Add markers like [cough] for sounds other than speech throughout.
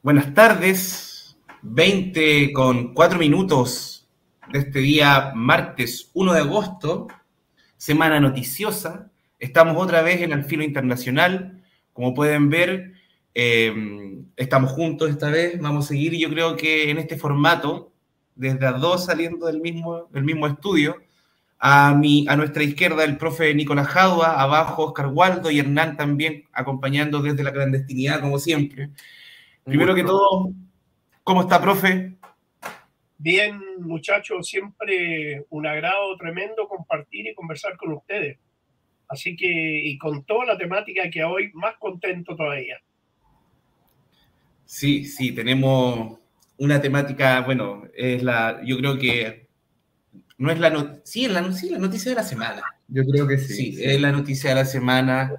Buenas tardes, 20 con 4 minutos de este día martes 1 de agosto, semana noticiosa. Estamos otra vez en el filo internacional. Como pueden ver, eh, estamos juntos esta vez. Vamos a seguir, yo creo que en este formato, desde a dos saliendo del mismo, del mismo estudio. A, mi, a nuestra izquierda el profe Nicolás Jadua, abajo Oscar Waldo y Hernán también acompañando desde la clandestinidad, como siempre. Primero que todo, ¿cómo está, profe? Bien, muchachos, siempre un agrado tremendo compartir y conversar con ustedes. Así que, y con toda la temática que hoy, más contento todavía. Sí, sí, tenemos una temática, bueno, es la, yo creo que no es la, no, sí, es la, sí, la noticia de la semana. Yo creo que sí. Sí, sí. es la noticia de la semana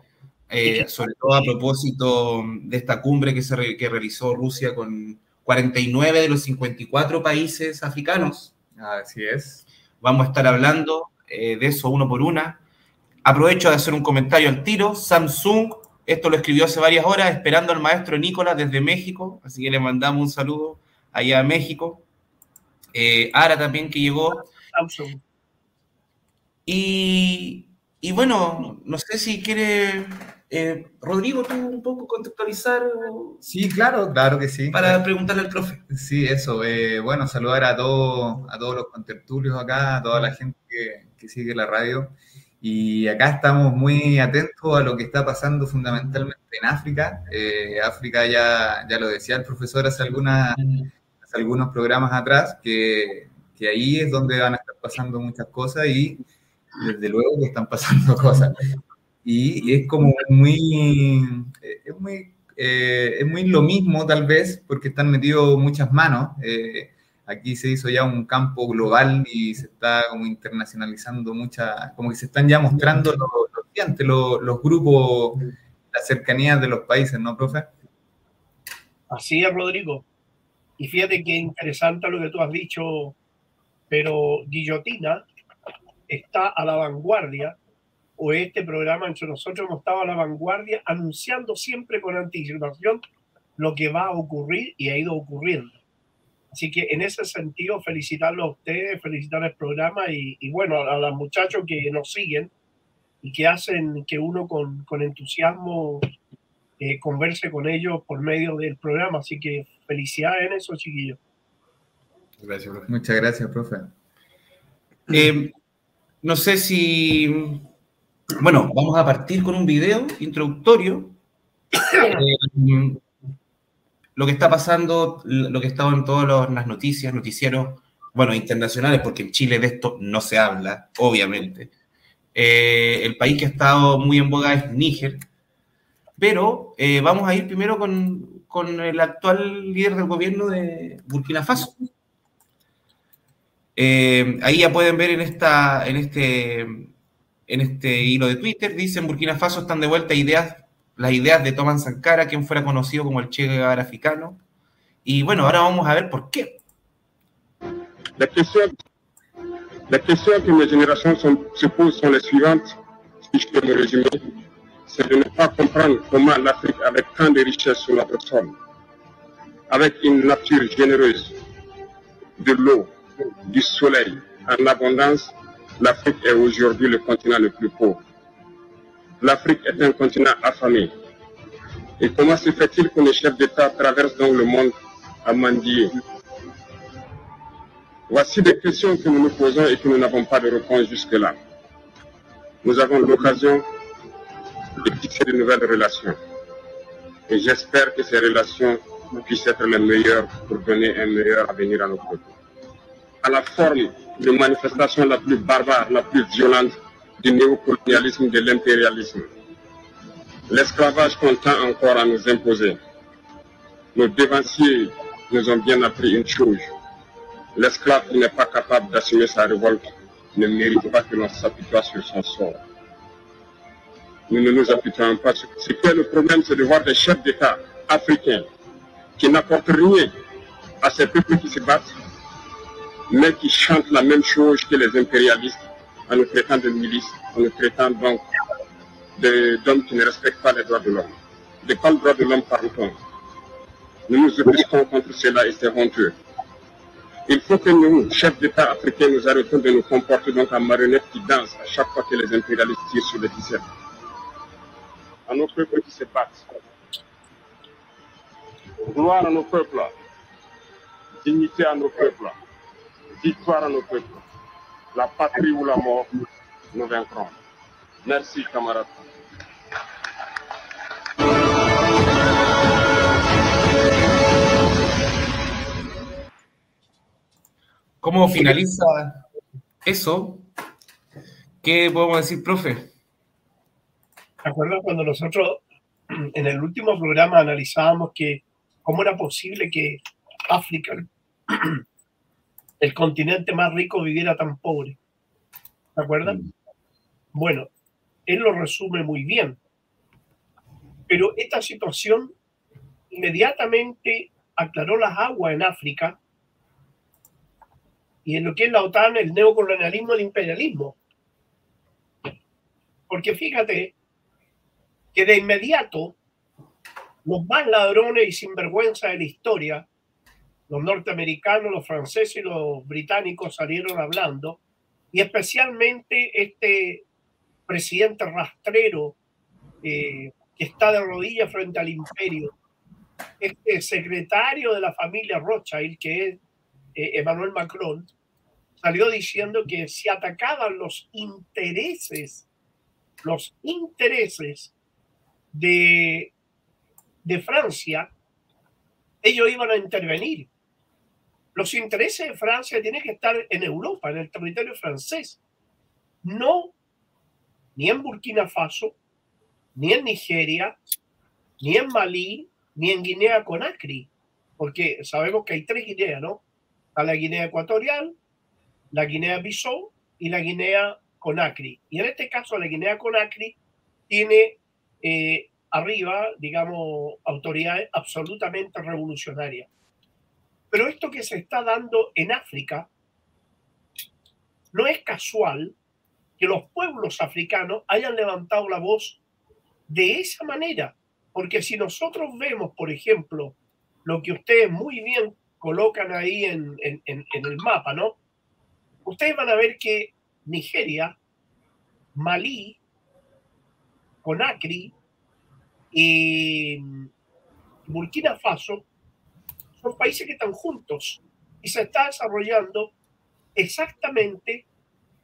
eh, sobre todo a propósito de esta cumbre que, se re, que realizó Rusia con 49 de los 54 países africanos. Así es. Vamos a estar hablando eh, de eso uno por una. Aprovecho de hacer un comentario al tiro. Samsung, esto lo escribió hace varias horas, esperando al maestro Nicolás desde México, así que le mandamos un saludo allá a México. Eh, Ara también que llegó. Samsung. Y, y bueno, no sé si quiere eh, Rodrigo, tú un poco contextualizar. Sí, claro, claro que sí. Para preguntarle al profe. Sí, eso. Eh, bueno, saludar a, todo, a todos los contertulios acá, a toda la gente que, que, sigue la radio. Y acá estamos muy atentos a lo que está pasando fundamentalmente en África. Eh, África ya, ya lo decía el profesor hace, algunas, hace algunos programas atrás, que, que ahí es donde van a estar pasando muchas cosas y desde luego que están pasando [laughs] cosas y, es como muy, es muy, eh, es muy lo mismo tal vez, porque están metidos muchas manos. Eh, aquí se hizo ya un campo global y se está como internacionalizando muchas, como que se están ya mostrando los, los, los, los grupos, las cercanías de los países, ¿no, profe? Así es, Rodrigo. Y fíjate qué interesante lo que tú has dicho, pero Guillotina está a la vanguardia o este programa entre nosotros hemos estado a la vanguardia anunciando siempre con anticipación lo que va a ocurrir y ha ido ocurriendo. Así que en ese sentido, felicitarlo a ustedes, felicitar el programa y, y bueno, a, a, los muchachos que nos siguen y que hacen que uno con, con entusiasmo eh, converse con ellos por medio del programa. Así que felicidades en eso, chiquillos. Gracias, profe. Muchas gracias, profe. Eh, no sé si bueno, vamos a partir con un video introductorio. Eh, lo que está pasando, lo que está en todas las noticias, noticieros, bueno, internacionales, porque en Chile de esto no se habla, obviamente. Eh, el país que ha estado muy en boga es Níger, pero eh, vamos a ir primero con, con, el actual líder del gobierno de Burkina Faso. Eh, ahí ya pueden ver en, esta, en este en este hilo de Twitter, dice en Burkina Faso están de vuelta ideas, las ideas de Thomas Sankara, quien fuera conocido como el Che Guevara africano. Y bueno, ahora vamos a ver por qué. La question, la question que mes générations sont, se posent sont les suivantes, si je peux me résumer. C'est de ne pas comprendre comment l'Afrique, avec tant de richesses sur notre sol, avec une nature généreuse, de l'eau, du soleil en abondance, l'Afrique est aujourd'hui le continent le plus pauvre. L'Afrique est un continent affamé. Et comment se fait-il que les chefs d'État traversent donc le monde à mendier? Voici des questions que nous nous posons et que nous n'avons pas de réponse jusque-là. Nous avons l'occasion de fixer de nouvelles relations. Et j'espère que ces relations puissent être les meilleures pour donner un meilleur avenir à nos peuples. À la forme de manifestation la plus barbare, la plus violente du néocolonialisme, de l'impérialisme. L'esclavage qu'on tend encore à nous imposer. Nos dévanciers nous ont bien appris une chose. L'esclave qui n'est pas capable d'assumer sa révolte ne mérite pas que l'on s'apitoie sur son sort. Nous ne nous apitoyons pas. Ce qui est le problème, c'est de voir des chefs d'État africains qui n'apportent rien à ces peuples qui se battent mais qui chantent la même chose que les impérialistes en nous traitant de milices, en nous traitant donc d'hommes qui ne respectent pas les droits de l'homme. De quels droits de l'homme parle-t-on? Nous nous opposons contre cela et c'est honteux. Il faut que nous, chefs d'État africains, nous arrêtons de nous comporter donc en marionnettes qui dansent à chaque fois que les impérialistes tirent sur le ficelle. À nos peuples qui se battent. Gloire à nos peuples. Dignité à nos peuples. Victoire à nos peuples. La patrie ou la mort, nous vaincrons. Merci, camarades. ¿Cómo finaliza eso? ¿Qué podemos decir, profe? ¿Te acuerdas cuando nosotros en el último programa analizábamos que cómo era posible que África, el continente más rico, viviera tan pobre? ¿Te acuerdas? Bueno, él lo resume muy bien. Pero esta situación inmediatamente aclaró las aguas en África y en lo que es la OTAN, el neocolonialismo, el imperialismo. Porque fíjate que de inmediato los más ladrones y sinvergüenza de la historia, los norteamericanos, los franceses y los británicos salieron hablando, y especialmente este presidente rastrero eh, que está de rodillas frente al imperio, este secretario de la familia Rothschild, que es eh, Emmanuel Macron, salió diciendo que si atacaban los intereses, los intereses de, de Francia, ellos iban a intervenir. Los intereses de Francia tienen que estar en Europa, en el territorio francés, no ni en Burkina Faso, ni en Nigeria, ni en Malí, ni en Guinea Conakry, porque sabemos que hay tres Guineas, ¿no? A la Guinea Ecuatorial, la Guinea-Bissau y la Guinea-Conakry. Y en este caso, la Guinea-Conakry tiene eh, arriba, digamos, autoridades absolutamente revolucionarias. Pero esto que se está dando en África no es casual que los pueblos africanos hayan levantado la voz de esa manera. Porque si nosotros vemos, por ejemplo, lo que ustedes muy bien colocan ahí en, el mapa, ¿no? ustedes van a ver que Nigeria, Malí, Conakry y Burkina Faso son países que están juntos y se está desarrollando exactamente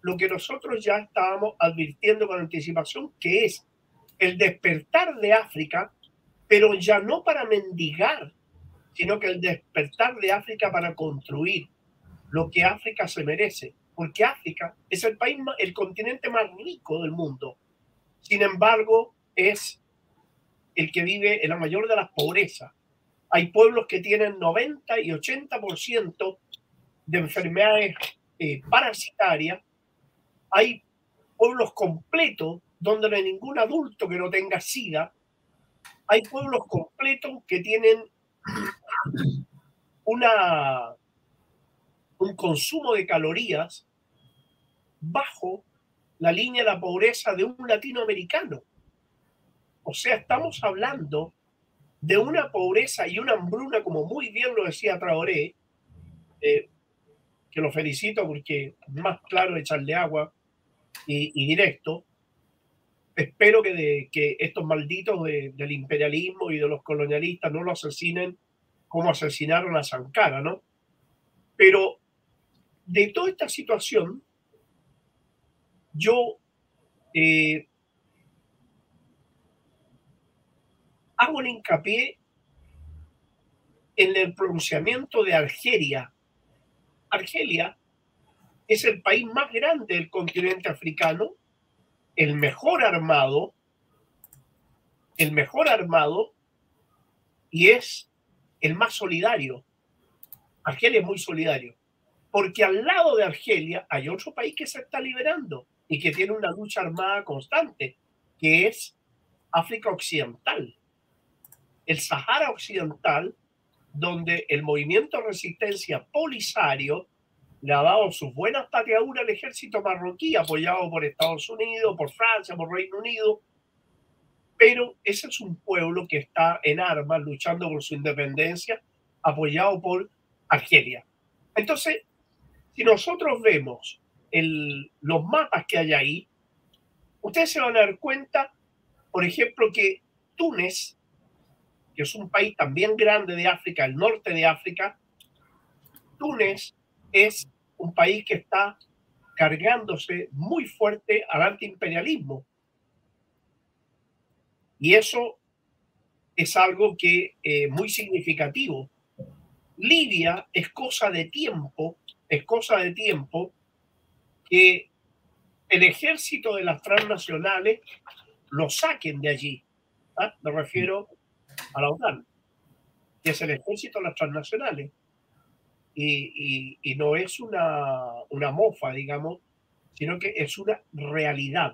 lo que nosotros ya estábamos advirtiendo con anticipación, que es el despertar de África, pero ya no para mendigar, sino que el despertar de África para construir, lo que África se merece, porque África es el país, el continente más rico del mundo. Sin embargo, es el que vive en la mayor de las pobrezas. Hay pueblos que tienen 90 y 80% de enfermedades eh, parasitarias. Hay pueblos completos donde no hay ningún adulto que no tenga SIDA. Hay pueblos completos que tienen un consumo de calorías bajo la línea de la pobreza de un latinoamericano. O sea, estamos hablando de una pobreza y una hambruna, como muy bien lo decía Traoré, eh, que lo felicito porque más claro echarle agua y, directo. Espero que, de, que estos malditos del imperialismo y de los colonialistas no lo asesinen como asesinaron a Sankara, ¿no? Pero de toda esta situación, yo eh, hago el hincapié en el pronunciamiento de Argelia. Argelia es el país más grande del continente africano, el mejor armado, el mejor armado y es el más solidario. Argelia es muy solidario porque al lado de Argelia hay otro país que se está liberando y que tiene una lucha armada constante, que es África Occidental. El Sahara Occidental, donde el movimiento resistencia polisario le ha dado sus buenas pateaduras al ejército marroquí, apoyado por Estados Unidos, por Francia, por Reino Unido, pero ese es un pueblo que está en armas luchando por su independencia, apoyado por Argelia. Entonces, si nosotros vemos el, los mapas que hay ahí, ustedes se van a dar cuenta, por ejemplo, que Túnez, que es un país también grande de África, el norte de África, Túnez es un país que está cargándose muy fuerte al antiimperialismo. Y eso es algo que eh, muy significativo. Libia es cosa de tiempo, es cosa de tiempo que el ejército de las transnacionales lo saquen de allí. ¿ah? Me refiero a la OTAN, que es el ejército de las transnacionales. Y, y, no es una, una mofa, digamos, sino que es una realidad.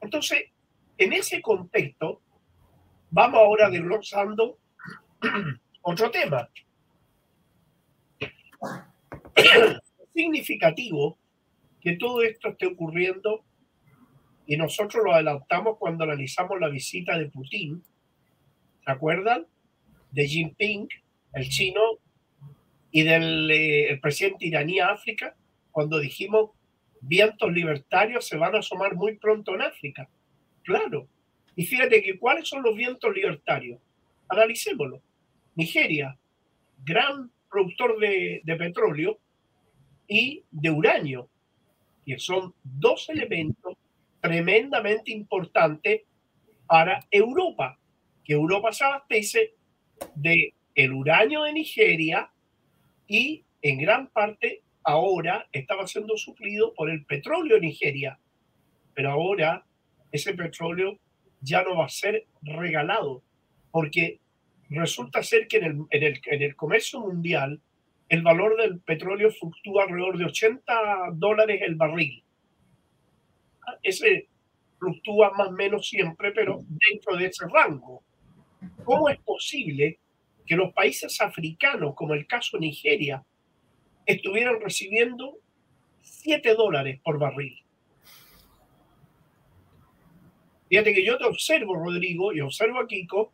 Entonces, en ese contexto, vamos ahora desglosando [clears throat] otro tema. [clears throat] significativo que todo esto esté ocurriendo y nosotros lo adelantamos cuando analizamos la visita de Putin. ¿Se acuerdan? De Jinping, el chino, y del eh, presidente iraní a África, cuando dijimos vientos libertarios se van a asomar muy pronto en África. Claro. Y fíjate que cuáles son los vientos libertarios. Analicémoslo. Nigeria, gran productor de, de petróleo y de uranio, que son dos elementos tremendamente importantes para Europa, que Europa se abastece de el uranio de Nigeria y en gran parte ahora estaba siendo suplido por el petróleo de Nigeria. Pero ahora ese petróleo ya no va a ser regalado, porque resulta ser que en el, en el comercio mundial el valor del petróleo fluctúa alrededor de 80 dólares el barril. Ese fluctúa más o menos siempre, pero dentro de ese rango. ¿Cómo es posible que los países africanos, como el caso Nigeria, estuvieran recibiendo 7 dólares por barril? Fíjate que yo te observo, Rodrigo, y observo a Kiko,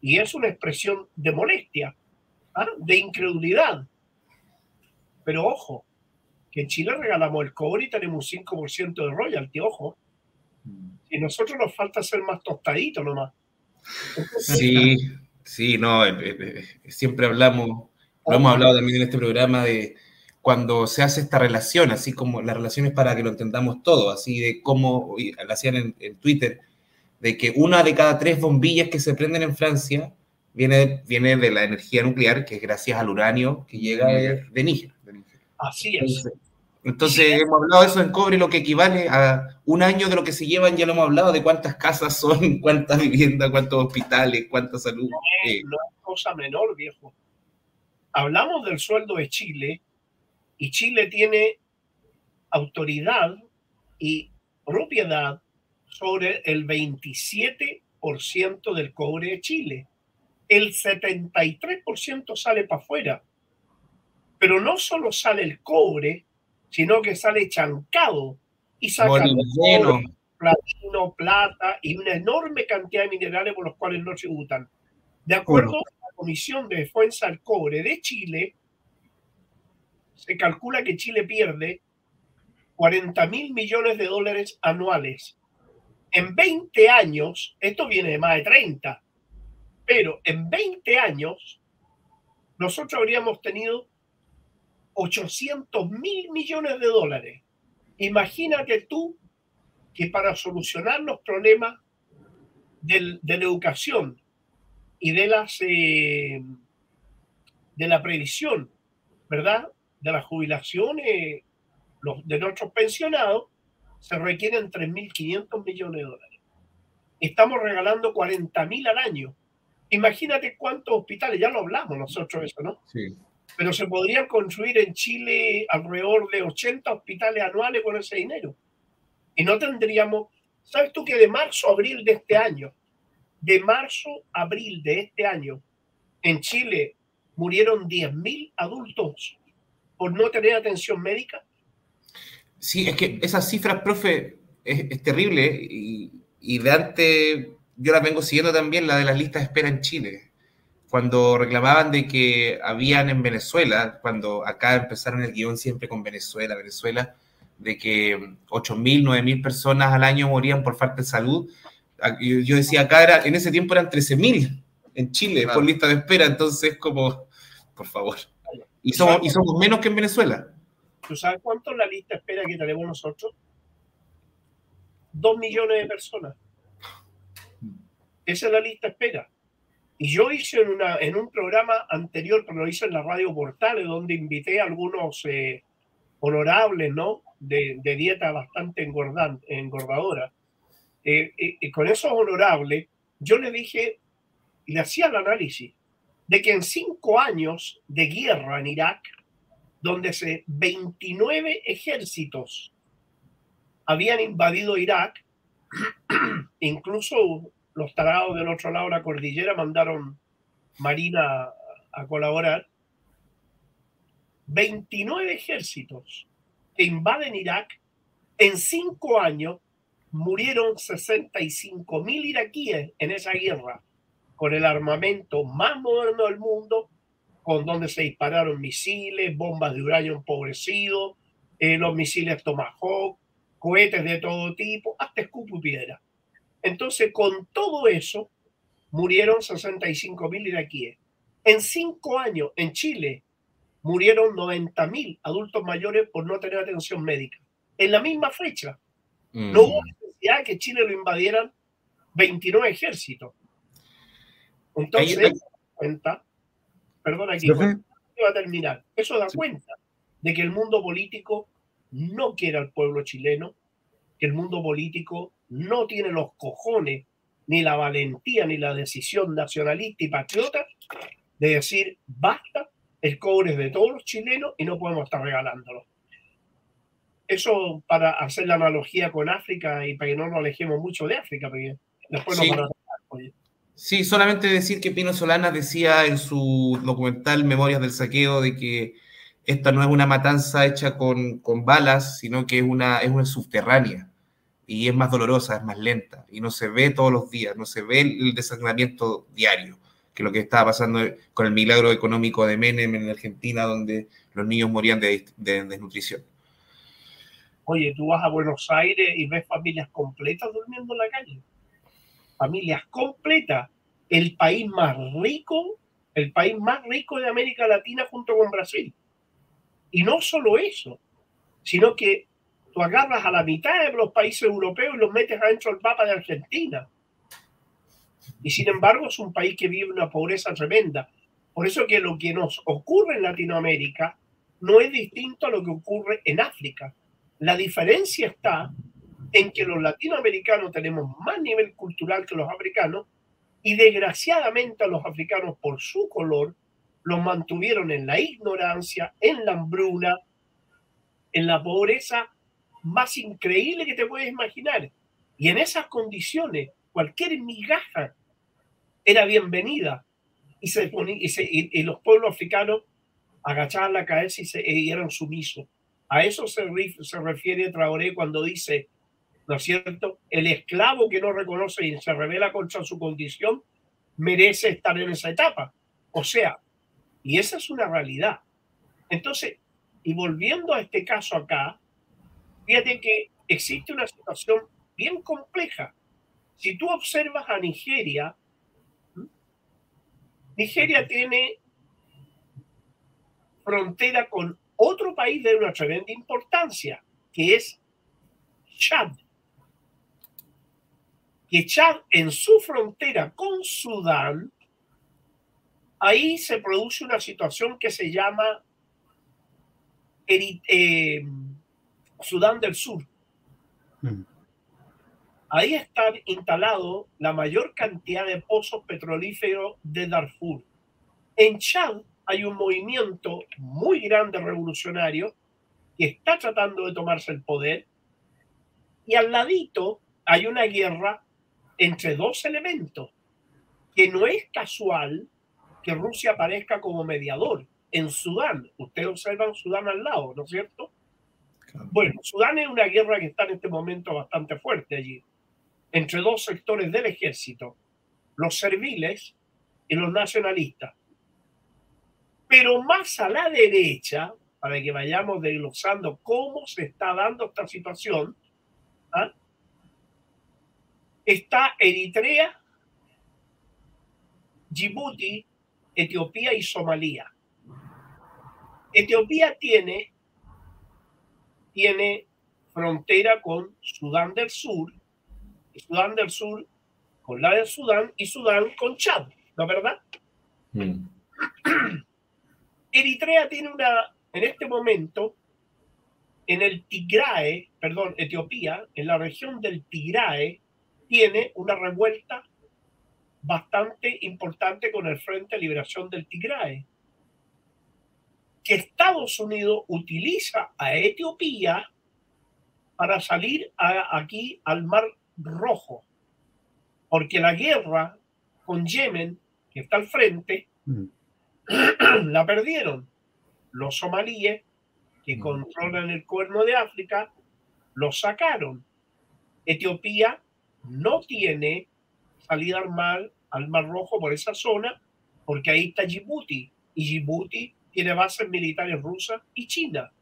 y es una expresión de molestia, ¿ah? de incredulidad. Pero ojo, que en Chile regalamos el cobre y tenemos un 5% de royalty, ojo. Y nosotros nos falta ser más tostaditos nomás. sí, sí, no, eh, eh, eh, siempre hablamos, lo hemos hablado también en este programa de cuando se hace esta relación, así como las relaciones para que lo entendamos todo, así de cómo, lo hacían en, en Twitter, de que una de cada tres bombillas que se prenden en Francia viene, viene de la energía nuclear, que es gracias al uranio que llega de Níger. Así es. Entonces, hemos hablado de eso en cobre, lo que equivale a un año de lo que se llevan, ya lo hemos hablado, de cuántas casas son, [laughs] cuántas viviendas, cuántos hospitales, cuánta salud. No es, eh. no es cosa menor, viejo. Hablamos del sueldo de Chile y Chile tiene autoridad y propiedad sobre el 27% del cobre de Chile. El 73% sale para afuera. Pero no solo sale el cobre, sino que sale chancado y saca platino, plata y una enorme cantidad de minerales por los cuales no tributan. De acuerdo a la Comisión de Defensa del Cobre de Chile, se calcula que Chile pierde 40 mil millones de dólares anuales. En 20 años, esto viene de más de 30, pero en 20 años, nosotros habríamos tenido 800 mil millones de dólares. Imagínate tú que para solucionar los problemas de la educación y de las eh, de la previsión, ¿verdad? De las jubilaciones de nuestros pensionados, se requieren 3.500 millones de dólares. Estamos regalando 40.000 al año. Imagínate cuántos hospitales, ya lo hablamos nosotros eso, ¿no? Sí pero se podrían construir en Chile alrededor de 80 hospitales anuales con ese dinero. Y no tendríamos, ¿sabes tú que de marzo a abril de este año, de marzo a abril de este año, en Chile murieron 10.000 adultos por no tener atención médica? Sí, es que esas cifras, profe, es, terrible y y de antes yo la vengo siguiendo también, la de las listas de espera en Chile. Cuando reclamaban de que habían en Venezuela, cuando acá empezaron el guion siempre con Venezuela, Venezuela, de que 8.000, 9.000 personas al año morían por falta de salud. Yo decía, acá era, en ese tiempo eran 13.000 en Chile por lista de espera, entonces como, por favor. Y somos, y somos menos que en Venezuela. ¿Tú sabes cuánto es la lista de espera que tenemos nosotros? Dos millones de personas. Esa es la lista de espera. Y yo hice en, una, en un programa anterior, pero lo hice en la radio Portales, donde invité a algunos eh, honorables, ¿no? De, dieta bastante engordadora. Eh, eh, con esos honorables, yo le dije y le hacía el análisis de que en cinco años de guerra en Irak, donde se 29 ejércitos habían invadido Irak, [clears throat] incluso los tarados del otro lado de la cordillera mandaron Marina a colaborar, 29 ejércitos que invaden Irak, en cinco años murieron 65 mil iraquíes en esa guerra, con el armamento más moderno del mundo, con donde se dispararon misiles, bombas de uranio empobrecido, eh, los misiles Tomahawk, cohetes de todo tipo, hasta escupo piedra. Entonces, con todo eso, murieron 65 mil iraquíes. En cinco años, en Chile, murieron 90 mil adultos mayores por no tener atención médica. En la misma fecha. No hubo mm. necesidad de que Chile lo invadieran 29 ejércitos. Entonces, da cuenta, perdón aquí, va a terminar. Eso da cuenta de que el mundo político no quiere al pueblo chileno, que el mundo político no tiene los cojones, ni la valentía, ni la decisión nacionalista y patriota de decir basta, el cobre es de todos los chilenos y no podemos estar regalándolo. Eso para hacer la analogía con África y para que no nos alejemos mucho de África, porque después nos van a Sí, solamente decir que Pino Solana decía en su documental Memorias del Saqueo de que esta no es una matanza hecha con, con balas, sino que es una, es una subterránea y es más dolorosa, es más lenta y no se ve todos los días, no se ve el desangramiento diario, que lo que estaba pasando con el milagro económico de Menem en Argentina, donde los niños morían de, de desnutrición. Oye, tú vas a Buenos Aires y ves familias completas durmiendo en la calle familias completas, el país más rico, el país más rico de América Latina junto con Brasil. Y no solo eso, sino que tú agarras a la mitad de los países europeos y los metes adentro del mapa de Argentina. Y sin embargo es un país que vive una pobreza tremenda. Por eso que lo que nos ocurre en Latinoamérica no es distinto a lo que ocurre en África. La diferencia está en que los latinoamericanos tenemos más nivel cultural que los africanos y desgraciadamente a los africanos por su color los mantuvieron en la ignorancia, en la hambruna, en la pobreza más increíble que te puedes imaginar. Y en esas condiciones, cualquier migaja era bienvenida. Y, se y, los pueblos africanos agachaban la cabeza y, se, y eran sumisos. A eso se, se refiere Traoré cuando dice ¿no es cierto? El esclavo que no reconoce y se revela contra su condición merece estar en esa etapa. O sea, y esa es una realidad. Entonces, y volviendo a este caso acá, fíjate que existe una situación bien compleja. Si tú observas a Nigeria, Nigeria tiene frontera con otro país de una tremenda importancia, que es Chad. Que Chad en su frontera con Sudán, ahí se produce una situación que se llama eh, Sudán del Sur. Mm. Ahí está instalado la mayor cantidad de pozos petrolíferos de Darfur. En Chad hay un movimiento muy grande revolucionario que está tratando de tomarse el poder y al ladito hay una guerra entre dos elementos, que no es casual que Rusia aparezca como mediador en Sudán. Ustedes observan Sudán al lado, ¿no es cierto? Bueno, Sudán es una guerra que está en este momento bastante fuerte allí. entre dos sectores del ejército, los serviles y los nacionalistas. Pero más a la derecha, para que vayamos desglosando cómo se está dando esta situación, ¿ah? está Eritrea, Djibouti, Etiopía y Somalia. Etiopía tiene, tiene frontera con Sudán del Sur, y Sudán del Sur con la de Sudán y Sudán con Chad, ¿no es verdad? Mm. Eritrea tiene una, en este momento, en el Tigrae, perdón, Etiopía, en la región del Tigrae, tiene una revuelta bastante importante con el Frente de Liberación del Tigrae, que Estados Unidos utiliza a Etiopía para salir aquí al Mar Rojo, porque la guerra con Yemen, que está al frente, mm. [clears throat] la perdieron los somalíes, que mm. controlan el cuerno de África, los sacaron. Etiopía no tiene salida al mar, al mar Rojo por esa zona, porque ahí está Djibouti, y Djibouti tiene bases militares rusas y China.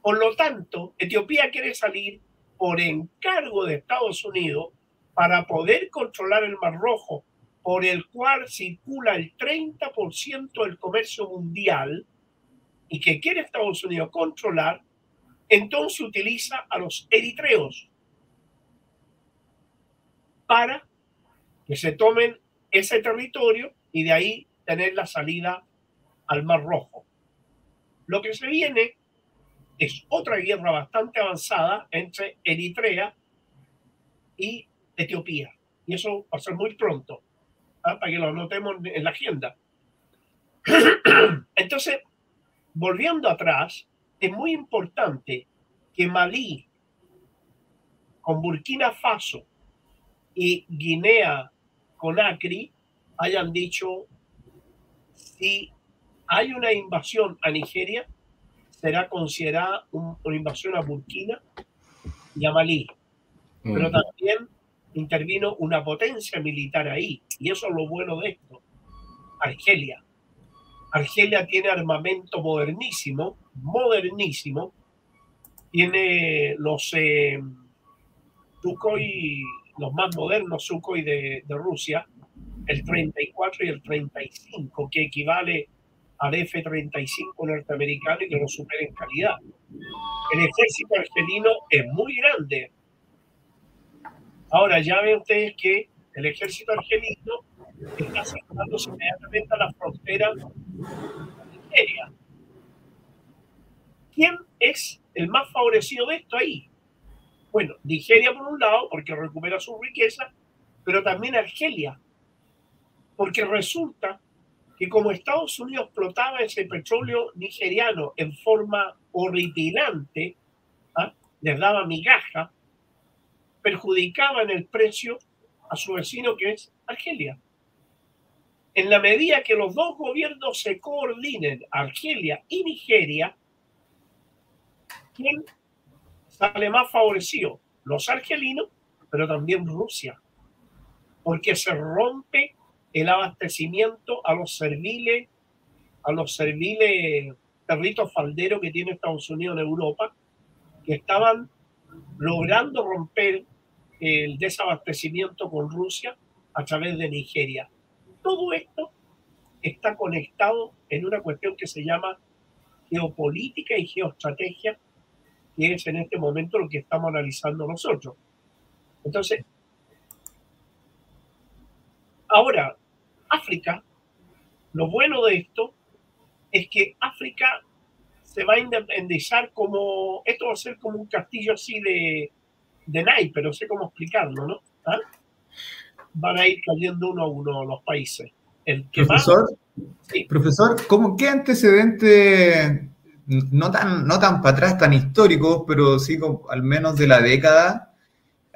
Por lo tanto, Etiopía quiere salir por encargo de Estados Unidos para poder controlar el Mar Rojo, por el cual circula el 30% del comercio mundial y que quiere Estados Unidos controlar, entonces utiliza a los eritreos para que se tomen ese territorio y de ahí tener la salida al Mar Rojo. Lo que se viene es otra guerra bastante avanzada entre Eritrea y Etiopía. Y eso va a ser muy pronto, ¿ah? para que lo anotemos en la agenda. [clears throat] Entonces, volviendo atrás, es muy importante que Malí, con Burkina Faso y Guinea Conakry hayan dicho si hay una invasión a Nigeria, será considerada una invasión a Burkina y a Malí. Pero también intervino una potencia militar ahí. Y eso es lo bueno de esto. Argelia. Argelia tiene armamento modernísimo, modernísimo. Tiene los eh, Sukhoi los más modernos Sukhoi de, de Rusia, el 34 y el 35, que equivale al F-35 norteamericano y que lo supera en calidad. El ejército argelino es muy grande. Ahora ya ven ustedes que el ejército argelino está acercándose inmediatamente a la frontera Nigeria. ¿Quién es el más favorecido de esto ahí? Bueno, Nigeria por un lado, porque recupera su riqueza, pero también Argelia, porque resulta que como Estados Unidos explotaba ese petróleo nigeriano en forma horripilante, ¿ah? les daba migaja, perjudicaba en el precio a su vecino que es Argelia. En la medida que los dos gobiernos se coordinen, Argelia y Nigeria, ¿quién sale más favorecido los argelinos, pero también Rusia, porque se rompe el abastecimiento a los serviles, a los serviles perritos falderos que tiene Estados Unidos en Europa, que estaban logrando romper el desabastecimiento con Rusia a través de Nigeria. Todo esto está conectado en una cuestión que se llama geopolítica y geoestrategia que es en este momento lo que estamos analizando nosotros. Entonces, ahora, África, lo bueno de esto es que África se va a independizar como, esto va a ser como un castillo así de, de naipes, no sé cómo explicarlo, ¿no? ¿Ah? Van a ir cayendo uno a uno los países. El profesor, profesor, ¿cómo, ¿qué antecedente no tan, no tan para atrás, tan históricos, pero sí al menos de la década,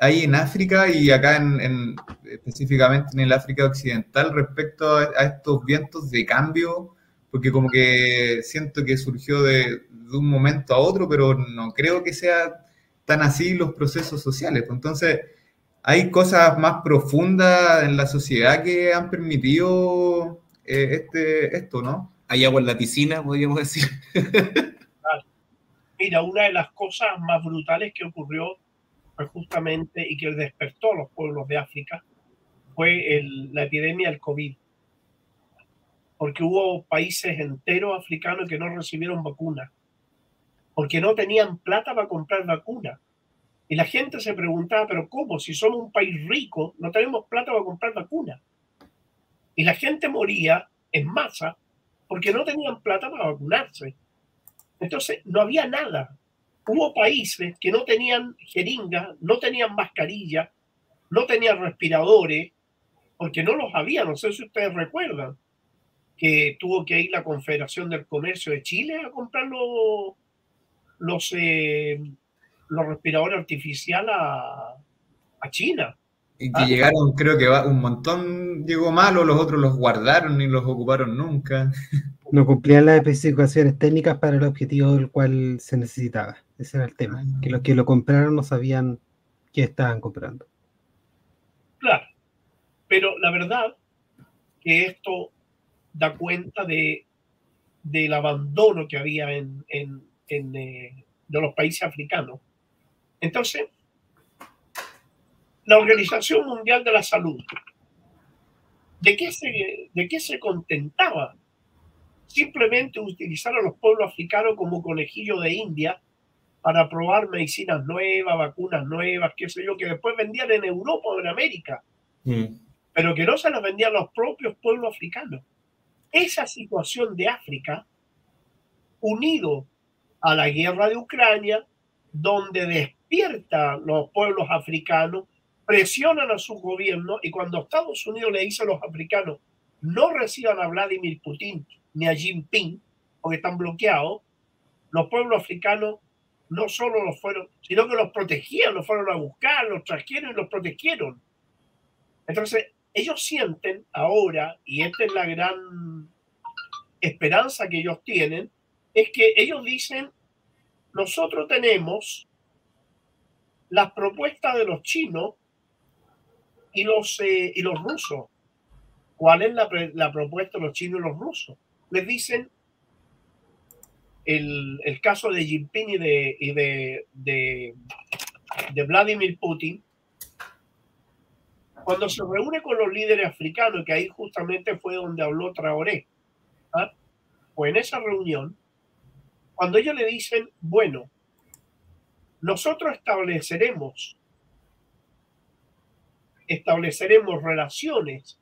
hay en África y acá en, específicamente en el África Occidental respecto a, estos vientos de cambio, porque como que siento que surgió de, un momento a otro, pero no creo que sea tan así los procesos sociales. Pues entonces, hay cosas más profundas en la sociedad que han permitido eh, este, esto, ¿no? Hay agua en la piscina, podríamos decir. [laughs] Mira, una de las cosas más brutales que ocurrió justamente y que despertó a los pueblos de África fue la epidemia del COVID. Porque hubo países enteros africanos que no recibieron vacunas, porque no tenían plata para comprar vacunas y la gente se preguntaba, pero ¿cómo? Si somos un país rico, no tenemos plata para comprar vacunas. Y la gente moría en masa porque no tenían plata para vacunarse. Entonces, no había nada. Hubo países que no tenían jeringas, no tenían mascarilla, no tenían respiradores, porque no los había. No sé si ustedes recuerdan que tuvo que ir la Confederación del Comercio de Chile a comprar los, los eh, los respiradores artificiales a China. Y que llegaron, creo que un montón llegó malo, los otros los guardaron y los ocuparon nunca. No cumplían las especificaciones técnicas para el objetivo del cual se necesitaba. Ese era el tema. Que los que lo compraron no sabían qué estaban comprando. Claro. Pero la verdad que esto da cuenta de, del abandono que había en, en, en eh, de los países africanos entonces, la Organización Mundial de la Salud, ¿de qué se, de qué se contentaba? Simplemente utilizar a los pueblos africanos como conejillo de India para probar medicinas nuevas, vacunas nuevas, qué sé yo, que después vendían en Europa o en América, mm. pero que no se las vendían los propios pueblos africanos. Esa situación de África, unido a la guerra de Ucrania, donde despierta los pueblos africanos, presionan a su gobierno y cuando Estados Unidos le dice a los africanos no reciban a Vladimir Putin ni a Jinping porque están bloqueados, los pueblos africanos no solo los fueron, sino que los protegían, los fueron a buscar, los trajeron y los protegieron. Entonces, ellos sienten ahora, y esta es la gran esperanza que ellos tienen, es que ellos dicen, nosotros tenemos las propuestas de los chinos y los, eh, y los rusos. ¿Cuál es la, propuesta de los chinos y los rusos? Les dicen el, caso de Jinping y de, de, de, Vladimir Putin, cuando se reúne con los líderes africanos, que ahí justamente fue donde habló Traoré, ¿ah? pues en esa reunión cuando ellos le dicen, bueno, nosotros estableceremos, estableceremos relaciones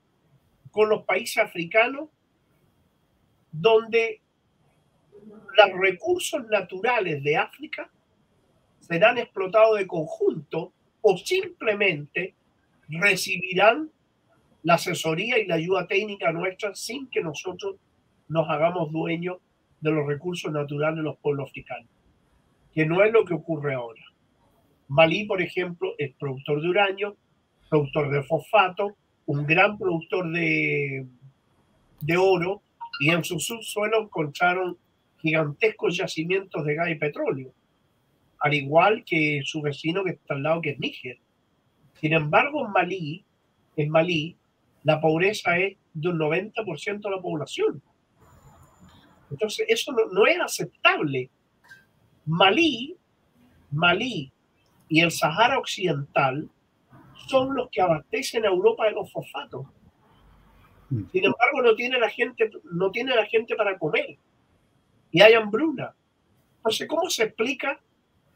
con los países africanos donde los recursos naturales de África serán explotados de conjunto o simplemente recibirán la asesoría y la ayuda técnica nuestra sin que nosotros nos hagamos dueños de los recursos naturales de los pueblos africanos, que no es lo que ocurre ahora. Malí, por ejemplo, es productor de uranio, productor de fosfato, un gran productor de, de oro, y en su subsuelo encontraron gigantescos yacimientos de gas y petróleo, al igual que su vecino que está al lado, que es Níger. Sin embargo, en Malí, en Malí, la pobreza es de un 90% de la población. Entonces, eso no, es aceptable. Malí, Malí y el Sahara Occidental son los que abastecen a Europa de los fosfatos. Mm. Sin embargo, no tiene la gente, no tiene la gente para comer y hay hambruna. Entonces, ¿cómo se explica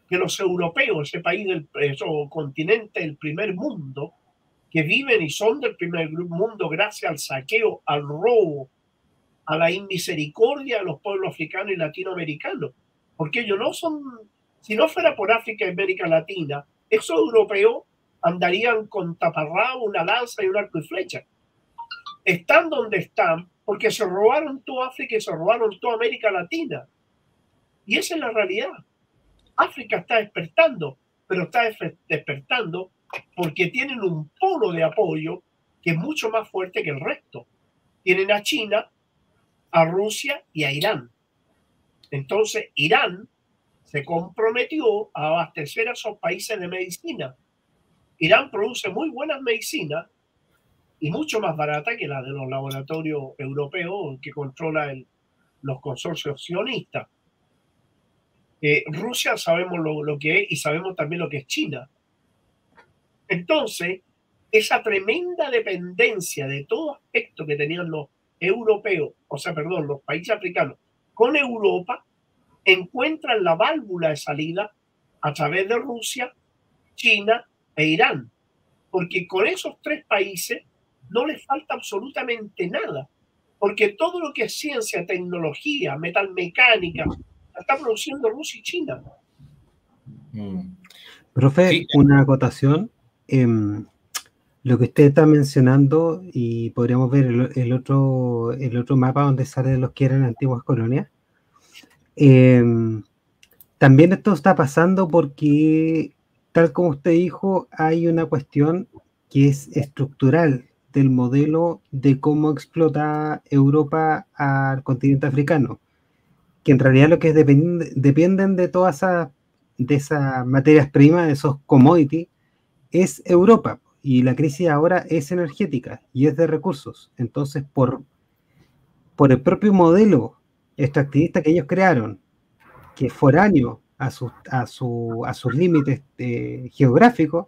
que los europeos, ese país del continente del primer mundo, que viven y son del primer mundo gracias al saqueo, al robo, a la inmisericordia de los pueblos africanos y latinoamericanos, porque ellos no son, si no fuera por África y América Latina, esos europeos andarían con taparrabo, una lanza y un arco y flecha. Están donde están porque se robaron toda África y se robaron toda América Latina. Y esa es la realidad. África está despertando, pero está despertando porque tienen un polo de apoyo que es mucho más fuerte que el resto. Tienen a China, a Rusia y a Irán. Entonces, Irán se comprometió a abastecer a esos países de medicina. Irán produce muy buenas medicinas y mucho más barata que la de los laboratorios europeos que controlan los consorcios sionistas. Eh, Rusia sabemos lo, lo, que es y sabemos también lo que es China. Entonces, esa tremenda dependencia de todo aspecto que tenían los europeos, o sea, perdón, los países africanos con Europa, encuentran la válvula de salida a través de Rusia, China e Irán. Porque con esos tres países no les falta absolutamente nada. Porque todo lo que es ciencia, tecnología, metalmecánica, la está produciendo Rusia y China. Mm. Profe, una acotación. Em, lo que usted está mencionando, y podríamos ver el, otro, el otro mapa donde salen los que eran antiguas colonias. Em, también esto está pasando porque, tal como usted dijo, hay una cuestión que es estructural del modelo de cómo explota Europa al continente africano, que en realidad lo que dependen de todas esas materias primas, de esos commodities, es Europa. Y la crisis ahora es energética y es de recursos. Entonces, por, por el propio modelo extractivista que ellos crearon, que es foráneo a, sus, a, su, a sus límites eh, geográficos,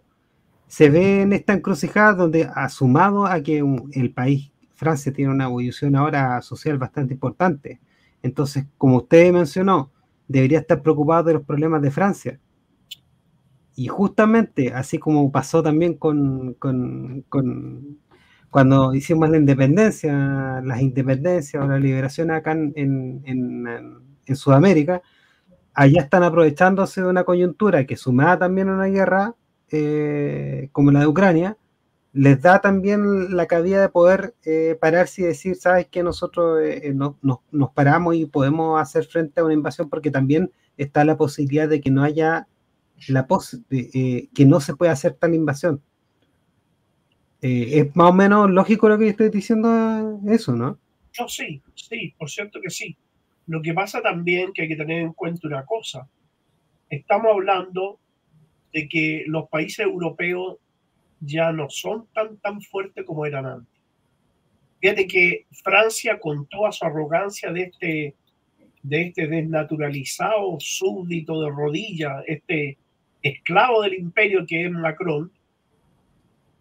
se ve en esta encrucijada donde, asumado a que el país, Francia, tiene una evolución ahora social bastante importante. Entonces, como usted mencionó, debería estar preocupado de los problemas de Francia. Y justamente, así como pasó también con, cuando hicimos la independencia, las independencias o la liberación acá en, en, Sudamérica, allá están aprovechándose de una coyuntura que sumada también a una guerra eh, como la de Ucrania, les da también la cabida de poder eh, pararse y decir, sabes que nosotros eh, nos paramos y podemos hacer frente a una invasión porque también está la posibilidad de que no haya la pos eh, que no se puede hacer tal invasión. Eh, es más o menos lógico lo que estoy diciendo eso, ¿no? Yo sí, sí, por cierto que sí. Lo que pasa también que hay que tener en cuenta una cosa. Estamos hablando de que los países europeos ya no son tan, tan fuertes como eran antes. Fíjate que Francia, con toda su arrogancia de este, de este desnaturalizado súbdito de rodilla, este esclavo del imperio que es Macron,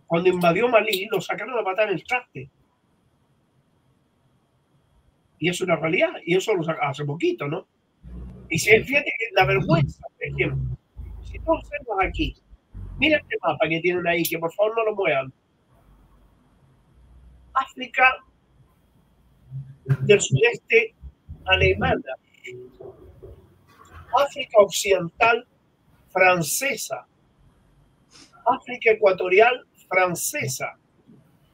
cuando invadió Malí, lo sacaron a matar en el traste. Y es una realidad, y eso lo hace poquito, ¿no? Y si fíjate que la vergüenza, por ejemplo, si tú observas aquí, mira este mapa que tienen ahí, que por favor no lo muevan. África del sudeste alemana, África occidental francesa, África Ecuatorial francesa,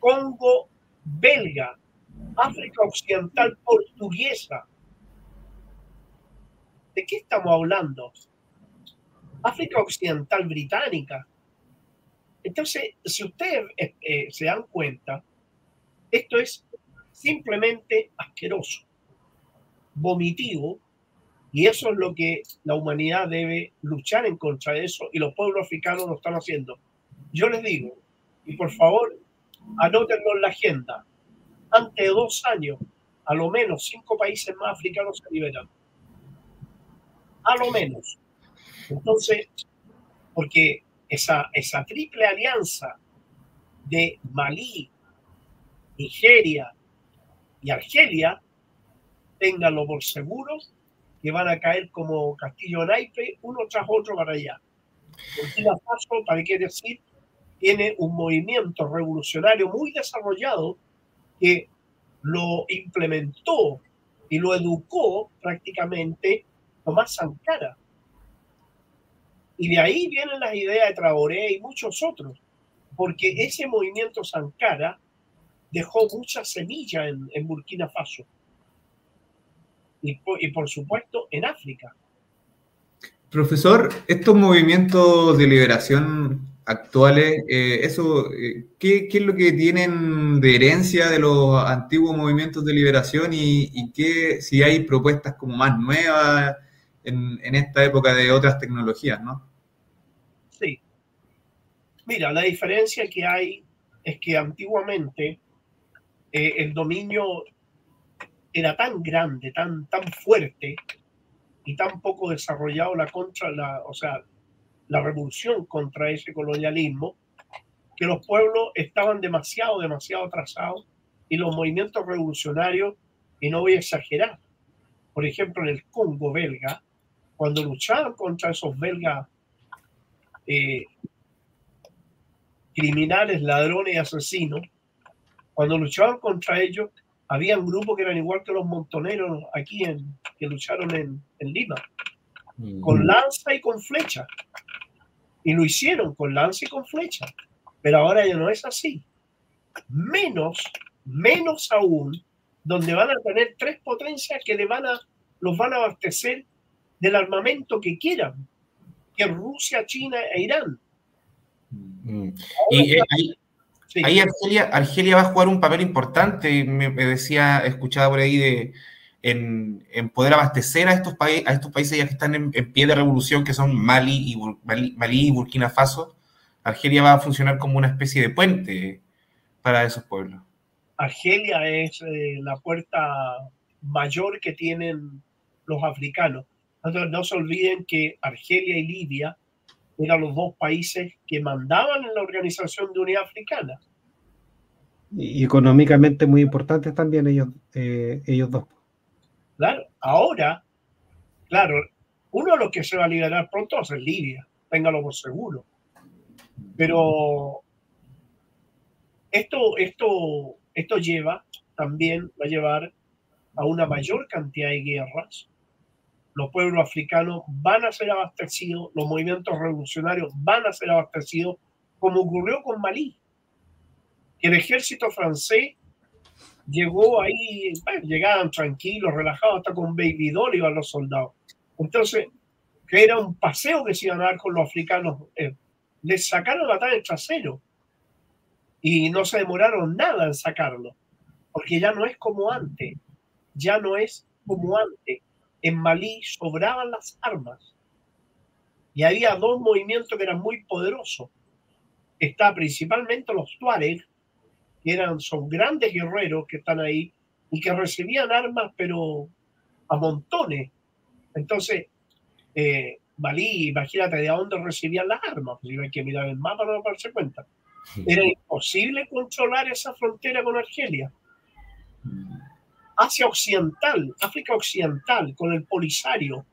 Congo belga, África Occidental portuguesa. ¿De qué estamos hablando? África Occidental británica. Entonces, si ustedes eh, eh, se dan cuenta, esto es simplemente asqueroso, vomitivo, y eso es lo que la humanidad debe luchar en contra de eso y los pueblos africanos lo están haciendo. Yo les digo, y por favor, anótenlo en la agenda, ante dos años, a lo menos cinco países más africanos se liberan. A lo menos. Entonces, porque esa, esa triple alianza de Malí, Nigeria y Argelia, ténganlo por seguro, que van a caer como castillo naipe, uno tras otro para allá. Burkina Faso, para qué decir, tiene un movimiento revolucionario muy desarrollado que lo implementó y lo educó prácticamente Tomás Sankara. Y de ahí vienen las ideas de Traoré y muchos otros, porque ese movimiento Sankara dejó mucha semilla en, en Burkina Faso y, por supuesto en África. Profesor, estos movimientos de liberación actuales, eh, eso, eh, ¿qué, es lo que tienen de herencia de los antiguos movimientos de liberación y, y qué, si hay propuestas como más nuevas en, en, esta época de otras tecnologías, ¿no? Sí. Mira, la diferencia que hay es que antiguamente eh, el dominio era tan grande, tan, tan fuerte y tan poco desarrollado la contra la, o sea, la revolución contra ese colonialismo, que los pueblos estaban demasiado, demasiado atrasados y los movimientos revolucionarios, y no voy a exagerar, por ejemplo, en el Congo belga, cuando luchaban contra esos belgas eh, criminales, ladrones y asesinos, cuando luchaban contra ellos, había un grupo que eran igual que los montoneros aquí en, que lucharon en, en Lima, mm. con lanza y con flecha. Y lo hicieron con lanza y con flecha. Pero ahora ya no es así. Menos, menos aún, donde van a tener tres potencias que le van a, los van a abastecer del armamento que quieran, que Rusia, China e Irán. Mm. Y eh, ahí, Argelia, Argelia, va a jugar un papel importante, me, decía, escuchaba por ahí, de, en, poder abastecer a estos, a estos países ya que están en, pie de revolución, que son Mali y, Mali, y Burkina Faso. Argelia va a funcionar como una especie de puente para esos pueblos. Argelia es eh, la puerta mayor que tienen los africanos. Entonces, no se olviden que Argelia y Libia eran los dos países que mandaban en la Organización de Unidad Africana. Y económicamente muy importantes también ellos, eh, ellos dos. Claro, ahora, claro, uno de los que se va a liberar pronto es Libia, téngalo por seguro. Pero esto, esto, esto lleva también, va a llevar a una mayor cantidad de guerras los pueblos africanos van a ser abastecidos, los movimientos revolucionarios van a ser abastecidos, como ocurrió con Malí. El ejército francés llegó ahí, llegaban tranquilos, relajados, hasta con baby doll iban los soldados. Entonces, que era un paseo que se iban a dar con los africanos, eh, les sacaron la el trasero y no se demoraron nada en sacarlo, porque ya no es como antes, ya no es como antes en Malí sobraban las armas y había dos movimientos que eran muy poderosos. Está principalmente los Tuareg, que eran, son grandes guerreros que están ahí y que recibían armas, pero a montones. Entonces, eh, Malí, imagínate de dónde recibían las armas, pues hay que mirar el mapa para darse cuenta. Era imposible controlar esa frontera con Argelia. Asia Occidental, África Occidental, con el Polisario.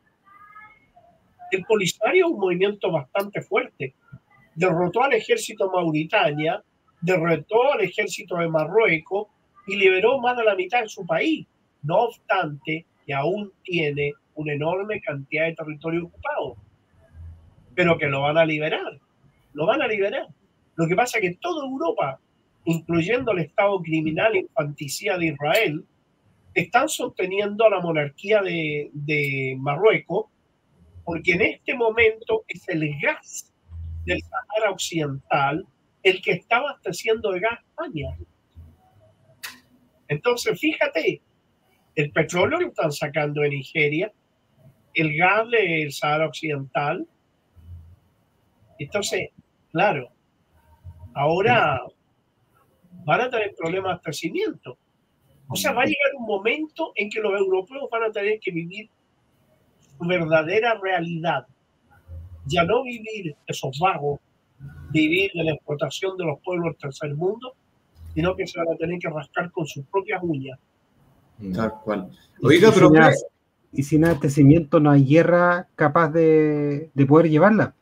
El Polisario es un movimiento bastante fuerte. Derrotó al ejército Mauritania, derrotó al ejército de Marruecos y liberó más de la mitad de su país. No obstante, que aún tiene una enorme cantidad de territorio ocupado. Pero que lo van a liberar. Lo van a liberar. Lo que pasa es que toda Europa, incluyendo el Estado criminal infanticida de Israel, están sosteniendo a la monarquía de, Marruecos, porque en este momento es el gas del Sahara Occidental el que está abasteciendo de gas España. Entonces, fíjate, el petróleo lo están sacando de Nigeria, el gas del Sahara Occidental. Entonces, claro, ahora van a tener problemas de abastecimiento. O sea, va a llegar un momento en que los europeos van a tener que vivir su verdadera realidad. Ya no vivir esos vagos, vivir de la explotación de los pueblos del tercer mundo, sino que se van a tener que rascar con sus propias uñas. Tal cual. Oiga, pero. Y sin abastecimiento no hay guerra capaz de, de poder llevarla.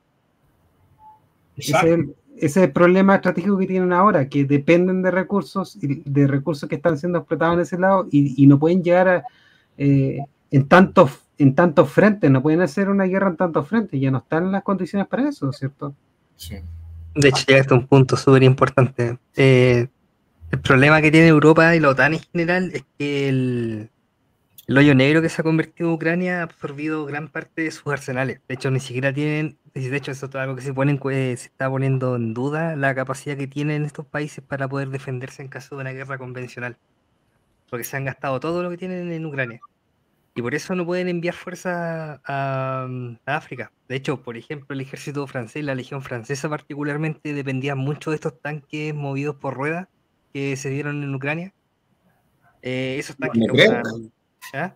Exacto ese es el problema estratégico que tienen ahora, que dependen de recursos, de recursos que están siendo explotados en ese lado y, no pueden llegar a, eh, en tantos en tantos frentes, no pueden hacer una guerra en tantos frentes, ya no están las condiciones para eso, ¿cierto? Sí. De hecho, llega hasta un punto súper importante. Eh, el problema que tiene Europa y la OTAN en general es que el, hoyo negro que se ha convertido en Ucrania ha absorbido gran parte de sus arsenales. De hecho, ni siquiera tienen, de hecho, eso es algo que se, pone se está poniendo en duda la capacidad que tienen estos países para poder defenderse en caso de una guerra convencional. Porque se han gastado todo lo que tienen en Ucrania. Y por eso no pueden enviar fuerzas a, África. De hecho, por ejemplo, el ejército francés, la legión francesa particularmente, dependía mucho de estos tanques movidos por ruedas que se dieron en Ucrania. Eh, esos tanques. ¿Ah?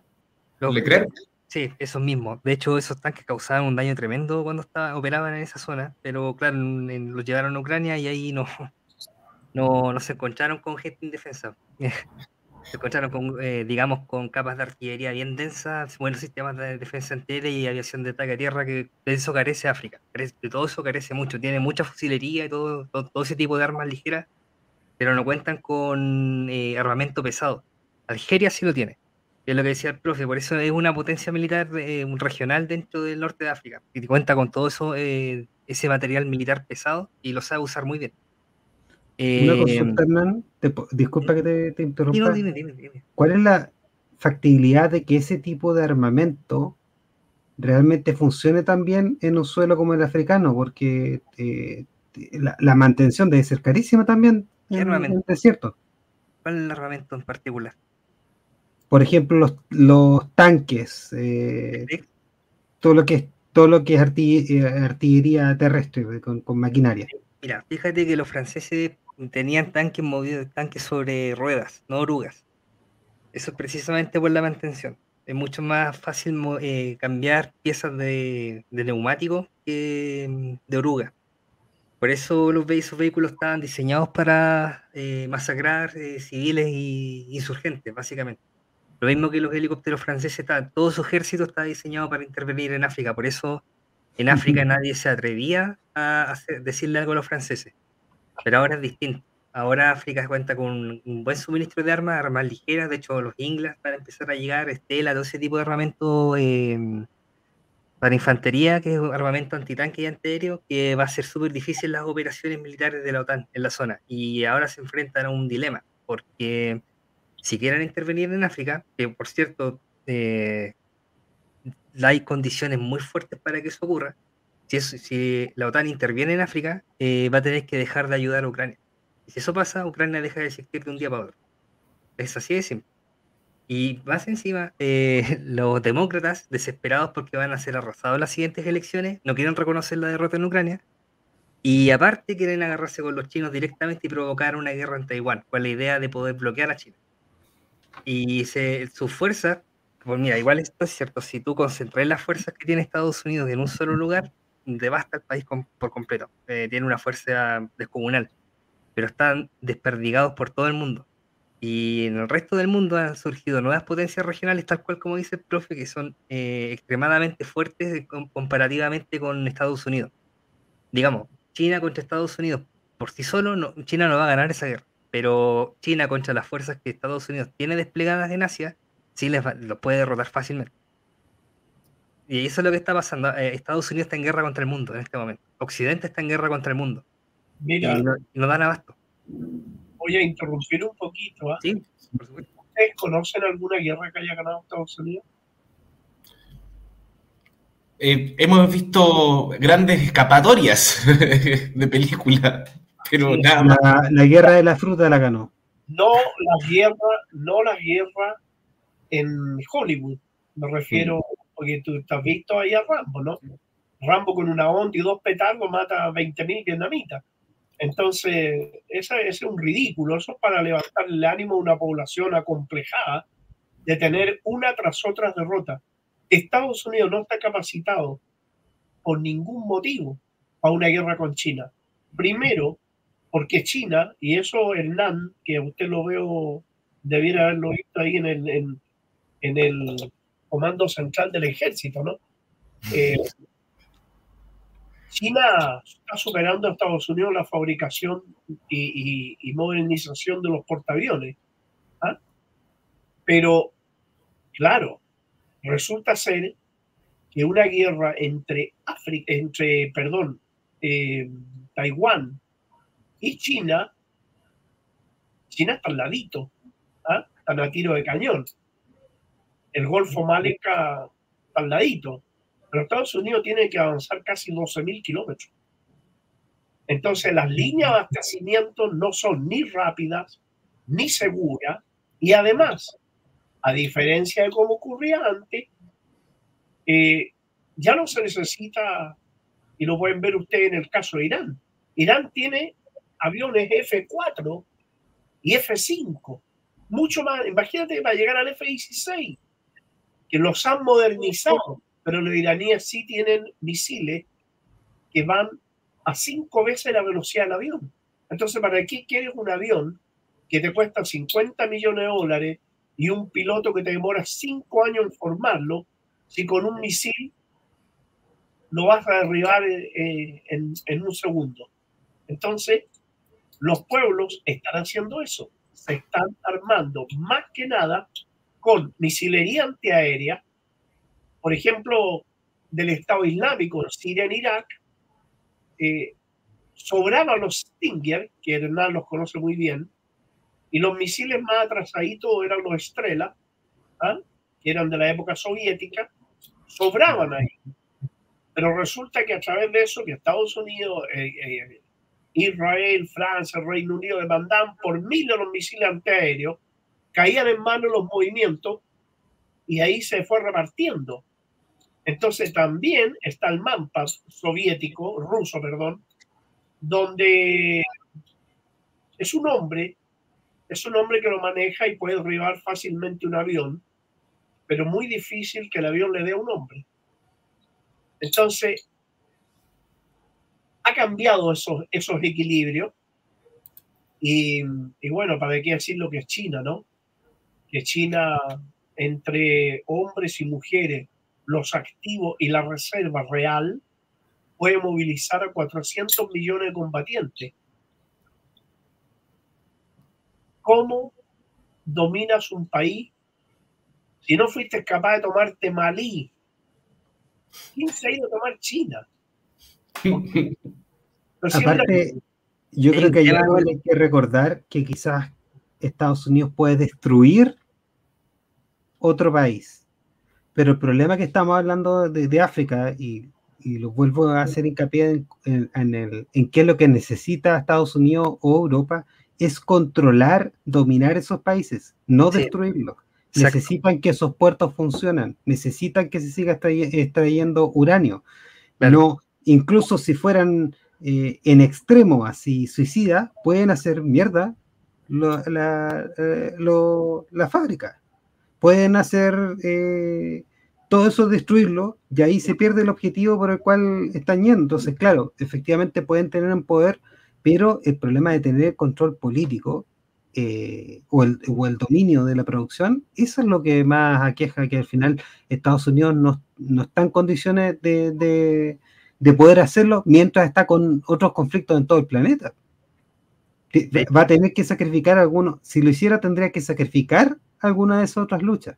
Sí, esos mismos. De hecho, esos tanques causaban un daño tremendo cuando estaba, operaban en esa zona, pero claro, los llevaron a Ucrania y ahí no, [laughs] no, no se encontraron con gente indefensa. [laughs] se encontraron con, eh, digamos, con capas de artillería bien densas, buenos sistemas de defensa entera y aviación de ataque a tierra, que de eso carece África. De todo eso carece mucho. Tiene mucha fusilería y todo, todo, ese tipo de armas ligeras, pero no cuentan con eh, armamento pesado. Algeria sí lo tiene. Es lo que decía el profe, por eso es una potencia militar eh, regional dentro del norte de África. Y cuenta con todo eso, ese material militar pesado y lo sabe usar muy bien. Una consulta, em, Hernán, disculpa que te, interrumpa. ¿Cuál es la factibilidad de que ese tipo de armamento realmente funcione también en un suelo como el africano? Porque eh, la, mantención debe ser carísima también en, el desierto. ¿Cuál es el armamento en particular? Por ejemplo, los, tanques, eh, todo lo que es todo lo que es eh, artillería, terrestre con, con maquinaria. Mira, fíjate que los franceses tenían tanques movidos, tanques sobre ruedas, no orugas. Eso es precisamente por la mantención. Es mucho más fácil eh, cambiar piezas de, neumático que mm, de oruga. Por eso los, esos vehículos estaban diseñados para eh, masacrar eh, civiles y insurgentes, básicamente. Lo mismo que los helicópteros franceses, todo su ejército está diseñado para intervenir en África. Por eso en África nadie se atrevía a decirle algo a los franceses. Pero ahora es distinto. Ahora África cuenta con un buen suministro de armas, armas ligeras. De hecho, los ingles van a empezar a llegar, Estela, todo ese tipo de armamento em, para infantería, que es armamento antitanque y antiaéreo, que va a ser súper difícil las operaciones militares de la OTAN en la zona. Y ahora se enfrentan a un dilema, porque si quieren intervenir en África, que por cierto, eh, hay condiciones muy fuertes para que eso ocurra, si, la OTAN interviene en África, eh, va a tener que dejar de ayudar a Ucrania. Y si eso pasa, Ucrania deja de existir de un día para otro. Es así de simple. Y más encima, eh, [laughs] los demócratas, desesperados porque van a ser arrasados las siguientes elecciones, no quieren reconocer la derrota en Ucrania. Y aparte quieren agarrarse con los chinos directamente y provocar una guerra en Taiwán, con la idea de poder bloquear a China. Y se, su fuerza, pues mira, igual esto es cierto, si tú concentras las fuerzas que tiene Estados Unidos en un solo lugar, devasta el país por completo. Eh, tiene una fuerza descomunal, pero están desperdigados por todo el mundo. Y en el resto del mundo han surgido nuevas potencias regionales, tal cual como dice el profe, que son eh, extremadamente fuertes comparativamente con Estados Unidos. Digamos, China contra Estados Unidos por sí solo, China no va a ganar esa guerra, pero China contra las fuerzas que Estados Unidos tiene desplegadas en Asia, sí les los puede derrotar fácilmente. Y eso es lo que está pasando. Eh, Estados Unidos está en guerra contra el mundo en este momento. Occidente está en guerra contra el mundo. Mira, y no, dan abasto. Voy a interrumpir un poquito. ¿ah? Sí, por supuesto. ¿Ustedes conocen alguna guerra que haya ganado Estados Unidos? Eh, hemos visto grandes escapatorias [laughs] de películas, pero nada más. La, guerra de la fruta la ganó. No la guerra, no la guerra en Hollywood. Me refiero porque tú, has visto ahí a Rambo, ¿no? Rambo con una onda y dos petardos mata a 20.000 vietnamitas. Entonces, ese, es un ridículo. Eso es para levantar el ánimo de una población acomplejada de tener una tras otra derrota. Estados Unidos no está capacitado por ningún motivo para una guerra con China. Primero, porque China, y eso Hernán, que usted lo veo, debiera haberlo visto ahí en el, en el comando central del ejército, ¿no? Eh, China está superando a Estados Unidos la fabricación y, modernización de los portaaviones. ¿ah? Pero, claro, resulta ser que una guerra entre África, entre, perdón, eh, Taiwán y China, China está al ladito, ¿ah? están a tiro de cañón el Golfo Málaga al ladito. Pero Estados Unidos tiene que avanzar casi 12.000 kilómetros. Entonces las líneas de abastecimiento no son ni rápidas ni seguras y además A diferencia de cómo ocurría antes, eh, ya no se necesita, y lo pueden ver ustedes en el caso de Irán. Irán tiene aviones F4 y F5, mucho más, imagínate, va a llegar al F-16, que los han modernizado, pero los iraníes sí tienen misiles que van a cinco veces la velocidad del avión. Entonces, ¿para qué quieres un avión que te cuesta 50 millones de dólares y un piloto que te demora cinco años en formarlo, si con un misil lo vas a derribar eh, en, en un segundo? Entonces, los pueblos están haciendo eso. Se están armando más que nada con misilería antiaérea, por ejemplo, del Estado Islámico en Siria, en Irak, eh, sobraban los Stinger, que Hernán los conoce muy bien, y los misiles más atrasaditos eran los Estrella, ¿ah? que eran de la época soviética, sobraban ahí. Pero resulta que a través de eso, que Estados Unidos, eh, eh, Israel, Francia, Reino Unido demandaban por miles los misiles antiaéreos, caían en manos los movimientos y ahí se fue repartiendo. Entonces también está el MAMPAS soviético, ruso, perdón, donde es un hombre, es un hombre que lo maneja y puede derribar fácilmente un avión, pero muy difícil que el avión le dé un hombre. Entonces, ha cambiado esos, esos equilibrios y, y bueno, para qué decir lo que es China, ¿no? Que China, entre hombres y mujeres, los activos y la reserva real puede movilizar a 400 millones de combatientes. ¿Cómo dominas un país si no fuiste capaz de tomarte Malí? ¿Quién se ha ido a tomar China? [laughs] Aparte, yo creo que hay que recordar que quizás Estados Unidos puede destruir otro país. Pero el problema que estamos hablando de, África, y, lo vuelvo a hacer hincapié en, el, en qué es lo que necesita Estados Unidos o Europa, es controlar, dominar esos países, no destruirlos. Necesitan que esos puertos funcionen, necesitan que se siga extrayendo uranio. No, incluso si fueran eh, en extremo así suicida, pueden hacer mierda la, eh, la fábrica pueden hacer eh, todo eso, destruirlo, y ahí se pierde el objetivo por el cual están yendo. Entonces, claro, efectivamente pueden tener un poder, pero el problema de tener control político eh, o, el, dominio de la producción, eso es lo que más aqueja, que al final Estados Unidos no, está en condiciones de, de, poder hacerlo mientras está con otros conflictos en todo el planeta. Va a tener que sacrificar algunos, si lo hiciera tendría que sacrificar alguna de esas otras luchas.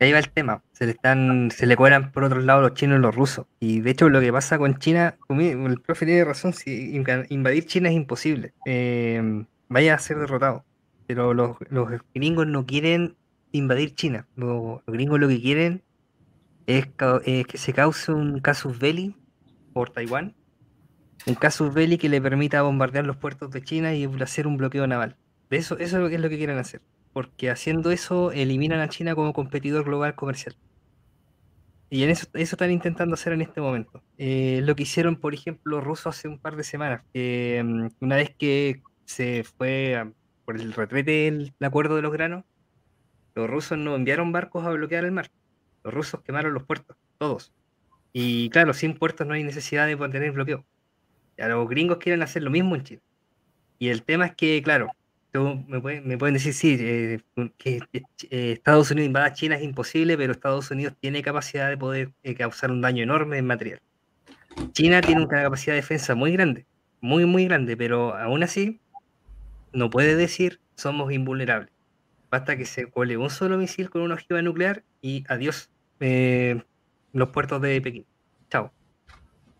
Ahí va el tema, se le están, se le cuelan por otro lado los chinos y los rusos. Y de hecho lo que pasa con China, el profe tiene razón, si invadir China es imposible. Eh, vaya a ser derrotado. Pero los, gringos no quieren invadir China. Los, gringos lo que quieren es, que se cause un casus belli por Taiwán. Un casus belli que le permita bombardear los puertos de China y hacer un bloqueo naval. Eso, eso es lo que quieren hacer porque haciendo eso eliminan a China como competidor global comercial. Y en eso, eso están intentando hacer en este momento. Eh, lo que hicieron, por ejemplo, los rusos hace un par de semanas. Mm, una vez que se fue por el retrete el, acuerdo de los granos, los rusos no enviaron barcos a bloquear el mar. Los rusos quemaron los puertos, todos. Y claro, sin puertos no hay necesidad de tener bloqueo. Ya los gringos quieren hacer lo mismo en China. Y el tema es que, claro, me, pueden, decir, sí, eh, que eh, Estados Unidos invada China es imposible, pero Estados Unidos tiene capacidad de poder eh, causar un daño enorme en material. China tiene una capacidad de defensa muy grande, muy, muy grande, pero aún así no puede decir somos invulnerables. Basta que se cuele un solo misil con una ojiva nuclear y adiós los puertos de Pekín. Chao.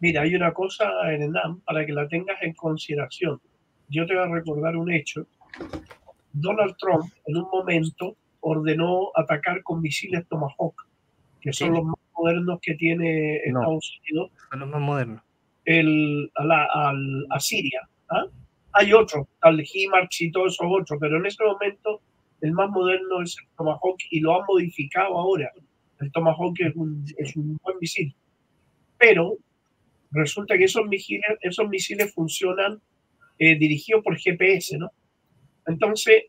Mira, hay una cosa, Hernán, para que la tengas en consideración. Yo te voy a recordar un hecho Donald Trump en un momento ordenó atacar con misiles Tomahawk, que son los más modernos que tiene Estados Unidos. Son los más modernos. El, a, Siria. ¿ah? Hay otros, tal HIMARS y todos esos otros, pero en ese momento el más moderno es el Tomahawk y lo han modificado ahora. El Tomahawk es un, es un buen misil. Pero resulta que esos misiles, esos misiles funcionan eh, dirigidos por GPS, ¿no? Entonces,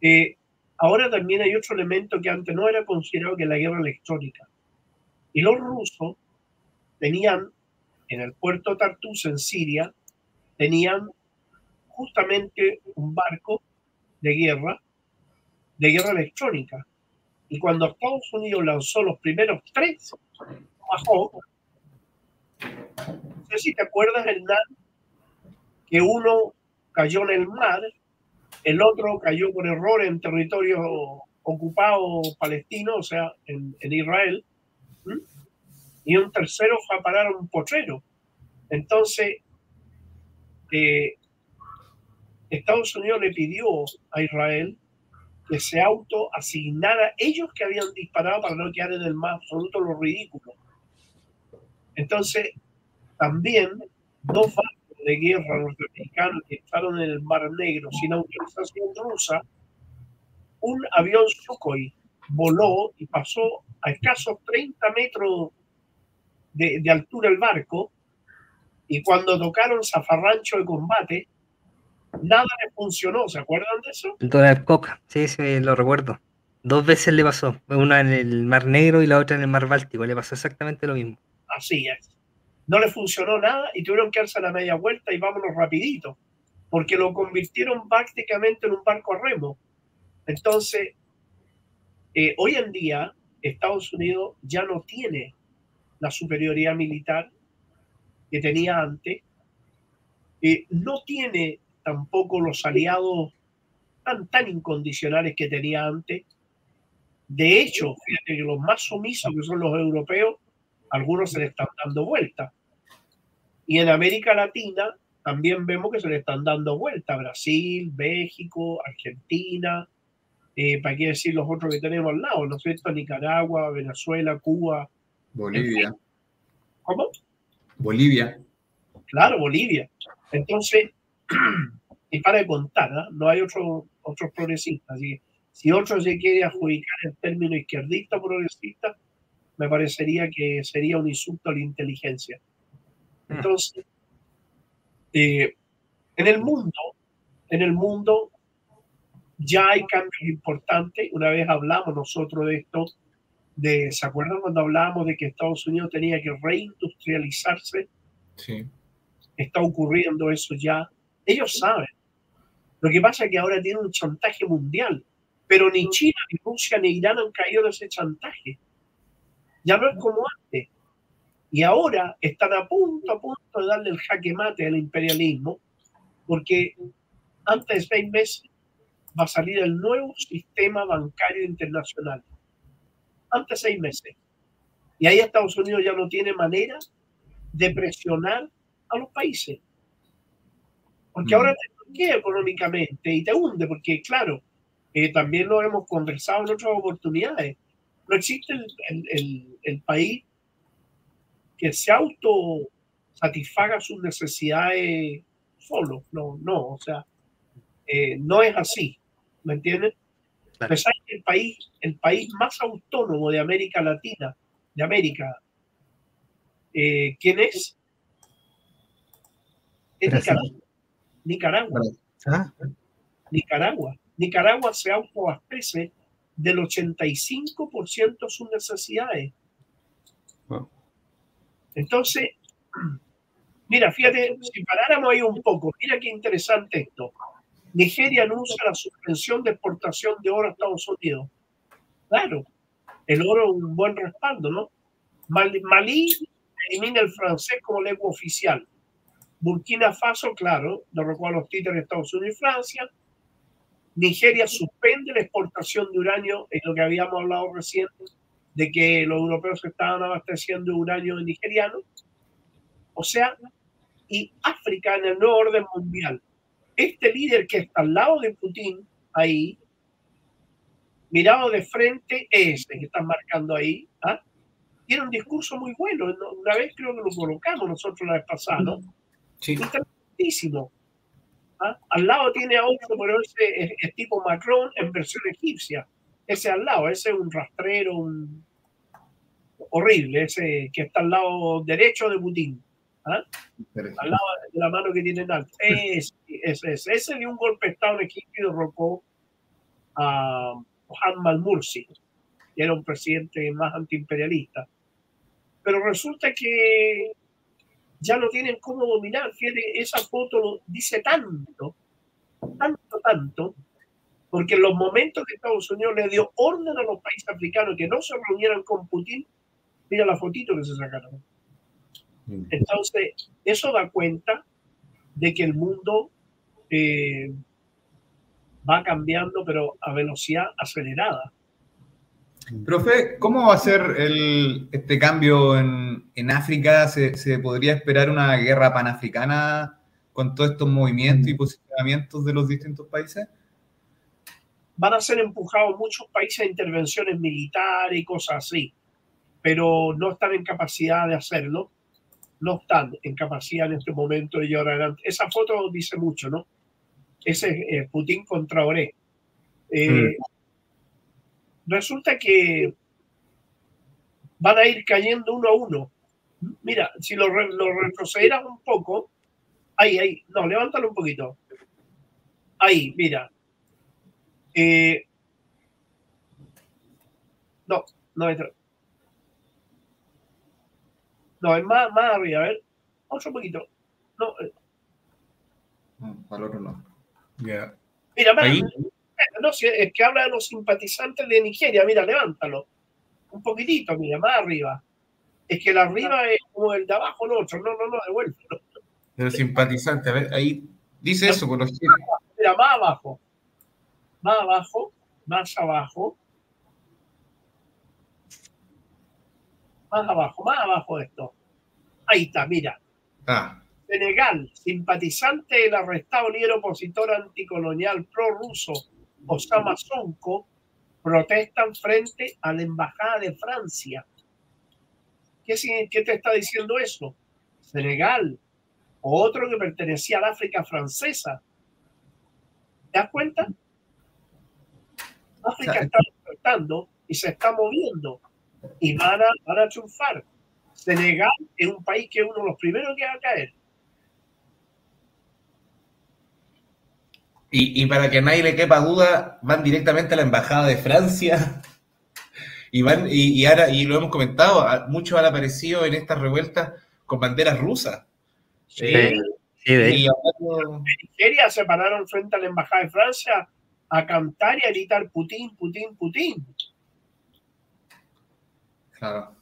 eh, ahora también hay otro elemento que antes no era considerado que la guerra electrónica. Y los rusos tenían en el puerto Tartus en Siria, tenían justamente un barco de guerra, de guerra electrónica. Y cuando Estados Unidos lanzó los primeros tres, bajó. No sé si te acuerdas, Hernán, que uno cayó en el mar, el otro cayó por error en territorio ocupado palestino, o sea, en, Israel, y un tercero fue a parar un potrero. Entonces, eh, Estados Unidos le pidió a Israel que se autoasignara ellos que habían disparado para no quedar en el más absoluto lo ridículo. Entonces, también dos barcos de guerra norteamericanos que estaban en el Mar Negro sin autorización rusa, un avión Sukhoi voló y pasó a escasos 30 metros de, de altura el barco y cuando tocaron zafarrancho de combate, nada le funcionó. ¿Se acuerdan de eso? Donald Coca, sí, sí, lo recuerdo. Dos veces le pasó, una en el Mar Negro y la otra en el Mar Báltico, le pasó exactamente lo mismo. Así es. No le funcionó nada y tuvieron que darse la media vuelta y vámonos rapidito, porque lo convirtieron prácticamente en un barco a remo. Entonces, eh, hoy en día Estados Unidos ya no tiene la superioridad militar que tenía antes, eh, no tiene tampoco los aliados tan, tan incondicionales que tenía antes. De hecho, fíjate que los más sumisos que son los europeos, algunos se le están dando vuelta. Y en América Latina también vemos que se le están dando vuelta. Brasil, México, Argentina, eh, para qué decir los otros que tenemos al lado, ¿no es cierto? Nicaragua, Venezuela, Cuba. Bolivia. ¿Cómo? Bolivia. Claro, Bolivia. Entonces, [clears throat] y para de contar, ¿no? no hay otro, otros progresistas. Así si otro se quiere adjudicar el término izquierdista progresista, me parecería que sería un insulto a la inteligencia. Hmm. Entonces, eh, en el mundo, en el mundo ya hay cambios importantes. Una vez hablamos nosotros de esto de, ¿se acuerdan cuando hablábamos de que Estados Unidos tenía que reindustrializarse? Sí. Está ocurriendo eso ya. Ellos saben. Lo que pasa es que ahora tienen un chantaje mundial, pero ni China, ni Rusia, ni Irán han caído de ese chantaje. Ya no es como antes. Y ahora están a punto, a punto de darle el jaque mate al imperialismo, porque antes de seis meses va a salir el nuevo sistema bancario internacional antes seis meses. Y ahí Estados Unidos ya no tiene manera de presionar a los países. Porque ahora te bloquea económicamente y te hunde, porque claro, eh, también lo hemos conversado en otras oportunidades. No existe el, país que se auto satisfaga sus necesidades solo. No, no, o sea, eh, no es así. ¿Me entiendes? el país, el país más autónomo de América Latina, de América, eh, ¿quién es? Nicaragua. Nicaragua. Ah. Nicaragua. Nicaragua se autoabastece del 85% de sus necesidades. Entonces, [clears throat] mira, fíjate, si paráramos ahí un poco, mira qué interesante esto. Nigeria anuncia la suspensión de exportación de oro a Estados Unidos. Claro, el oro es un buen respaldo, ¿no? Malí elimina el francés como lengua oficial. Burkina Faso, claro, no recuerdo los títulos de Estados Unidos y Francia. Nigeria suspende la exportación de uranio, en lo que habíamos hablado recién, de que los europeos estaban abasteciendo uranio nigeriano. O sea, y África en el nuevo orden mundial este líder que está al lado de Putin, ahí, mirado de frente, ese que están marcando ahí, ¿ah? tiene un discurso muy bueno. Una vez creo que lo colocamos nosotros la vez pasada, ¿no? Sí. Interesantísimo. ¿Ah? Al lado tiene a otro, pero ese es, tipo Macron en versión egipcia. Ese al lado, ese es un rastrero, un horrible, ese que está al lado derecho de Putin. ¿ah? Al lado de la mano que tiene en alto. Ese, ese, ese, ese dio un golpe de Estado en Egipto y derrocó a Muhammad Mursi, que era un presidente más antiimperialista. Pero resulta que ya no tienen cómo dominar. Fíjate, esa foto dice tanto, tanto, tanto, porque en los momentos que Estados Unidos le dio orden a los países africanos que no se reunieran con Putin, mira la fotito que se sacaron. Mm. Entonces, eso da cuenta de que el mundo eh, va cambiando, pero a velocidad acelerada. Profe, ¿cómo va a ser el, este cambio en, en África? ¿Se, ¿Se, podría esperar una guerra panafricana con todos estos movimientos y mm. posicionamientos de los distintos países? Van a ser empujados muchos países a intervenciones militares y cosas así, pero no están en capacidad de hacerlo. No están en capacidad en este momento de llevar adelante. Esa foto dice mucho, ¿no? Ese es eh, Putin contra Oré. Eh, mm resulta que van a ir cayendo uno a uno. Mira, si lo, lo retrocederas un poco, ahí, ahí, no, levántalo un poquito. Ahí, mira. Eh, no, no es. No, es más, más arriba, a ver. Otro poquito. No. Eh. Para otro lado. Mira, ahí no, es que habla de los simpatizantes de Nigeria, mira, levántalo. Un poquitito, mira, más arriba. Es que el arriba es como el de abajo, el otro. No, no, no, devuélvelo. De los simpatizantes, a ver, ahí dice eso por los Mira, más abajo. Más abajo, más abajo. Más abajo, más abajo de esto. Ahí está, mira. Ah. Senegal, simpatizante del arrestado líder opositor anticolonial pro-ruso Osama Sonko protestan frente a la Embajada de Francia. ¿Qué, ¿Qué, te está diciendo eso? Senegal, otro que pertenecía al África francesa. ¿Te das cuenta? África está despertando y se está moviendo y van a, van a triunfar. Senegal es un país que es uno de los primeros que va a caer. Y, para que nadie le quepa duda, van directamente a la Embajada de Francia. [laughs] Y, van, y, ahora, y lo hemos comentado, muchos han aparecido en estas revueltas con banderas rusas. Sí, eh, sí de y En Nigeria se pararon frente a la Embajada de Francia a cantar y a gritar Putin, Putin, Putin. Claro.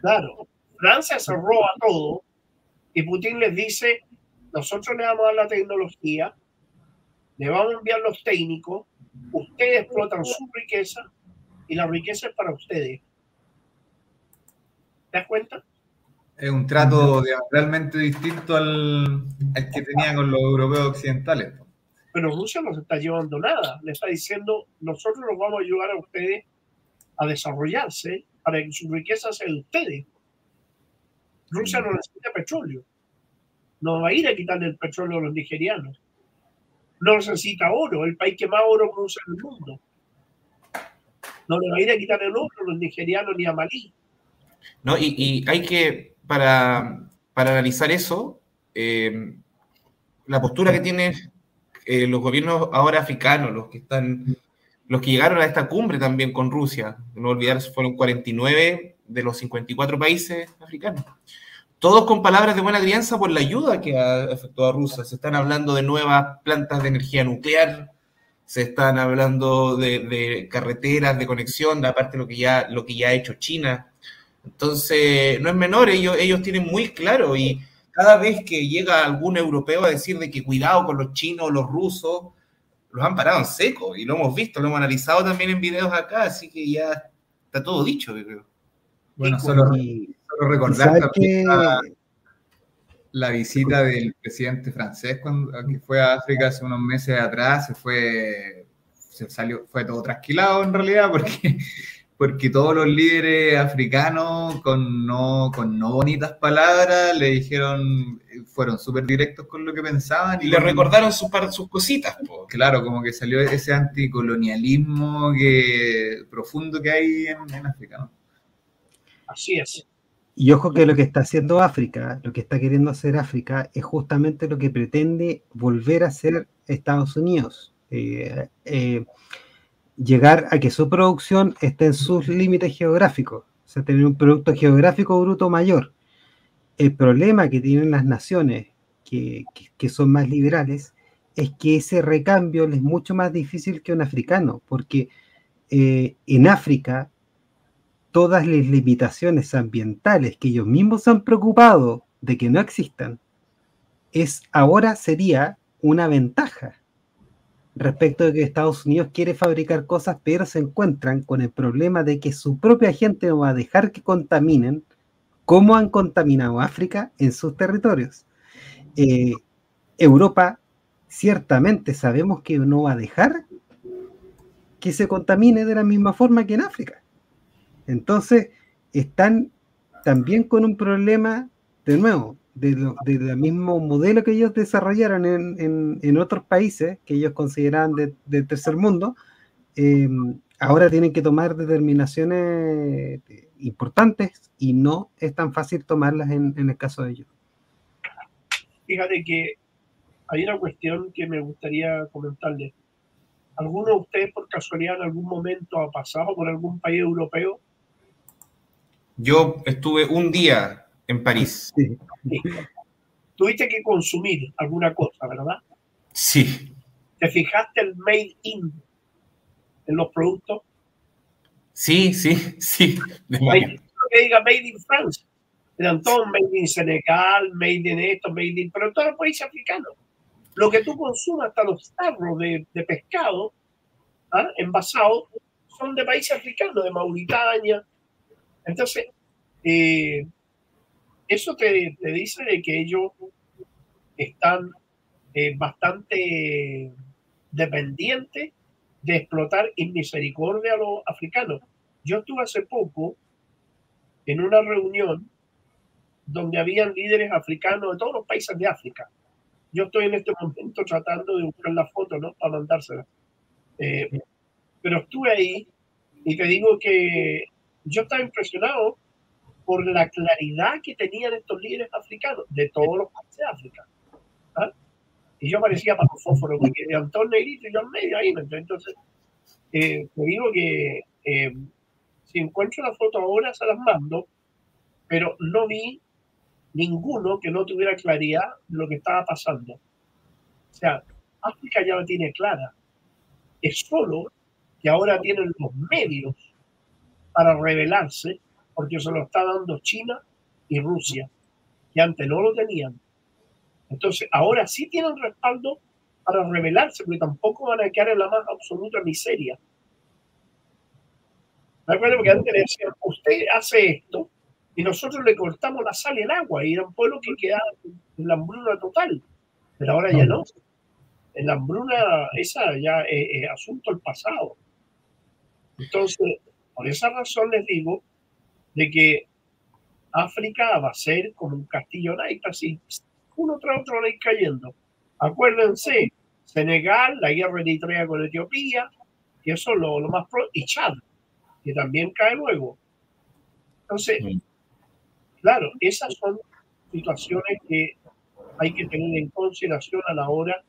Claro. Francia se roba todo y Putin les dice, nosotros le vamos a dar la tecnología, le vamos a enviar los técnicos, ustedes explotan su riqueza y la riqueza es para ustedes. ¿Te das cuenta? Es un trato realmente distinto al, que tenía con los europeos occidentales. Pero Rusia no se está llevando nada. Le está diciendo, nosotros los vamos a ayudar a ustedes a desarrollarse para que su riqueza sea de ustedes. Rusia no necesita petróleo. No va a ir a quitarle el petróleo a los nigerianos no necesita oro, el país que más oro produce en el mundo. No le va a ir a quitar el oro a los nigerianos ni a Malí. No, y, hay que, para, analizar eso, eh, la postura que tienen eh, los gobiernos ahora africanos, los que están, los que llegaron a esta cumbre también con Rusia, no olvidar, fueron 49 de los 54 países africanos todos con palabras de buena crianza por la ayuda que ha efectuado Rusia. Se están hablando de nuevas plantas de energía nuclear, se están hablando de, carreteras de conexión, aparte de lo que ya, lo que ya ha hecho China. Entonces, no es menor, ellos, ellos tienen muy claro y cada vez que llega algún europeo a decir de que cuidado con los chinos los rusos, los han parado en seco y lo hemos visto, lo hemos analizado también en videos acá, así que ya está todo dicho, creo. Bueno, solo, recordar que... la, visita del presidente francés cuando, que fue a África hace unos meses atrás, se fue, se salió, fue todo trasquilado en realidad, porque porque todos los líderes africanos con no, con no bonitas palabras le dijeron, fueron súper directos con lo que pensaban. Y, le recordaron sus, sus cositas. Claro, como que salió ese anticolonialismo que, profundo que hay en, en África. ¿no? Así es. Y ojo que lo que está haciendo África, lo que está queriendo hacer África, es justamente lo que pretende volver a ser Estados Unidos. Eh, eh, llegar a que su producción esté en sus límites geográficos, o sea, tener un producto geográfico bruto mayor. El problema que tienen las naciones que, son más liberales es que ese recambio es mucho más difícil que un africano, porque eh, en África todas las limitaciones ambientales que ellos mismos se han preocupado de que no existan, es ahora sería una ventaja respecto de que Estados Unidos quiere fabricar cosas, pero se encuentran con el problema de que su propia gente no va a dejar que contaminen como han contaminado África en sus territorios. Eh, Europa ciertamente sabemos que no va a dejar que se contamine de la misma forma que en África. Entonces, están también con un problema, de nuevo, del de mismo modelo que ellos desarrollaron en, otros países que ellos consideraban de, tercer mundo, em, ahora tienen que tomar determinaciones importantes y no es tan fácil tomarlas en, el caso de ellos. Fíjate que hay una cuestión que me gustaría comentarles. ¿Alguno de ustedes por casualidad en algún momento ha pasado por algún país europeo yo estuve un día en París. [laughs] Tuviste que consumir alguna cosa, ¿verdad? Sí. ¿Te fijaste el made in en los productos? Sí, sí, sí. que diga made in France. Eran todos made in Senegal, made in esto, made in... Pero todos los países africanos. Lo que tú consumas, hasta los tarros de, pescado ¿ah? envasados, son de países africanos, de Mauritania, entonces, eh, eso te, dice de que ellos están eh, bastante dependientes de explotar en misericordia a los africanos. Yo estuve hace poco en una reunión donde habían líderes africanos de todos los países de África. Yo estoy en este momento tratando de buscar la foto, ¿no? Para mandársela. Eh, pero estuve ahí y te digo que yo estaba impresionado por la claridad que tenían estos líderes africanos de todos los países de África. ¿ah? Y yo parecía para los fósforos, porque de Antón Negrito y yo en medio ahí. Entonces, eh, te digo que eh, si encuentro la foto ahora se las mando, pero no vi ninguno que no tuviera claridad de lo que estaba pasando. O sea, África ya la tiene clara. Es solo que ahora tienen los medios para rebelarse, porque se lo está dando China y Rusia, que antes no lo tenían. Entonces, ahora sí tienen respaldo para rebelarse, porque tampoco van a quedar en la más absoluta miseria. ¿De acuerdo? Porque antes le decían, usted hace esto y nosotros le cortamos la sal y el agua, y era un pueblo que quedaba en la hambruna total. Pero ahora ya no. En la hambruna, esa ya es asunto del pasado. Entonces, por esa razón les digo de que África va a ser como un castillo naipes, así uno tras otro va cayendo. Acuérdense, Senegal, la guerra eritrea con Etiopía, y eso es lo, más pro, y Chad, que también cae luego. Entonces, claro, esas son situaciones que hay que tener en consideración a la hora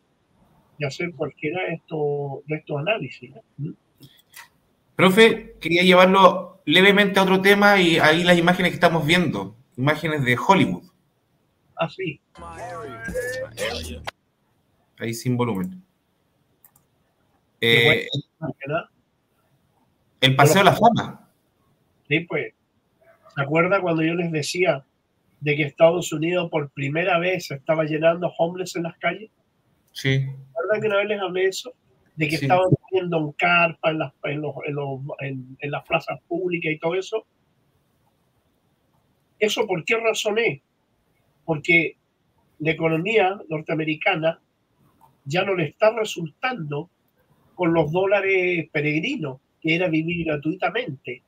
de hacer cualquiera de estos, de estos análisis. Profe, quería llevarlo levemente a otro tema y ahí las imágenes que estamos viendo, imágenes de Hollywood. Ah, sí. Ahí sin volumen. Eh, el Paseo de la Fama. Sí, pues. ¿Se acuerda cuando yo les decía de que Estados Unidos por primera vez se estaba llenando homeless en las calles? Sí. ¿Verdad que una vez les hablé de eso? De que estaban en carpa en las, en, los, en, en, las plazas públicas y todo eso. ¿Eso por qué razón es? Porque la economía norteamericana ya no le está resultando con los dólares peregrinos, que era vivir gratuitamente.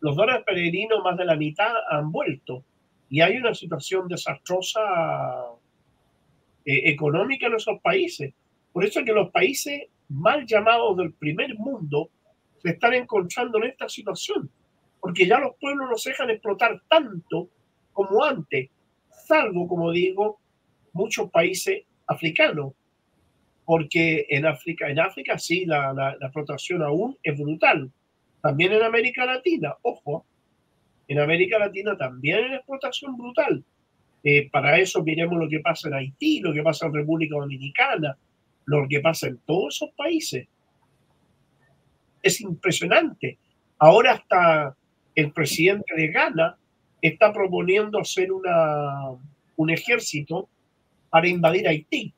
los dólares peregrinos, más de la mitad han vuelto. Y hay una situación desastrosa eh, económica en esos países. Por eso es que los países mal llamados del primer mundo se están encontrando en esta situación. Porque ya los pueblos no se dejan explotar tanto como antes, salvo, como digo, muchos países africanos. Porque en África, en África sí, la, la, la explotación aún es brutal. También en América Latina, ojo, en América Latina también hay explotación brutal. Eh, para eso miremos lo que pasa en Haití, lo que pasa en República Dominicana, lo que pasa en todos esos países. Es impresionante. Ahora hasta el presidente de Ghana está proponiendo hacer una, un ejército para invadir Haití,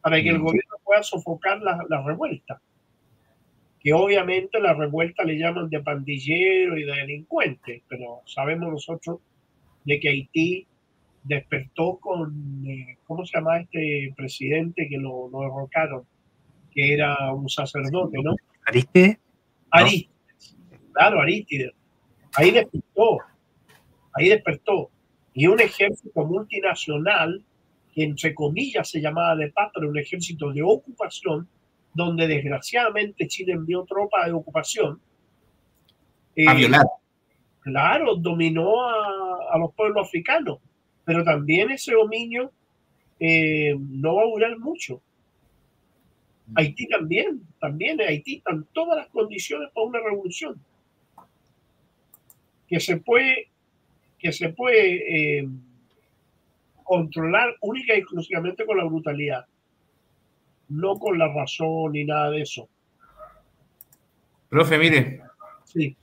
para que el gobierno pueda sofocar la, la revuelta que obviamente la revuelta le llaman de pandillero y de delincuente, pero sabemos nosotros de que Haití despertó con, eh, ¿cómo se llama este presidente que lo, lo, derrocaron? Que era un sacerdote, ¿no? Aristides. Aristides, claro, Aristides. Ahí despertó, ahí despertó. Y un ejército multinacional, que entre comillas se llamaba de paz, pero un ejército de ocupación, donde desgraciadamente Chile envió tropas de ocupación. a violar. Claro, dominó a, a, los pueblos africanos, pero también ese dominio eh, no va a durar mucho. Haití también, también en Haití están todas las condiciones para una revolución que se puede, que se puede eh, controlar única y exclusivamente con la brutalidad no con la razón ni nada de eso. Profe, mire. Sí.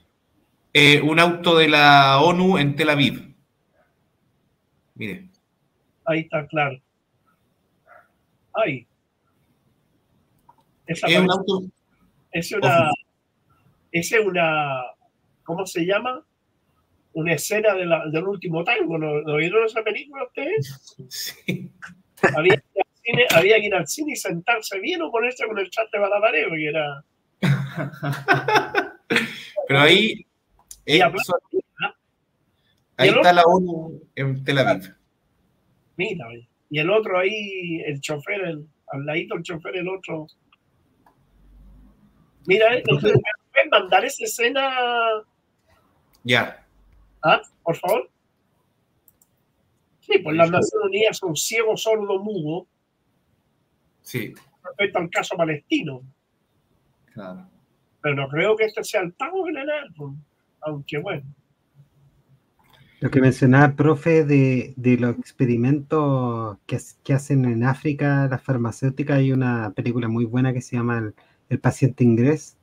Eh, un auto de la ONU en Tel Aviv. Mire. Ahí está claro. Ahí. Esa es un auto. Es una. Es una. ¿Cómo se llama? Una escena de la, del último tango. ¿No, ¿No vieron esa película ustedes? Sí. Había cine, había que ir al cine y sentarse bien o ponerse con el chat de balabareo, que era. [laughs] Pero ahí. Eh, so, ahí está la ONU en Tel Aviv. Mira, y el otro ahí, el chofer, el, al ladito el chofer, el otro. Mira, ¿me [laughs] pueden mandar esa escena? Ya. ¿Ah? Por favor. Sí, pues las Naciones Unidas son ciegos, sordos, mudos. Sí. Respecto al caso palestino. Claro. Pero no creo que este sea el pago general, aunque bueno. Lo que mencionaba, profe, de, de los experimentos que, que, hacen en África las farmacéuticas, hay una película muy buena que se llama El, el paciente inglés,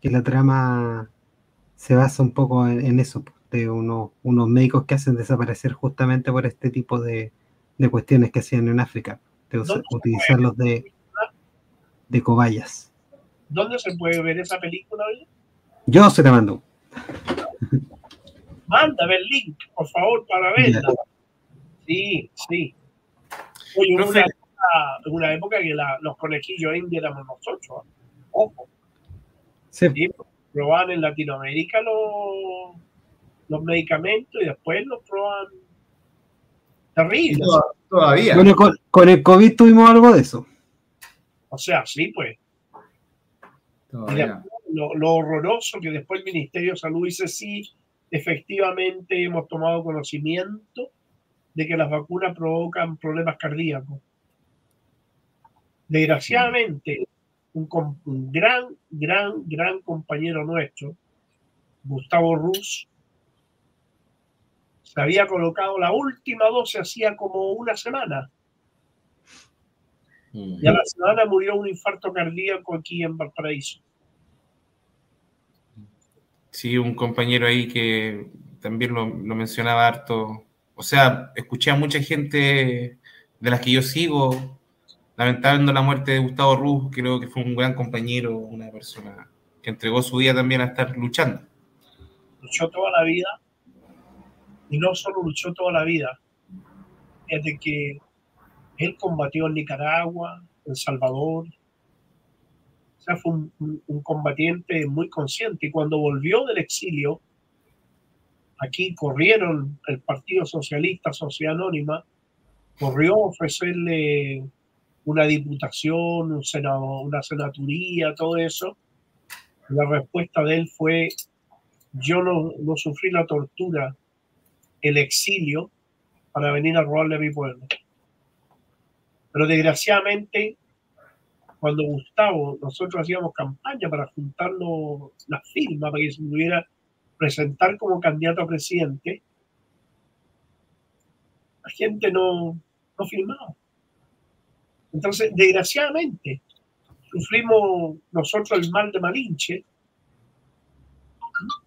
que la trama se basa un poco en, en eso, de uno, unos médicos que hacen desaparecer justamente por este tipo de, de cuestiones que hacían en África, de utilizarlos de, de cobayas. ¿Dónde se puede ver esa película? Oye? Yo se la mando. [laughs] Mándame el link, por favor, para verla. Sí, sí. Oye, hubo una época, una época que la, los conejillos indios éramos nosotros. Ojo. Sí. sí probaban en Latinoamérica los, los medicamentos y después los proban terrible. Todavía. Bueno, con, con, el COVID tuvimos algo de eso. O sea, sí, pues. Lo, lo, horroroso que después el Ministerio de Salud dice, sí, efectivamente hemos tomado conocimiento de que las vacunas provocan problemas cardíacos. Desgraciadamente, un, un gran, gran, gran compañero nuestro, Gustavo Ruz, se había colocado la última dosis hacía como una semana. Y a la semana murió un infarto cardíaco aquí en Valparaíso. Sí, un compañero ahí que también lo, mencionaba harto. O sea, escuché a mucha gente de las que yo sigo lamentando la muerte de Gustavo Ruz. Creo que fue un gran compañero, una persona que entregó su vida también a estar luchando. Luchó toda la vida y no solo luchó toda la vida, desde que él combatió en Nicaragua, en Salvador, sea, fue un, combatiente muy consciente y cuando volvió del exilio, aquí corrieron el Partido Socialista, Sociedad Anónima, corrió a ofrecerle una diputación, un senado, una senaturía, todo eso. La respuesta de él fue, yo no, no sufrí la tortura, el exilio, para venir a robarle a mi pueblo. Pero desgraciadamente cuando Gustavo, nosotros hacíamos campaña para juntarnos las firmas para que se pudiera presentar como candidato a presidente, la gente no, no firmaba. Entonces, desgraciadamente, sufrimos nosotros el mal de Malinche.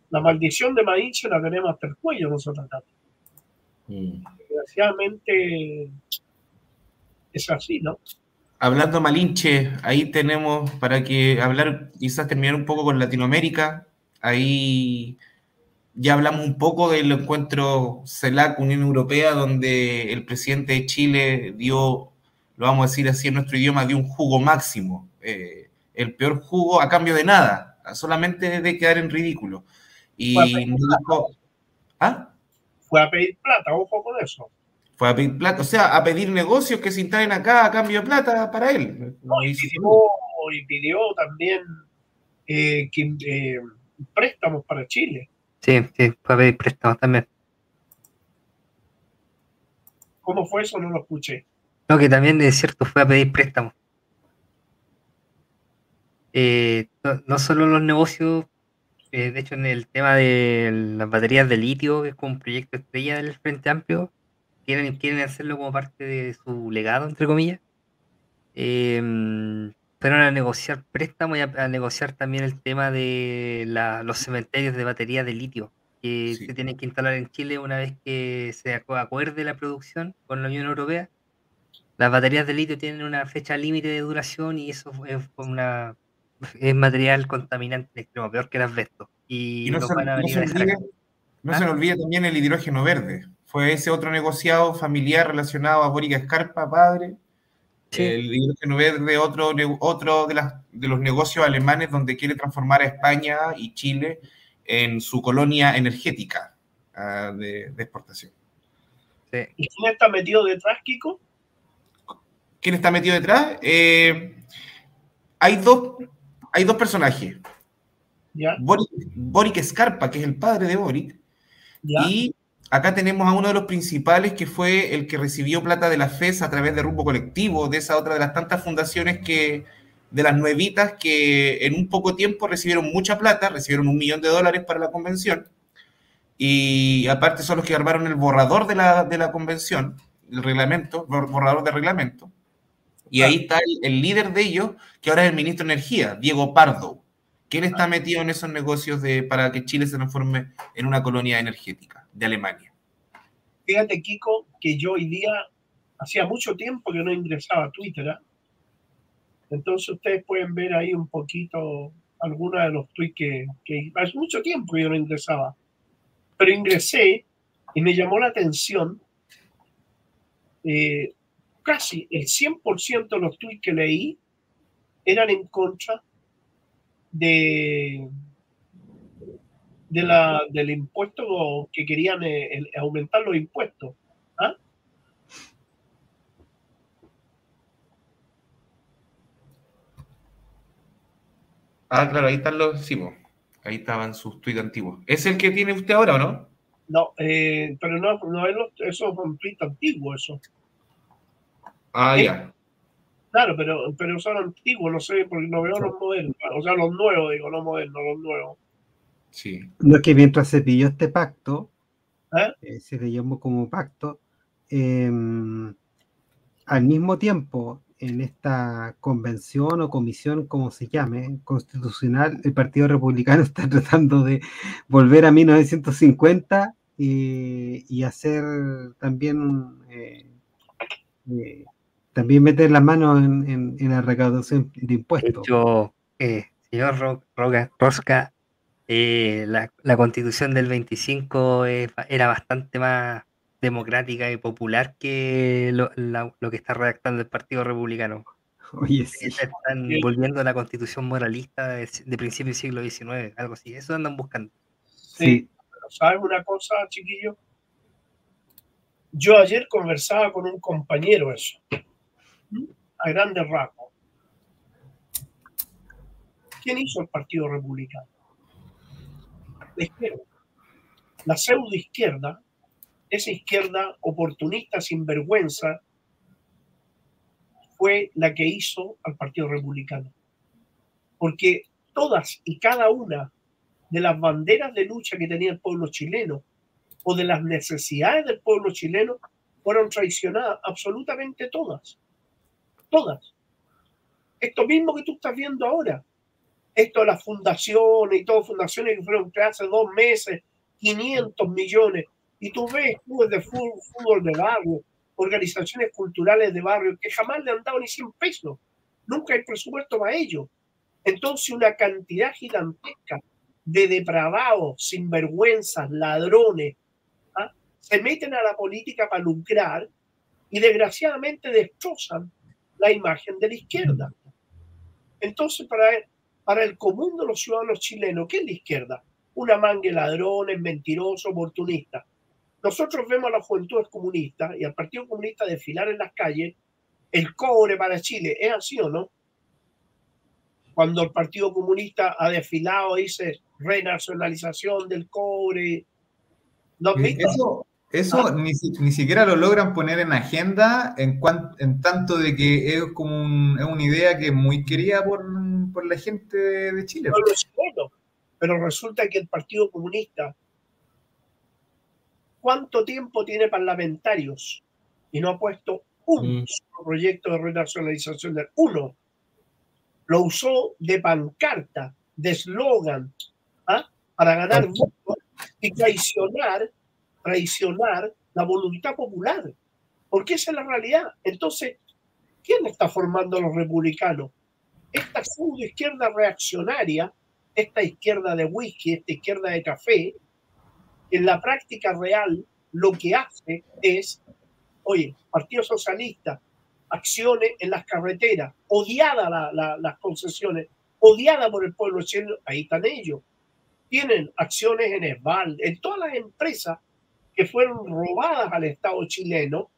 La maldición de Malinche la tenemos hasta el cuello nosotros acá. Mm. Desgraciadamente es así, ¿no? Hablando Malinche, ahí tenemos para que hablar, quizás terminar un poco con Latinoamérica. Ahí ya hablamos un poco del encuentro CELAC Unión Europea, donde el presidente de Chile dio, lo vamos a decir así en nuestro idioma, dio un jugo máximo. Eh, el peor jugo a cambio de nada, solamente de quedar en ridículo. Y ¿Ah? Fue a pedir plata, ojo con eso fue a pedir plata, o sea, a pedir negocios que se instalen acá a cambio de plata para él. y, pidió, también eh, eh, préstamos para Chile. Sí, sí, fue a pedir préstamos también. ¿Cómo fue eso? No lo escuché. No, que también es cierto, fue a pedir préstamos. Eh, no, solo los negocios, de hecho en el tema de las baterías de litio, que es como un proyecto estrella del Frente Amplio, quieren, hacerlo como parte de su legado, entre comillas. Eh, fueron a negociar préstamos y a, negociar también el tema de los cementerios de baterías de litio que se tienen que instalar en Chile una vez que se acuerde la producción con la Unión Europea. Las baterías de litio tienen una fecha límite de duración y eso es una es material contaminante extremo, peor que el asbesto. Y, no, se, van a venir no, se, no se ¿Ah? olvide también el hidrógeno verde fue ese otro negociado familiar relacionado a Boric Escarpa, padre. El hidrógeno verde, otro, otro de, las, de los negocios alemanes donde quiere transformar a España y Chile en su colonia energética uh, de, de, exportación. ¿Y quién está metido detrás, Kiko? ¿Quién está metido detrás? Eh, hay, dos, hay dos personajes. ¿Ya? Boric, Boric Escarpa, que es el padre de Boric, ¿Ya? y acá tenemos a uno de los principales que fue el que recibió plata de la FES a través de Rumbo Colectivo, de esa otra de las tantas fundaciones que, de las nuevitas que en un poco tiempo recibieron mucha plata, recibieron un millón de dólares para la convención, y aparte son los que armaron el borrador de la, de la convención, el reglamento, borrador de reglamento, y ahí está el, líder de ellos, que ahora es el ministro de Energía, Diego Pardo, que él está metido en esos negocios de, para que Chile se transforme en una colonia energética de Alemania. Fíjate, Kiko, que yo hoy día hacía mucho tiempo que no ingresaba a Twitter. ¿eh? Entonces ustedes pueden ver ahí un poquito algunos de los tweets que, que hace mucho tiempo que yo no ingresaba. Pero ingresé y me llamó la atención eh, casi el 100% de los tweets que leí eran en contra de, de la, del impuesto que querían eh, aumentar los impuestos. ¿ah? ¿ah? claro, ahí están los, sí, ahí estaban sus tweets antiguos. ¿Es el que tiene usted ahora o no? No, eh, pero no, no es eso es un tweet antiguo, eso. Ah, ya. Claro, pero, pero son antiguos, no sé, porque no veo los modelos, o sea, los nuevos, digo, no modernos, los nuevos. No es que mientras se pidió este pacto, ¿Eh? Eh, se le llamó como pacto, em, al mismo tiempo, en esta convención o comisión, como se llame, constitucional, el Partido Republicano [laughs] está tratando de volver a 1950 y, y hacer también, eh, también meter la mano en, la recaudación de impuestos. De señor Rosca, eh, la, constitución del 25 era bastante más democrática y popular que lo, que está redactando el Partido Republicano. Oye, sí. Están volviendo a la constitución moralista de, principio del siglo XIX, algo así. Eso andan buscando. Sí. ¿Sabes una cosa, chiquillo? Yo ayer conversaba con un compañero eso, a grandes rasgos. ¿Quién hizo el Partido Republicano? La izquierda. La pseudo izquierda, esa izquierda oportunista, sin vergüenza, fue la que hizo al Partido Republicano. Porque todas y cada una de las banderas de lucha que tenía el pueblo chileno o de las necesidades del pueblo chileno fueron traicionadas, absolutamente todas. Todas. Esto mismo que tú estás viendo ahora. Esto de las fundaciones y todas fundaciones que fueron creadas hace dos meses, 500 millones. Y tú ves clubes de fútbol, fútbol de barrio, organizaciones culturales de barrio que jamás le han dado ni 100 pesos. Nunca hay presupuesto para ello. Entonces, una cantidad gigantesca de depravados, sinvergüenzas, ladrones, ¿ah? se meten a la política para lucrar y desgraciadamente destrozan la imagen de la izquierda. Entonces, para, para el común de los ciudadanos chilenos, ¿qué es la izquierda? Una mangue ladrones, mentirosos, oportunistas. Nosotros vemos a la juventud comunista y al Partido Comunista desfilar en las calles, el cobre para Chile, ¿es así o no? Cuando el Partido Comunista ha desfilado, dice renacionalización del cobre. ¿No eso, eso ah. ni, ni, siquiera lo logran poner en agenda en, en tanto de que es como es una idea que es muy querida por, por la gente de Chile. pero resulta que el Partido Comunista ¿Cuánto tiempo tiene parlamentarios? Y no ha puesto un mm. proyecto de renacionalización del uno. Lo usó de pancarta, de eslogan, ¿ah? para ganar votos y traicionar, traicionar la voluntad popular. Porque esa es la realidad. Entonces, ¿quién está formando a los republicanos? Esta izquierda reaccionaria, esta izquierda de whisky, esta izquierda de café, en la práctica real lo que hace es, oye, Partido Socialista, acciones en las carreteras, odiada las concesiones, odiada por el pueblo chileno, ahí están ellos. Tienen acciones en ESBAL, en todas las empresas que fueron robadas al Estado chileno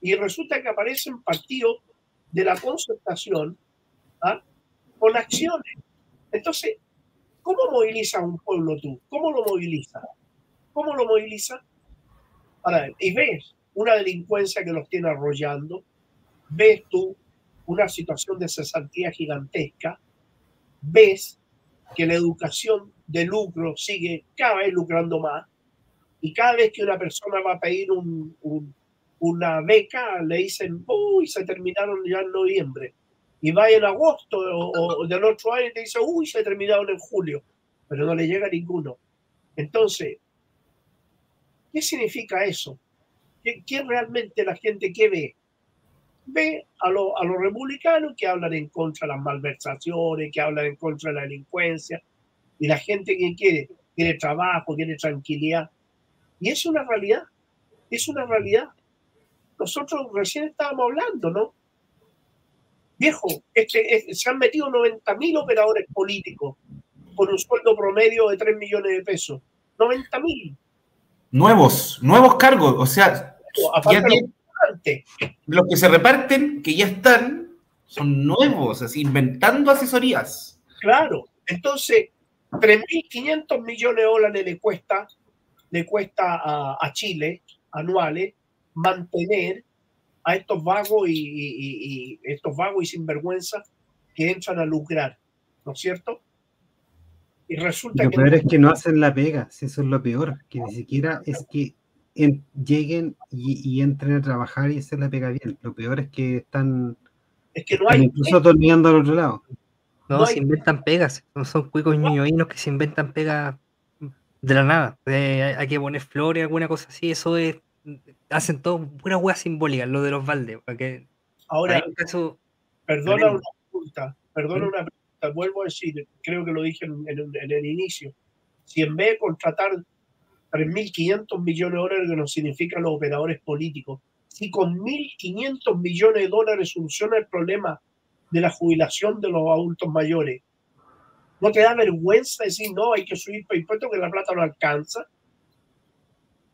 y resulta que aparecen partidos de la concertación ¿ah? con acciones. Entonces, ¿cómo moviliza un pueblo tú? ¿Cómo lo moviliza? ¿Cómo lo moviliza? Para, y ves una delincuencia que los tiene arrollando, ves tú una situación de cesantía gigantesca, ves que la educación de lucro sigue cada vez lucrando más, y cada vez que una persona va a pedir un, una beca, le dicen, uy, se terminaron ya en noviembre. Y va en agosto o, [laughs] del otro año y te dice, uy, se terminaron en julio, pero no le llega ninguno. Entonces, ¿Qué significa eso? ¿Qué, realmente la gente que ve? Ve a, a los republicanos que hablan en contra de las malversaciones, que hablan en contra de la delincuencia, y la gente que quiere, quiere trabajo, quiere tranquilidad. Y es una realidad, es una realidad. Nosotros recién estábamos hablando, ¿no? Viejo, este, se han metido 90 mil operadores políticos con un sueldo promedio de 3 millones de pesos. 90 mil nuevos, nuevos cargos. O sea, los que se reparten, que ya están, son nuevos, así, inventando asesorías. Claro, entonces, 3.500 millones de dólares le cuesta, le cuesta a, Chile anuales mantener a estos vagos y, estos vagos y sinvergüenza que entran a lucrar, ¿no es cierto? Y resulta lo peor es que no hacen la pega, eso es lo peor, que ni siquiera es que lleguen y, entren a trabajar y hacer la pega bien. Lo peor es que están, es que no hay, incluso dormiendo al otro lado. No, se inventan pegas, no son cuicos ñoñoínos que se inventan pegas de la nada. hay que poner flores, alguna cosa así, eso es, hacen todo pura hueá simbólica, lo de los baldes. Ahora, perdona una pregunta, perdona ¿Mm? una pregunta vuelvo a decir, creo que lo dije en, el inicio, si en vez de contratar 3.500 millones de dólares que nos significan los operadores políticos, si con 1.500 millones de dólares soluciona el problema de la jubilación de los adultos mayores. ¿No te da vergüenza decir, no, hay que subir impuestos que la plata no alcanza?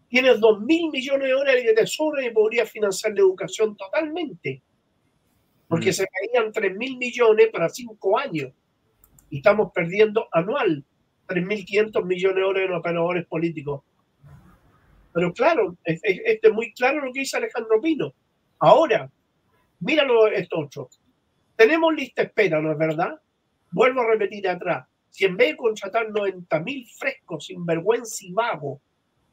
Tienes dos mil millones de dólares de tesoro y podría financiar la educación totalmente. Porque mm. se caían tres mil millones para cinco años. Y estamos perdiendo anual 3.500 millones de dólares en operadores políticos. Pero claro, es, es, muy claro lo que dice Alejandro Pino. Ahora, míralo esto otro. Tenemos lista espera, ¿no es verdad? Vuelvo a repetir atrás. Si en vez de contratar 90.000 frescos, sin vergüenza y vago,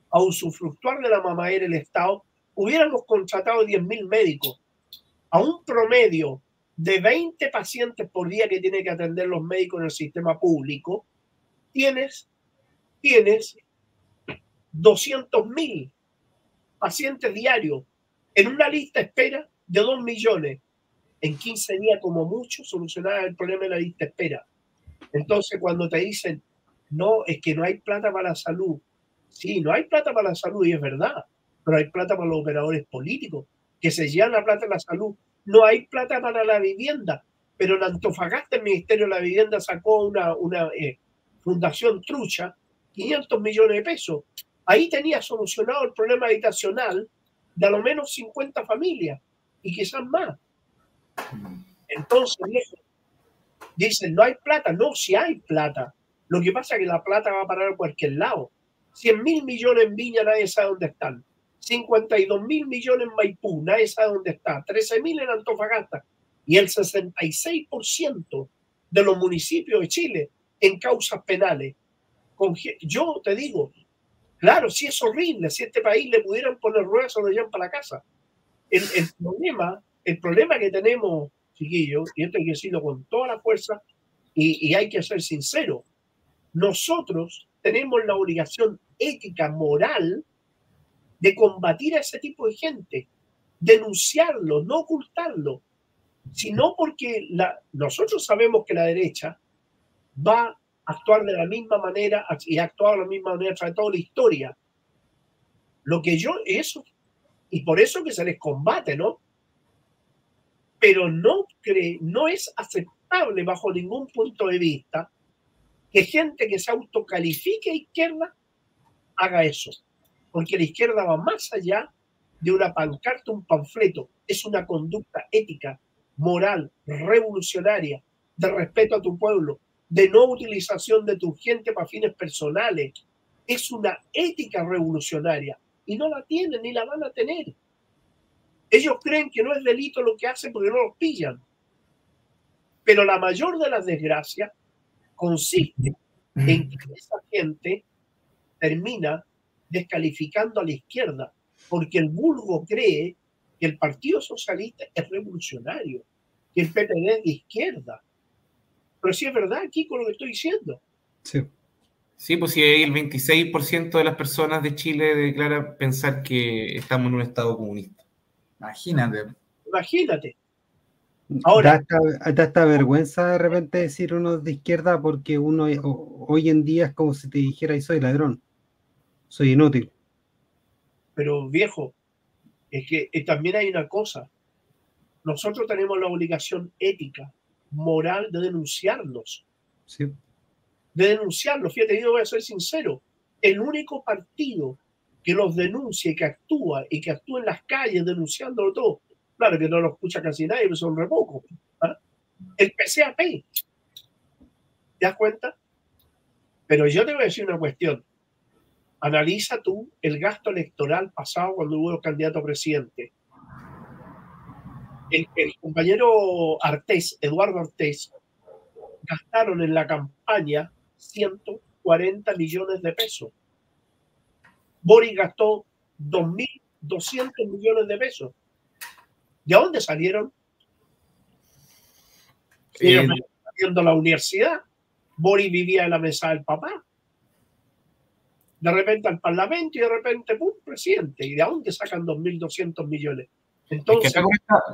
a usufructuar de la mamadera el Estado, hubiéramos contratado 10.000 médicos a un promedio de 20 pacientes por día que tiene que atender los médicos en el sistema público, tienes, tienes 200.000 pacientes diarios en una lista espera de 2 millones. En 15 días, como mucho, solucionar el problema de la lista espera. Entonces, cuando te dicen, no, es que no hay plata para la salud. Sí, no hay plata para la salud y es verdad, pero hay plata para los operadores políticos que se llevan la plata a la salud. No hay plata para la vivienda, pero en Antofagasta el Ministerio de la Vivienda sacó una, una eh, fundación trucha 500 millones de pesos Ahí tenía solucionado el problema habitacional de a lo menos 50 familias y quizás más. Entonces, dicen, no hay plata. No, si hay plata. Lo que pasa es que la plata va a parar a cualquier lado. 100 mil millones en Viña, nadie sabe dónde están. 52 mil millones en Maipú, nadie sabe dónde está. 13 mil en Antofagasta. Y el 66% de los municipios de Chile en causas penales. Yo te digo, Claro, sí es horrible, si este país le pudieran poner ruedas o lo llevan para la casa. El, problema, el problema que tenemos, chiquillos, y esto hay que decirlo con toda la fuerza, y, hay que ser sincero, nosotros tenemos la obligación ética, moral, de combatir a ese tipo de gente, denunciarlo, no ocultarlo, sino porque nosotros sabemos que la derecha va actuar de la misma manera y actuar de la misma manera a toda la historia. Lo que yo, eso, y por eso que se les combate, ¿no? Pero no, cree, no es aceptable bajo ningún punto de vista que gente que se autocalifique izquierda haga eso. Porque la izquierda va más allá de una pancarta, un panfleto. Es una conducta ética, moral, revolucionaria, de respeto a tu pueblo, de no utilización de tu gente para fines personales. Es una ética revolucionaria y no la tienen ni la van a tener. Ellos creen que no es delito lo que hacen porque no los pillan. Pero la mayor de las desgracias consiste en que esa gente termina descalificando a la izquierda, porque el vulgo cree que el Partido Socialista es revolucionario, que el PPD es de izquierda, pero sí es verdad, aquí con lo que estoy diciendo. Sí. Sí, pues si el 26% de las personas de Chile declara pensar que estamos en un estado comunista. Imagínate. Imagínate. Ahora, da esta, vergüenza de repente decir uno de izquierda porque uno hoy en día es como si te dijera y soy ladrón, soy inútil. Pero viejo, es que eh, también hay una cosa. Nosotros tenemos la obligación ética moral de denunciarlos. Sí. De denunciarlos. Fíjate, yo voy a ser sincero. El único partido que los denuncia y que actúa y que actúa en las calles denunciándolo todo, claro que no lo escucha casi nadie, pero son re pocos. ¿ah? El PCAP. ¿Te das cuenta? Pero yo te voy a decir una cuestión. Analiza tú el gasto electoral pasado cuando hubo candidato a presidente el, compañero Artés, Eduardo Artés, gastaron en la campaña 140 millones de pesos. Boris gastó 2.200 millones de pesos. ¿De dónde salieron? Eh, haciendo la universidad. Boris vivía en la mesa del papá. De repente al Parlamento y de repente, ¡pum!, presidente. ¿Y de dónde sacan 2.200 millones? Entonces,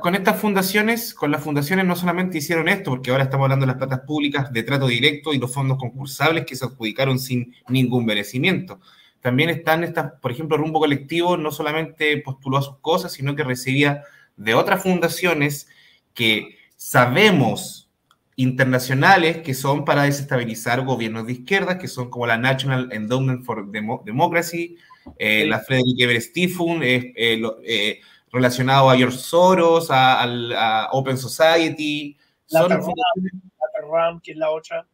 con, estas fundaciones, con las fundaciones no solamente hicieron esto, porque ahora estamos hablando de las platas públicas de trato directo y los fondos concursables que se adjudicaron sin ningún merecimiento. También están estas, por ejemplo, Rumbo Colectivo no solamente postuló a sus cosas, sino que recibía de otras fundaciones que sabemos internacionales que son para desestabilizar gobiernos de izquierda, que son como la National Endowment for Democracy, eh, la Frederick Ebert Stiftung, eh, eh, relacionado a George Soros, a, Open Society. La Terram, que es la otra.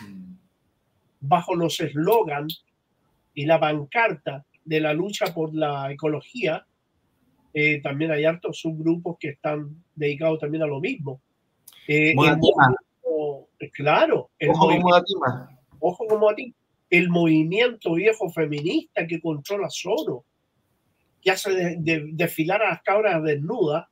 Mm. Bajo los eslogans y la pancarta de la lucha por la ecología, eh, también hay hartos subgrupos que están dedicados también a lo mismo. Eh, claro, el ojo, como ojo como a ti. El movimiento viejo feminista que controla solo, que hace desfilar a las cabras desnudas,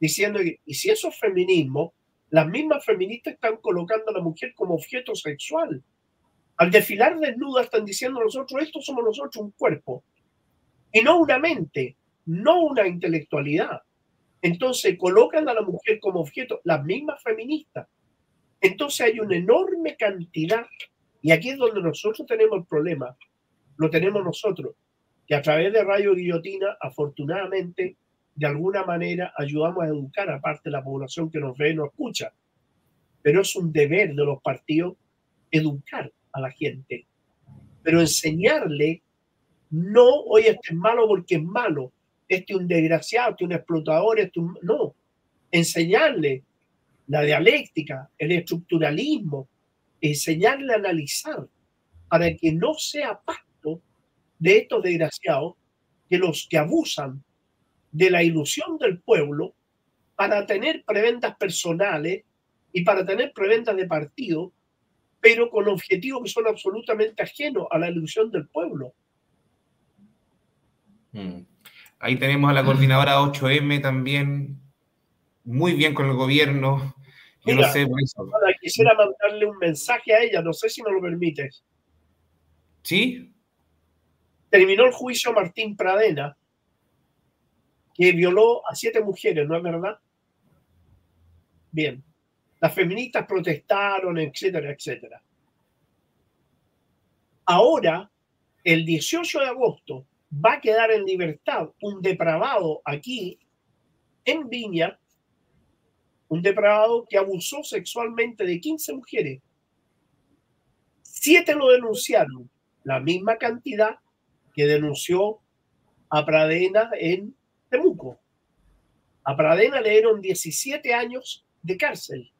diciendo que, y si eso es feminismo, las mismas feministas están colocando a la mujer como objeto sexual. Al desfilar desnuda están diciendo nosotros, esto somos nosotros, un cuerpo, y no una mente, no una intelectualidad. Entonces colocan a la mujer como objeto, las mismas feministas. Entonces hay una enorme cantidad, y aquí es donde nosotros tenemos el problema, lo tenemos nosotros, que a través de Radio Guillotina, afortunadamente, de alguna manera ayudamos a educar a parte de la población que nos ve y nos escucha. Pero es un deber de los partidos educar a la gente, pero enseñarle, no, oye, este es malo porque es malo, este es un desgraciado, este es un explotador, este un... no, enseñarle la dialéctica, el estructuralismo, enseñarle a analizar para que no sea pacto de estos desgraciados que los que abusan de la ilusión del pueblo para tener preventas personales y para tener preventas de partido pero con objetivos que son absolutamente ajenos a la ilusión del pueblo. Mm. Ahí tenemos a la coordinadora 8M también, muy bien con el gobierno. Yo no sé, quisiera mandarle un mensaje a ella, no sé si me lo permites. ¿Sí? Terminó el juicio Martín Pradena, que violó a siete mujeres, ¿no es verdad? Bien. Las feministas protestaron, etcétera, etcétera. Ahora, el 18 de agosto, va a quedar en libertad un depravado aquí en Viña, un depravado que abusó sexualmente de 15 mujeres. Siete lo denunciaron, la misma cantidad que denunció a Pradena en Temuco. A Pradena le dieron 17 años de cárcel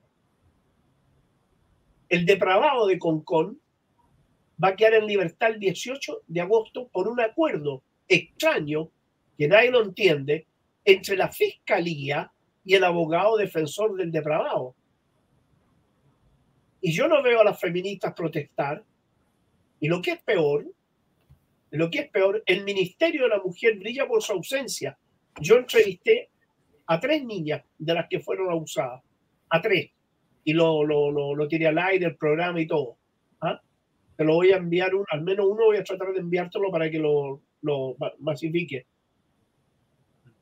el depravado de Concón va a quedar en libertad el 18 de agosto por un acuerdo extraño que nadie lo entiende entre la fiscalía y el abogado defensor del depravado. Y yo no veo a las feministas protestar. Y lo que es peor, lo que es peor, el Ministerio de la Mujer brilla por su ausencia. Yo entrevisté a tres niñas de las que fueron abusadas, a tres y lo, lo, lo, lo tiré al aire, el programa y todo. ¿ah? Te lo voy a enviar, un, al menos uno voy a tratar de enviártelo para que lo, lo masifique.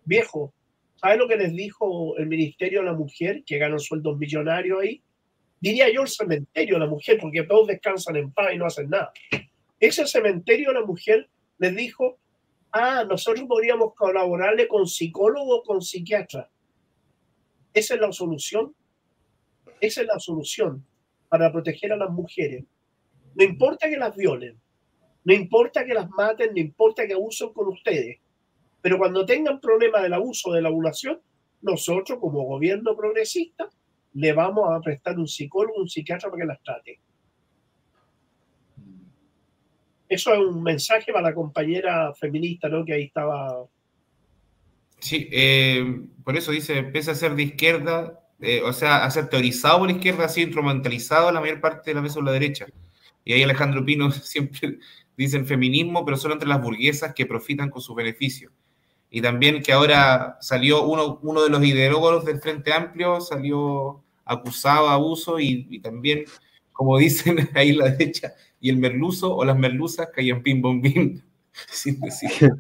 Viejo, ¿sabes lo que les dijo el Ministerio de la Mujer, que gana sueldos millonarios ahí? Diría yo el cementerio de la mujer, porque todos descansan en paz y no hacen nada. Ese cementerio de la mujer les dijo, ah, nosotros podríamos colaborarle con psicólogo o con psiquiatra. Esa es la solución esa es la solución para proteger a las mujeres. No importa que las violen, no importa que las maten, no importa que abusen con ustedes, pero cuando tengan problemas del abuso de la ovulación, nosotros como gobierno progresista le vamos a prestar un psicólogo, un psiquiatra para que las trate. Eso es un mensaje para la compañera feminista, ¿no? Que ahí estaba. Sí, eh, por eso dice, empieza a ser de izquierda, eh, o sea, a ser teorizado por la izquierda, así instrumentalizado la mayor parte de la vez por la derecha. Y ahí Alejandro Pino [laughs] siempre dicen feminismo, pero solo entre las burguesas que profitan con sus beneficios. Y también que ahora salió uno, uno de los ideólogos del Frente Amplio, salió acusado de abuso y, también, como [laughs] dicen ahí la derecha, y el merluzo o las merluzas caían pim bom bim, [laughs] sin decir.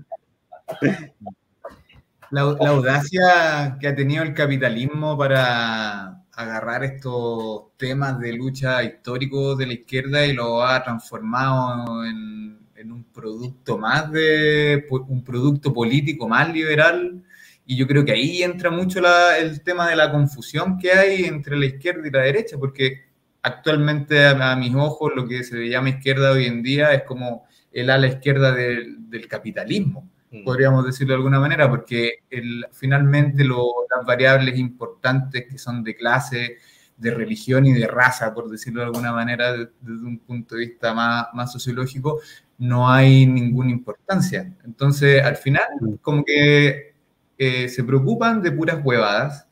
La, audacia que ha tenido el capitalismo para agarrar estos temas de lucha históricos de la izquierda y lo ha transformado en, un producto más de un producto político más liberal Y yo creo que ahí entra mucho el tema de la confusión que hay entre la izquierda y la derecha, porque actualmente a, mis ojos lo que se llama izquierda hoy en día es como el ala izquierda del, capitalismo. Podríamos decirlo de alguna manera, porque el, finalmente las variables importantes que son de clase, de religión y de raza, por decirlo de alguna manera, desde un punto de vista más, más sociológico, no hay ninguna importancia. Entonces, al final, mm. como que eh, se preocupan de puras huevadas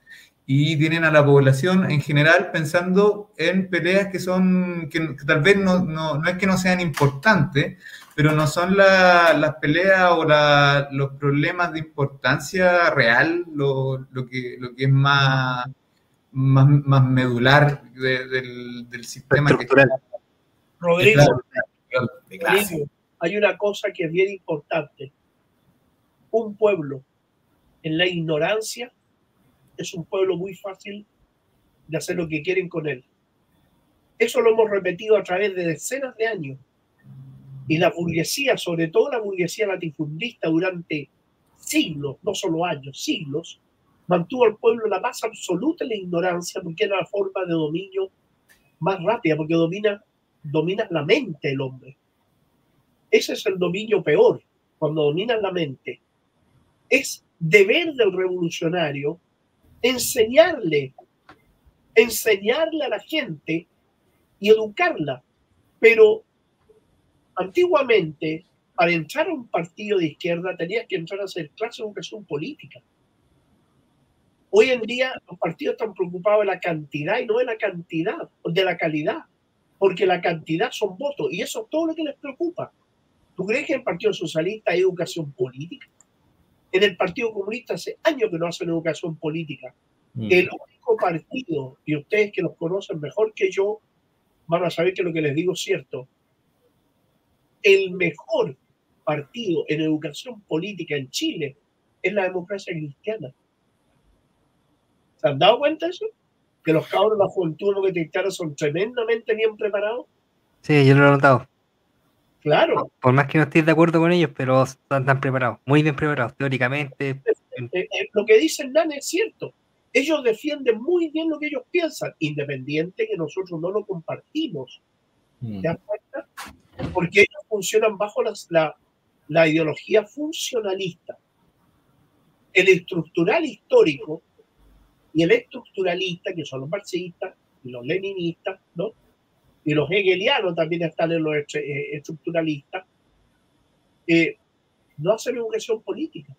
y tienen a la población en general pensando en peleas que son, que, tal vez no, no, no, es que no sean importantes, pero no son las peleas o los problemas de importancia real, lo, lo, que, lo que es más, más, más medular del, del, sistema. Estructural. Rodrigo, hay una cosa que es bien importante. Un pueblo en la ignorancia es un pueblo muy fácil de hacer lo que quieren con él. Eso lo hemos repetido a través de decenas de años. Y la burguesía, sobre todo la burguesía latifundista, durante siglos, no solo años, siglos, mantuvo al pueblo la más absoluta en la ignorancia porque era la forma de dominio más rápida, porque domina, domina la mente el hombre. Ese es el dominio peor, cuando domina la mente. Es deber del revolucionario enseñarle, enseñarle a la gente y educarla. Pero antiguamente, para entrar a un partido de izquierda, tenías que entrar a hacer clase de educación política. Hoy en día los partidos están preocupados de la cantidad y no de la cantidad, de la calidad, porque la cantidad son votos y eso es todo lo que les preocupa. ¿Tú crees que en el Partido Socialista hay educación política? En el Partido Comunista hace años que no hacen educación política. Mm. El único partido, y ustedes que los conocen mejor que yo, van a saber que lo que les digo es cierto. El mejor partido en educación política en Chile es la democracia cristiana. ¿Se han dado cuenta de eso? Que los cabros de la juventud que te son tremendamente bien preparados. Sí, yo lo he notado. Claro. Por más que no estés de acuerdo con ellos, pero están tan preparados, muy bien preparados, teóricamente. Eh, eh, lo que dice Nan es cierto. Ellos defienden muy bien lo que ellos piensan, independiente que nosotros no lo compartimos. Mm. ¿Te das cuenta? Porque ellos funcionan bajo la, la ideología funcionalista. El estructural histórico y el estructuralista, que son los marxistas y los leninistas, ¿no? y los hegelianos también están en los eh, estructuralistas, eh, no hacen educación política.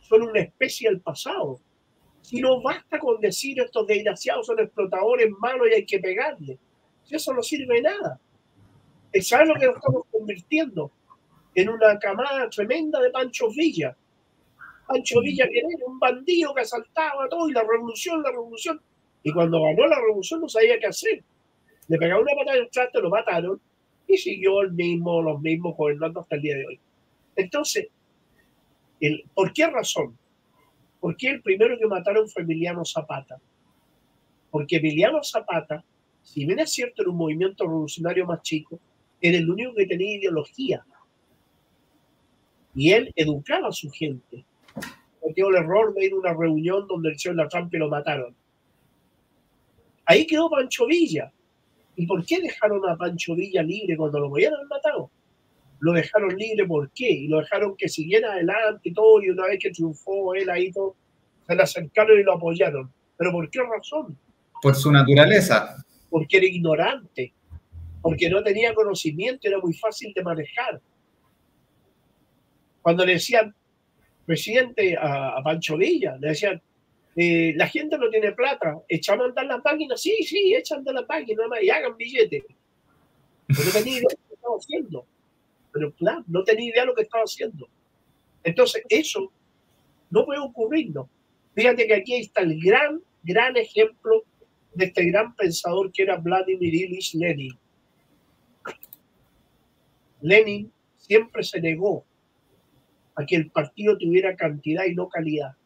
Son una especie del pasado. Si no basta con decir estos desgraciados son explotadores malos y hay que pegarle. Si eso no sirve de nada. ¿Sabes lo que nos estamos convirtiendo? En una camada tremenda de Pancho Villa. Pancho Villa que era un bandido que asaltaba todo y la revolución, la revolución. Y cuando ganó la revolución no sabía qué hacer le pegaron una patada al traste, lo mataron y siguió el mismo, los mismos gobernando hasta el día de hoy. Entonces, el, ¿por qué razón? Porque el primero que mataron fue Emiliano Zapata. Porque Emiliano Zapata, si bien es cierto, era un movimiento revolucionario más chico, era el único que tenía ideología. Y él educaba a su gente. Cometió el error de ir a una reunión donde el señor La Trump lo mataron. Ahí quedó Pancho Villa, ¿Y por qué dejaron a Pancho Villa libre cuando lo habían matado? Lo dejaron libre, ¿por qué? Y lo dejaron que siguiera adelante y todo, y una vez que triunfó él ahí todo, se le acercaron y lo apoyaron. ¿Pero por qué razón? Por su naturaleza. Porque era ignorante, porque no tenía conocimiento, era muy fácil de manejar. Cuando le decían, presidente a, Pancho Villa, le decían, eh, la gente no tiene plata, echa a mandar las máquinas, sí, sí, echan de las máquinas y hagan billetes. Pero no tenía idea de lo que estaba haciendo. Pero claro, no tenía idea de lo que estaba haciendo. Entonces, eso no puede ocurrirnos. Fíjate que aquí está el gran, gran ejemplo de este gran pensador que era Vladimir Ilyich Lenin. Lenin siempre se negó a que el partido tuviera cantidad y no calidad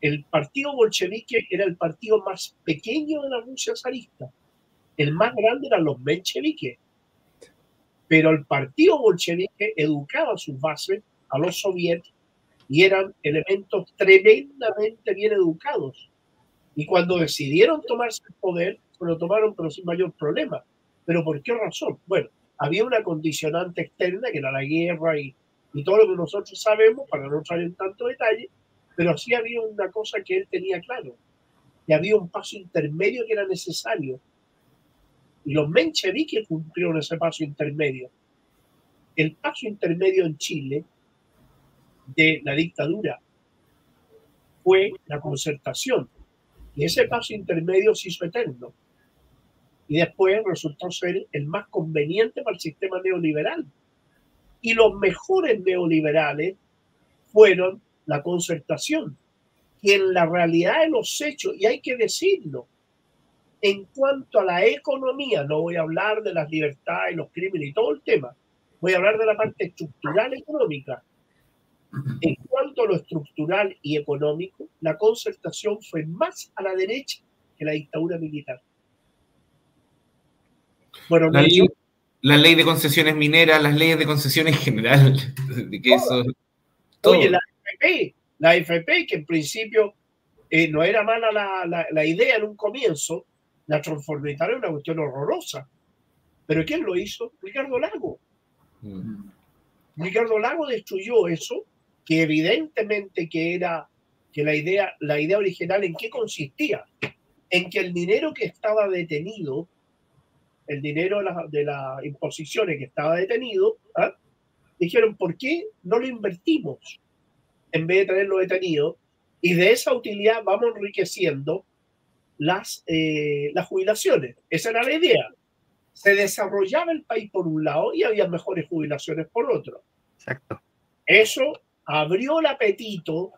el partido bolchevique era el partido más pequeño de la Rusia zarista. El más grande eran los mencheviques. Pero el partido bolchevique educaba a sus bases, a los soviéticos, y eran elementos tremendamente bien educados. Y cuando decidieron tomarse el poder, lo tomaron pero sin mayor problema. ¿Pero por qué razón? Bueno, había una condicionante externa que era la guerra y, y todo lo que nosotros sabemos, para no entrar en tanto detalle, pero sí había una cosa que él tenía claro, que había un paso intermedio que era necesario. Y los mencheviques cumplieron ese paso intermedio. El paso intermedio en Chile de la dictadura fue la concertación. Y ese paso intermedio se hizo eterno. Y después resultó ser el más conveniente para el sistema neoliberal. Y los mejores neoliberales fueron la concertación, que en la realidad de los hechos, y hay que decirlo, en cuanto a la economía, no voy a hablar de las libertades, los crímenes y todo el tema, voy a hablar de la parte estructural económica. En cuanto a lo estructural y económico, la concertación fue más a la derecha que la dictadura militar. Bueno, la, ley, la ley de concesiones mineras, las leyes de concesiones en general, [laughs] de que eso, Oye, la FP, la FP, que en principio eh, no era mala la, la, idea en un comienzo, la transformitaron en una cuestión horrorosa. Pero ¿quién lo hizo? Ricardo Lago. Mm. Ricardo Lago destruyó eso que evidentemente que era que la idea, la idea original en qué consistía, en que el dinero que estaba detenido, el dinero de, las imposiciones que estaba detenido, ¿ah? dijeron, ¿por qué no lo invertimos en vez de tenerlo detenido? Y de esa utilidad vamos enriqueciendo las, eh, las jubilaciones. Esa era la idea. Se desarrollaba el país por un lado y había mejores jubilaciones por otro. Exacto. Eso abrió el apetito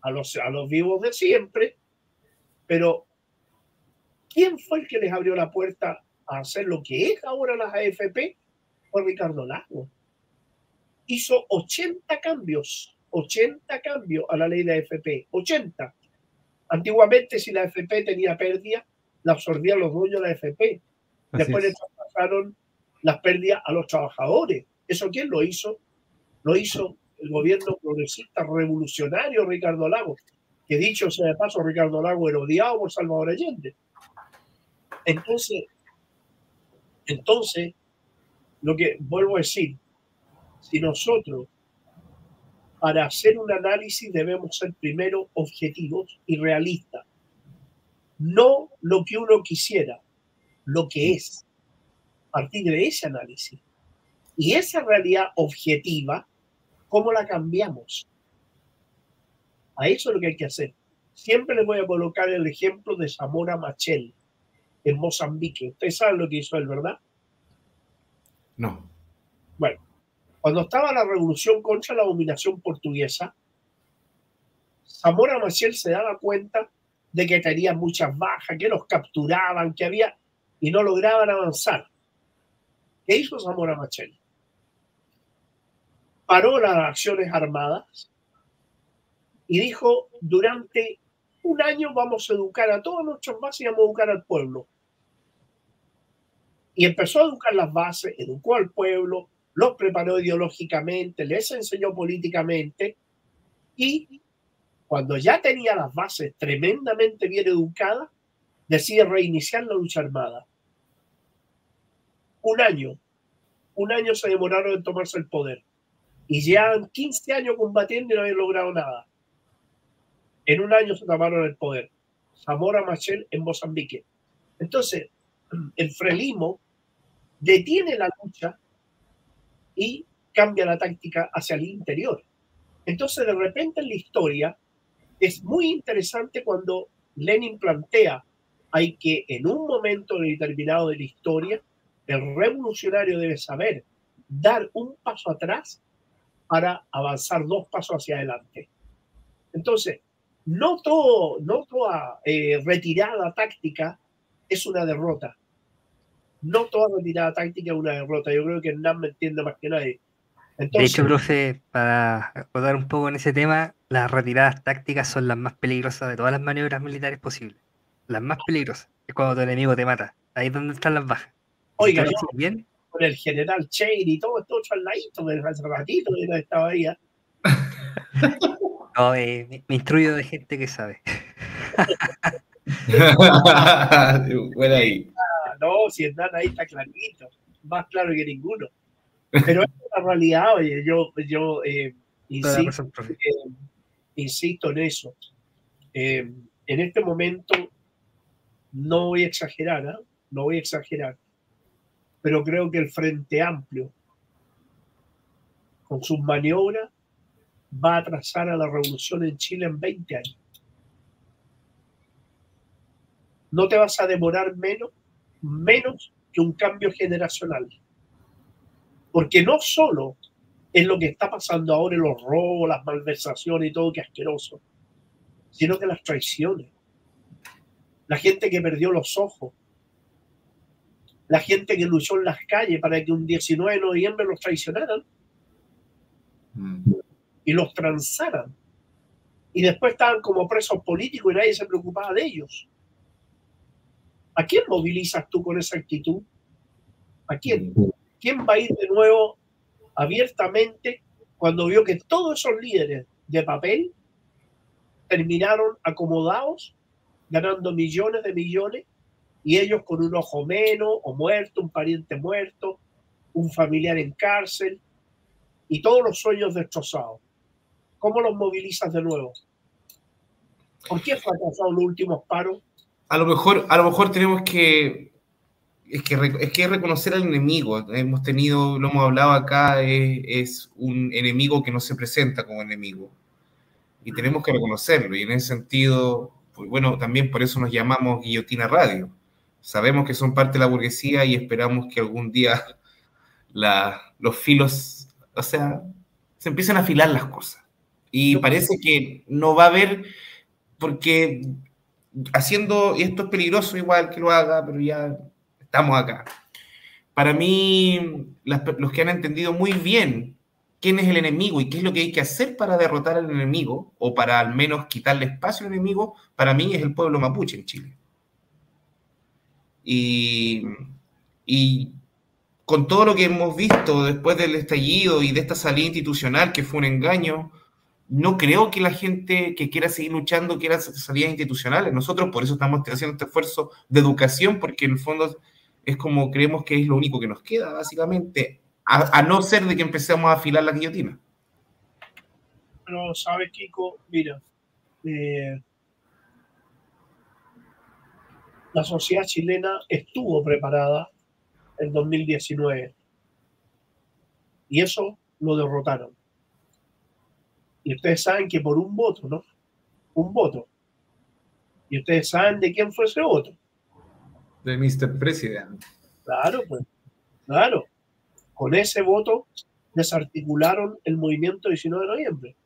a los, a los vivos de siempre, pero ¿quién fue el que les abrió la puerta a hacer lo que es ahora las AFP? Fue Ricardo Lago. Hizo 80 cambios, 80 cambios a la ley de AFP, 80. Antiguamente, si la AFP tenía pérdida, la absorbían los dueños de la AFP. Después le traspasaron las pérdidas a los trabajadores. ¿Eso quién lo hizo? Lo hizo el gobierno progresista revolucionario Ricardo Lago, que dicho sea de paso, Ricardo Lago era odiado por Salvador Allende. Entonces, entonces, lo que vuelvo a decir, si nosotros para hacer un análisis debemos ser primero objetivos y realistas, no lo que uno quisiera, lo que es, a partir de ese análisis. Y esa realidad objetiva ¿Cómo la cambiamos? A eso es lo que hay que hacer. Siempre les voy a colocar el ejemplo de Zamora Machel en Mozambique. Ustedes saben lo que hizo él, ¿verdad? No. Bueno, cuando estaba la revolución contra la dominación portuguesa, Zamora Machel se daba cuenta de que tenía muchas bajas, que los capturaban, que había y no lograban avanzar. ¿Qué hizo Zamora Machel? paró las acciones armadas y dijo, durante un año vamos a educar a todos nuestros bases y vamos a educar al pueblo. Y empezó a educar las bases, educó al pueblo, los preparó ideológicamente, les enseñó políticamente y cuando ya tenía las bases tremendamente bien educadas, decide reiniciar la lucha armada. Un año, un año se demoraron en tomarse el poder y llevan 15 años combatiendo y no habían logrado nada. En un año se tomaron el poder. Zamora Machel en Mozambique. Entonces, el frelismo detiene la lucha y cambia la táctica hacia el interior. Entonces, de repente en la historia es muy interesante cuando Lenin plantea hay que en un momento determinado de la historia, el revolucionario debe saber dar un paso atrás para avanzar dos pasos hacia adelante. Entonces, no, todo, no toda eh, retirada táctica es una derrota. No toda retirada táctica es una derrota. Yo creo que Hernán me entiende más que nadie. de hecho, profe, para acordar un poco en ese tema, las retiradas tácticas son las más peligrosas de todas las maniobras militares posibles. Las más peligrosas es cuando tu enemigo te mata. Ahí es donde están las bajas. Oiga, bien, con el general Cheir y todo esto otro al ladito, hace ratito que no estaba ahí. ¿eh? [laughs] No, me, instruyo de gente que sabe. [laughs] bueno ahí. Ah, no, si están ahí está clarito, más claro que ninguno. Pero es una realidad, oye, yo, yo eh, insisto, eh, insisto, en eso. Eh, en este momento no voy a exagerar, ¿eh? no voy a exagerar, pero creo que el Frente Amplio, con sus maniobras, va a atrasar a la revolución en Chile en 20 años. No te vas a demorar menos, menos que un cambio generacional. Porque no solo es lo que está pasando ahora en los robos, las malversaciones y todo que asqueroso, sino que las traiciones. La gente que perdió los ojos, la gente que luchó en las calles para que un 19 de noviembre los traicionaran. Mm y los transaran. Y después estaban como presos políticos y nadie se preocupaba de ellos. ¿A quién movilizas tú con esa actitud? ¿A quién? ¿Quién va a ir de nuevo abiertamente cuando vio que todos esos líderes de papel terminaron acomodados, ganando millones de millones, y ellos con un ojo menos, o muerto, un pariente muerto, un familiar en cárcel, y todos los sueños destrozados? ¿Cómo los movilizas de nuevo? ¿Por qué fracasaron los últimos paros? A lo mejor, a lo mejor tenemos que es que, es que reconocer al enemigo. Hemos tenido, lo hemos hablado acá, es, un enemigo que no se presenta como enemigo. Y tenemos que reconocerlo. Y en ese sentido, pues bueno, también por eso nos llamamos Guillotina Radio. Sabemos que son parte de la burguesía y esperamos que algún día [laughs] la, los filos, o sea, se empiecen a afilar las cosas. Y parece que no va a haber, porque haciendo, y esto es peligroso igual que lo haga, pero ya estamos acá. Para mí, los que han entendido muy bien quién es el enemigo y qué es lo que hay que hacer para derrotar al enemigo, o para al menos quitarle espacio al enemigo, para mí es el pueblo mapuche en Chile. Y, y con todo lo que hemos visto después del estallido y de esta salida institucional que fue un engaño, no creo que la gente que quiera seguir luchando quiera salidas institucionales. Nosotros por eso estamos haciendo este esfuerzo de educación, porque en el fondo es como creemos que es lo único que nos queda, básicamente, a, no ser de que empecemos a afilar la guillotina. Pero, ¿sabes, Kiko? Mira, eh, la sociedad chilena estuvo preparada en 2019 y eso lo derrotaron y ustedes saben que por un voto, ¿no? Un voto. Y ustedes saben de quién fue ese voto. De Mr. President. Claro, pues. Claro. Con ese voto desarticularon el movimiento 19 de noviembre.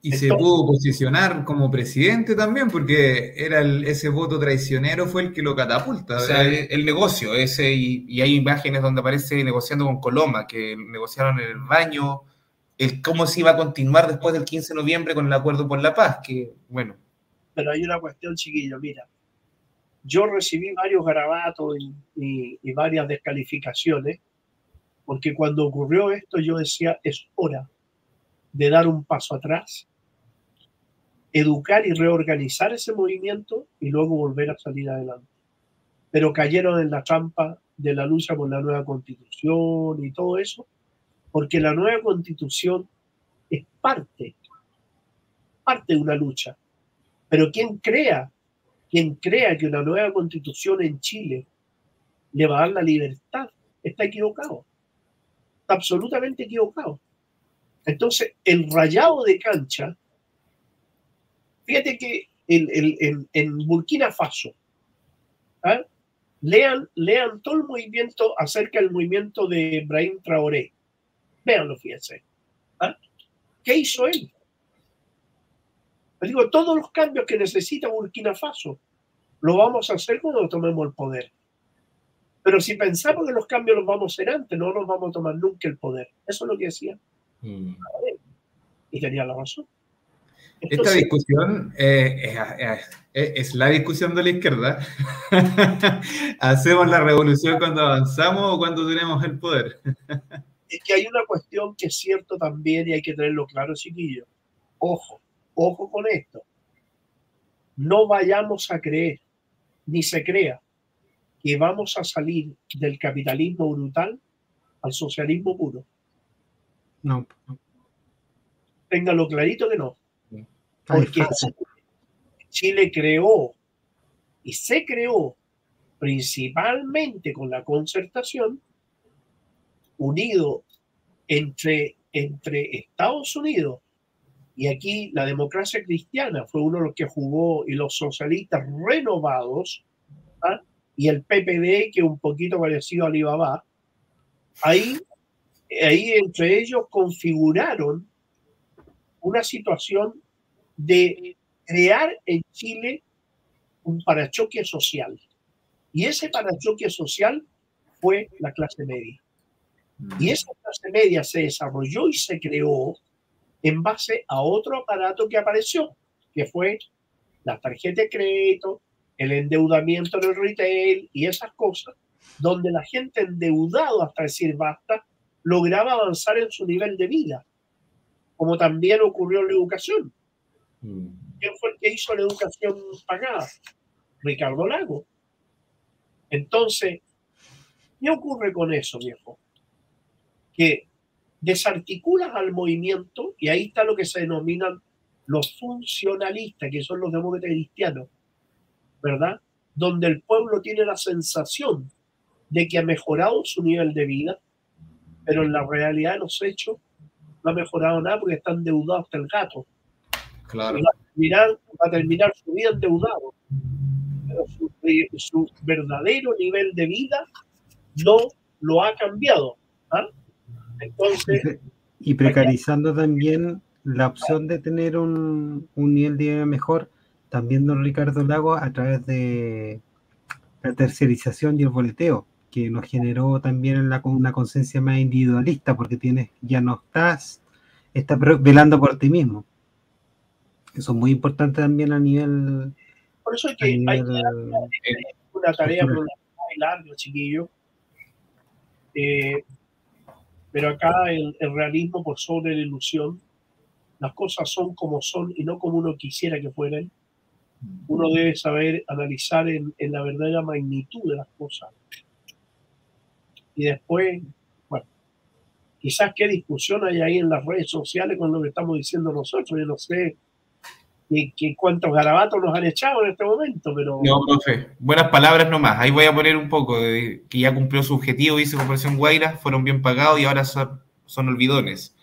Y se pudo posicionar como presidente también, porque era ese voto traicionero fue el que lo catapulta. O sea, el, negocio, ese, y, y, hay imágenes donde aparece negociando con Coloma, que negociaron en el baño, el cómo se iba a continuar después del 15 de noviembre con el acuerdo por la paz, que bueno. Pero hay una cuestión, chiquillo, mira, yo recibí varios garabatos y, y, varias descalificaciones, porque cuando ocurrió esto yo decía, es hora de dar un paso atrás, educar y reorganizar ese movimiento y luego volver a salir adelante. Pero cayeron en la trampa de la lucha por la nueva constitución y todo eso, porque la nueva constitución es parte, parte de una lucha. Pero quien crea, quien crea que una nueva constitución en Chile le va a dar la libertad, está equivocado. Está absolutamente equivocado. Entonces, el rayado de cancha, fíjate que en Burkina Faso, ¿ah? lean, lean todo el movimiento acerca del movimiento de Brahim Traoré Véanlo, fíjense. ¿Ah? ¿Qué hizo él? Les digo, todos los cambios que necesita Burkina Faso lo vamos a hacer cuando tomemos el poder. Pero si pensamos que los cambios los vamos a hacer antes, no nos vamos a tomar nunca el poder. Eso es lo que decía. Mm. Y tenía la razón. Esta discusión eh, es, la discusión de la izquierda. [laughs] ¿Hacemos la revolución cuando avanzamos o cuando tenemos el poder? [laughs] es que hay una cuestión que es cierto también y hay que tenerlo claro, chiquillo. ojo, ojo con esto. No vayamos a creer, ni se crea, que vamos a salir del capitalismo brutal al socialismo puro. No. Téngalo clarito que no. Porque Chile creó y se creó principalmente con la concertación unido entre, Estados Unidos y aquí la democracia cristiana fue uno de los que jugó y los socialistas renovados ¿ah? y el PPD que un poquito parecido a Alibaba ahí ahí entre ellos configuraron una situación de crear en Chile un parachoque social. Y ese parachoque social fue la clase media. Y mm. esa clase media se desarrolló y se creó en base a otro aparato que apareció, que fue la tarjeta de crédito, el endeudamiento en el retail y esas cosas, donde la gente endeudado hasta decir basta, lograba avanzar en su nivel de vida, como también ocurrió en la educación. Mm. ¿Quién fue el que hizo la educación pagada? Ricardo Lago. Entonces, ¿qué ocurre con eso, viejo? Que desarticulas al movimiento y ahí está lo que se denominan los funcionalistas, que son los demócratas cristianos, ¿verdad? Donde el pueblo tiene la sensación de que ha mejorado su nivel de vida, pero en la realidad de los hechos no ha mejorado nada porque está endeudado hasta el gato. Claro. va, a terminar, va a terminar su vida endeudado. Pero su, su, verdadero nivel de vida no lo ha cambiado. ¿ah? Entonces. [laughs] Y precarizando también la opción de tener un, un nivel de vida mejor, también don Ricardo Lago, a través de la tercerización y el boleteo que nos generó también la, una conciencia más individualista, porque tienes, ya no estás, estás velando por ti mismo. Eso es muy importante también a nivel. Por eso hay que, hay una tarea muy larga, chiquillo. Eh, pero acá el, realismo por sobre la ilusión, las cosas son como son y no como uno quisiera que fueran. Uno debe saber analizar en, en la verdadera magnitud de las cosas y después, bueno, quizás qué discusión hay ahí en las redes sociales con lo que estamos diciendo nosotros, yo no sé ni, cuántos garabatos nos han echado en este momento, pero... No, profe, buenas palabras nomás, ahí voy a poner un poco, de que ya cumplió su objetivo, dice Corporación Guaira, fueron bien pagados y ahora son, son olvidones.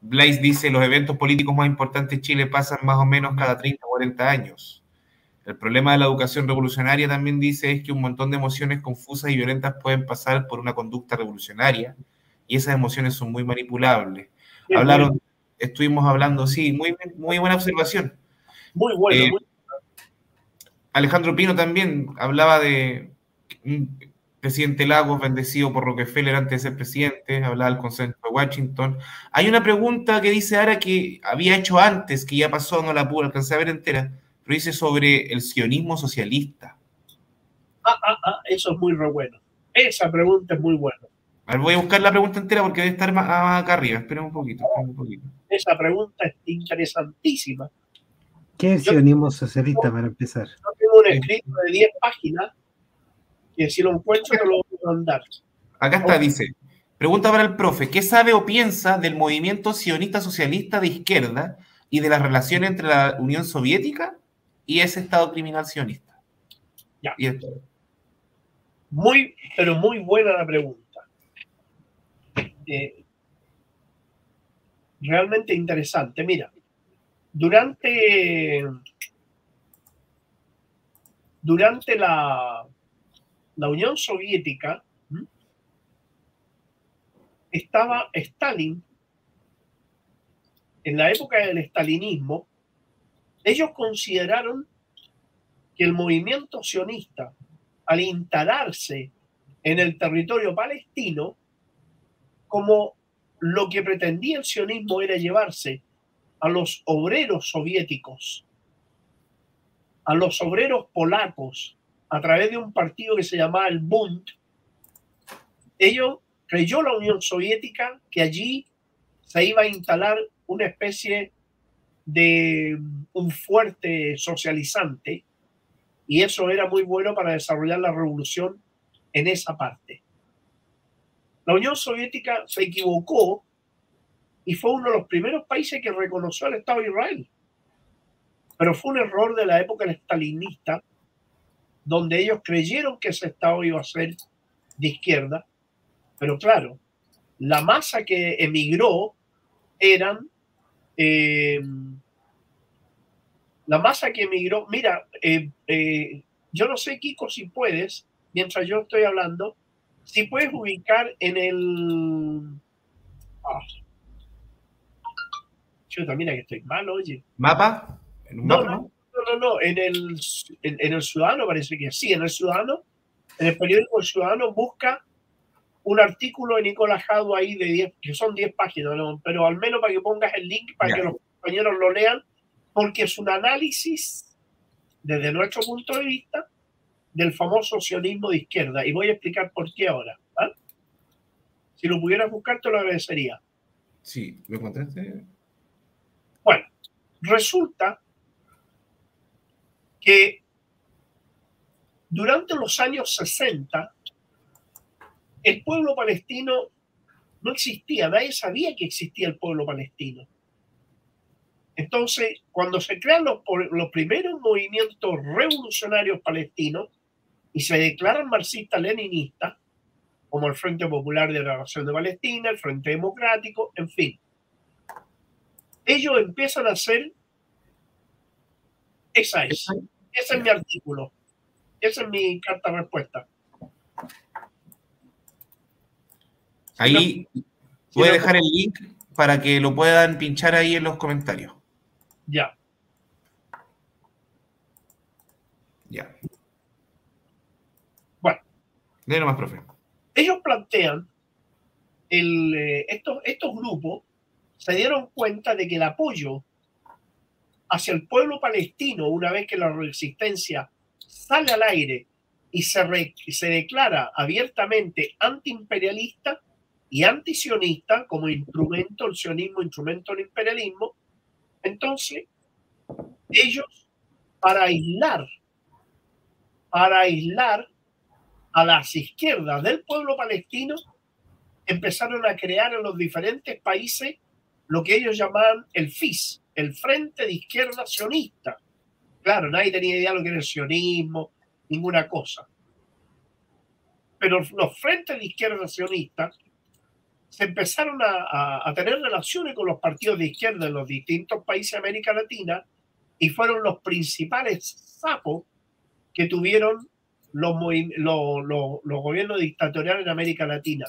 Blaise dice, los eventos políticos más importantes de Chile pasan más o menos cada 30 o 40 años. El problema de la educación revolucionaria también dice es que un montón de emociones confusas y violentas pueden pasar por una conducta revolucionaria y esas emociones son muy manipulables. Hablaron, estuvimos hablando, sí, muy, muy buena observación. Muy bueno. Eh, Alejandro Pino también hablaba de un presidente Lagos bendecido por Rockefeller antes de ser presidente, hablaba del consenso de Washington. Hay una pregunta que dice ahora que había hecho antes, que ya pasó, no la pude alcanzar a ver entera dice sobre el sionismo socialista. Ah, ah, ah, eso es muy re bueno. Esa pregunta es muy buena. A ver, voy a buscar la pregunta entera porque debe estar más, acá arriba. Espera un poquito, un poquito. Esa pregunta es interesantísima. ¿Qué es sionismo socialista para empezar? Yo tengo un escrito de 10 páginas que si lo encuentro te lo voy a mandar. Acá está, dice. Pregunta para el profe, ¿qué sabe o piensa del movimiento sionista socialista de izquierda y de la relación entre la Unión Soviética y ese Estado criminal sionista. Ya. Muy, pero muy buena la pregunta. Eh, realmente interesante. Mira, durante, durante la, la Unión Soviética estaba Stalin, en la época del estalinismo, ellos consideraron que el movimiento sionista, al instalarse en el territorio palestino, como lo que pretendía el sionismo era llevarse a los obreros soviéticos, a los obreros polacos, a través de un partido que se llamaba el Bund, ellos creyó la Unión Soviética que allí se iba a instalar una especie de un fuerte socializante y eso era muy bueno para desarrollar la revolución en esa parte. La Unión Soviética se equivocó y fue uno de los primeros países que reconoció al Estado de Israel. Pero fue un error de la época stalinista, donde ellos creyeron que ese Estado iba a ser de izquierda, pero claro, la masa que emigró eran eh, la masa que emigró. Mira, eh, eh, yo no sé, Kiko, si puedes, mientras yo estoy hablando, si puedes ubicar en el. Ah. Yo mira que estoy mal, oye. ¿Mapa? ¿En un no, mapa? No, no, no, en el, en, el Ciudadano parece que sí, en el Ciudadano, en el periódico El Ciudadano busca un artículo de Nicolás Jado ahí de 10, que son 10 páginas, pero al menos para que pongas el link para que los compañeros lo lean, porque es un análisis desde nuestro punto de vista del famoso sionismo de izquierda. Y voy a explicar por qué ahora. ¿ah? Si lo pudieras buscar, te lo agradecería. Sí, ¿me encontraste? Resulta que durante los años 60, el pueblo palestino no existía, nadie sabía que existía el pueblo palestino. Entonces, cuando se crean los, los primeros movimientos revolucionarios palestinos y se declaran marxistas-leninistas, como el Frente Popular de la Nación de Palestina, el Frente Democrático, en fin, ellos empiezan a hacer esa es, ese es mi artículo, esa es mi carta respuesta. Ahí voy a dejar el link para que lo puedan pinchar ahí en los comentarios. Ya. Ya. Bueno. De más, profe. Ellos plantean, el, eh, estos, estos grupos se dieron cuenta de que el apoyo hacia el pueblo palestino, una vez que la resistencia sale al aire y se, se declara abiertamente antiimperialista y antisionista como instrumento del sionismo, instrumento del imperialismo, entonces, ellos, para aislar, para aislar a las izquierdas del pueblo palestino, empezaron a crear en los diferentes países lo que ellos llamaban el FIS, el Frente de Izquierda Sionista. Claro, nadie tenía idea de lo que era el sionismo, ninguna cosa. Pero los frentes de izquierda sionistas se empezaron a, tener relaciones con los partidos de izquierda en los distintos países de América Latina y fueron los principales sapos que tuvieron los, los, gobiernos dictatoriales en América Latina,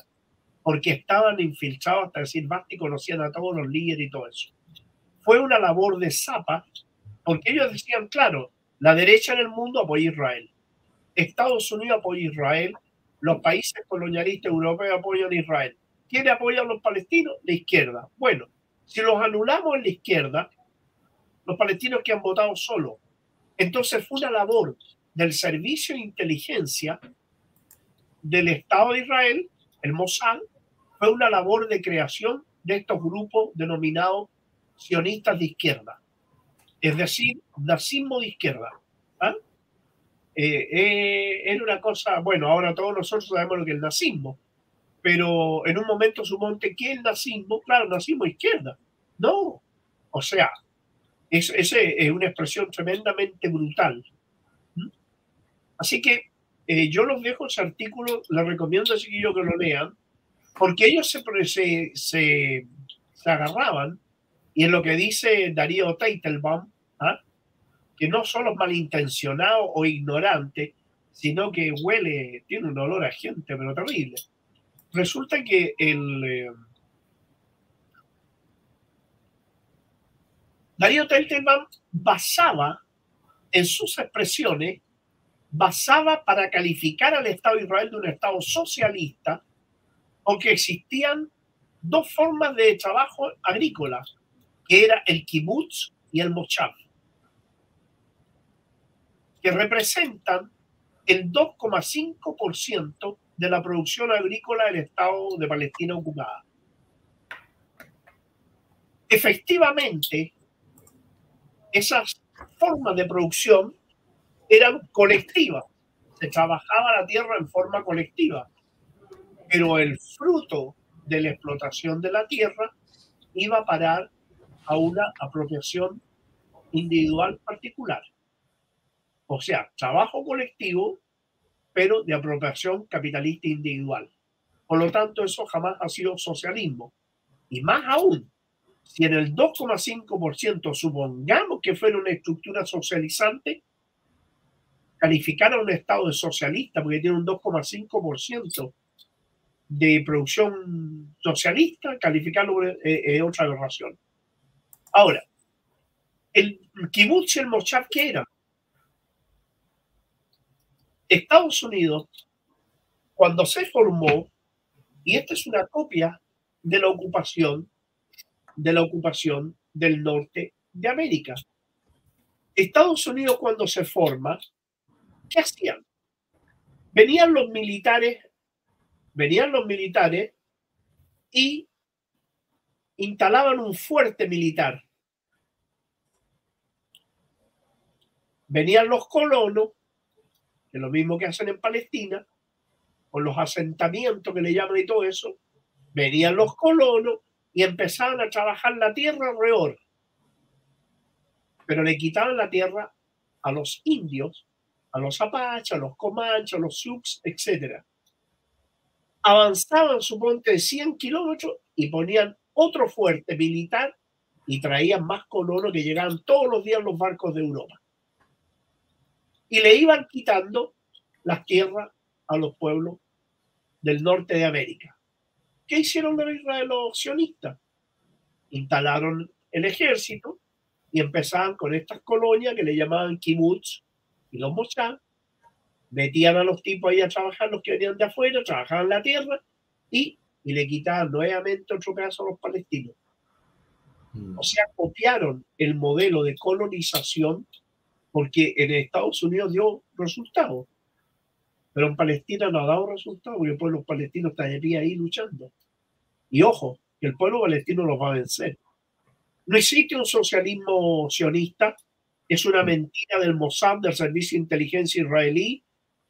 porque estaban infiltrados hasta decir basta y conocían a todos los líderes y todo eso. Fue una labor de zapa, porque ellos decían, claro, la derecha en el mundo apoya a Israel, Estados Unidos apoya a Israel, los países colonialistas europeos apoyan a Israel ¿Quién apoya a los palestinos? La izquierda. Bueno, si los anulamos en la izquierda, los palestinos que han votado solo. Entonces fue una labor del servicio de inteligencia del Estado de Israel, el Mossad, fue una labor de creación de estos grupos denominados sionistas de izquierda, es decir, nazismo de izquierda. ¿ah? Eh, eh, una cosa, bueno, ahora todos nosotros sabemos lo que es el nazismo, pero en un momento sumonte que el nazismo, claro, nazismo izquierda. No, o sea, esa es, una expresión tremendamente brutal. ¿Mm? Así que eh, yo los dejo ese artículo, les recomiendo así que lo lean, porque ellos se, se, se, agarraban, y en lo que dice Darío Teitelbaum, ¿ah? que no solo es malintencionado o ignorante, sino que huele, tiene un olor a gente, pero terrible resulta que el eh, Darío Teltelman basaba en sus expresiones, basaba para calificar al Estado de Israel de un Estado socialista, porque existían dos formas de trabajo agrícola, que era el kibutz y el mochav, que representan el 2,5% de la producción agrícola del Estado de Palestina ocupada. Efectivamente, esas formas de producción eran colectivas. Se trabajaba la tierra en forma colectiva. Pero el fruto de la explotación de la tierra iba a parar a una apropiación individual particular. O sea, trabajo colectivo, pero de apropiación capitalista individual. Por lo tanto, eso jamás ha sido socialismo. Y más aún, si en el 2,5% supongamos que fuera una estructura socializante, calificar a un Estado de socialista porque tiene un 2,5% de producción socialista, calificarlo es otra aberración. Ahora, el kibutz y el mochav, ¿qué era? Estados Unidos, cuando se formó, y esta es una copia de la ocupación, de la ocupación del norte de América. Estados Unidos cuando se forma, ¿qué hacían? Venían los militares, venían los militares y instalaban un fuerte militar. Venían los colonos, que es lo mismo que hacen en Palestina, con los asentamientos que le llaman y todo eso, venían los colonos y empezaban a trabajar la tierra alrededor. Pero le quitaban la tierra a los indios, a los apaches, a los comanches, a los sioux, etc. Avanzaban, suponte, 100 kilómetros y ponían otro fuerte militar y traían más colonos que llegaban todos los días los barcos de Europa. Y le iban quitando las tierras a los pueblos del norte de América. ¿Qué hicieron los sionistas? Instalaron el ejército y empezaban con estas colonias que le llamaban kibbutz y los moshav. Metían a los tipos ahí a trabajar, los que venían de afuera, trabajaban la tierra y, y le quitaban nuevamente otro pedazo a los palestinos. Mm. O sea, copiaron el modelo de colonización porque en Estados Unidos dio resultados. Pero en Palestina no ha dado resultados porque el pueblo palestino está de ahí luchando. Y ojo, que el pueblo palestino los va a vencer. No existe un socialismo sionista, es una mentira del Mossad, del Servicio de Inteligencia israelí,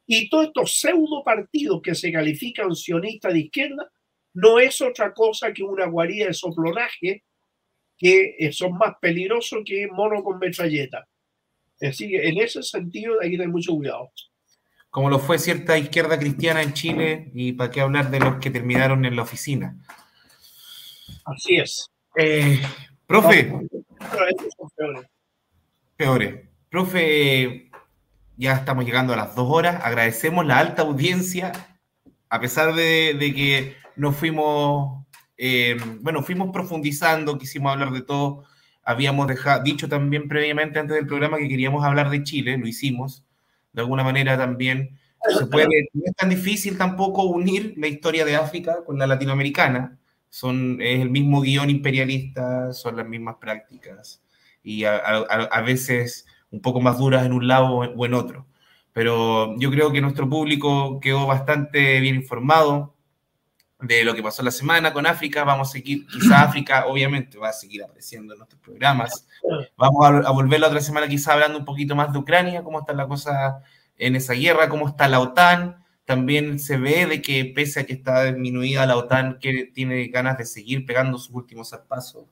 y todos estos pseudo partidos que se califican sionistas de izquierda no es otra cosa que una guarida de soplonaje que son más peligrosos que mono con metralleta. Así que en ese sentido hay que tener mucho cuidado como lo fue cierta izquierda cristiana en Chile, y para qué hablar de los que terminaron en la oficina. Así es. Eh, profe. peores. Profe, ya estamos llegando a las dos horas. Agradecemos la alta audiencia, a pesar de, que nos fuimos, eh, bueno, fuimos profundizando, quisimos hablar de todo. Habíamos dicho también previamente antes del programa que queríamos hablar de Chile, lo hicimos de alguna manera también se puede, no es tan difícil tampoco unir la historia de África con la latinoamericana. Son, es el mismo guion imperialista, son las mismas prácticas y a, a, veces un poco más duras en un lado o en otro. Pero yo creo que nuestro público quedó bastante bien informado de lo que pasó la semana con África. Vamos a seguir, quizá África obviamente va a seguir apareciendo en nuestros programas. Vamos a, volver la otra semana quizá hablando un poquito más de Ucrania, cómo está la cosa en esa guerra, cómo está la OTAN. También se ve de que pese a que está disminuida la OTAN, que tiene ganas de seguir pegando sus últimos pasos.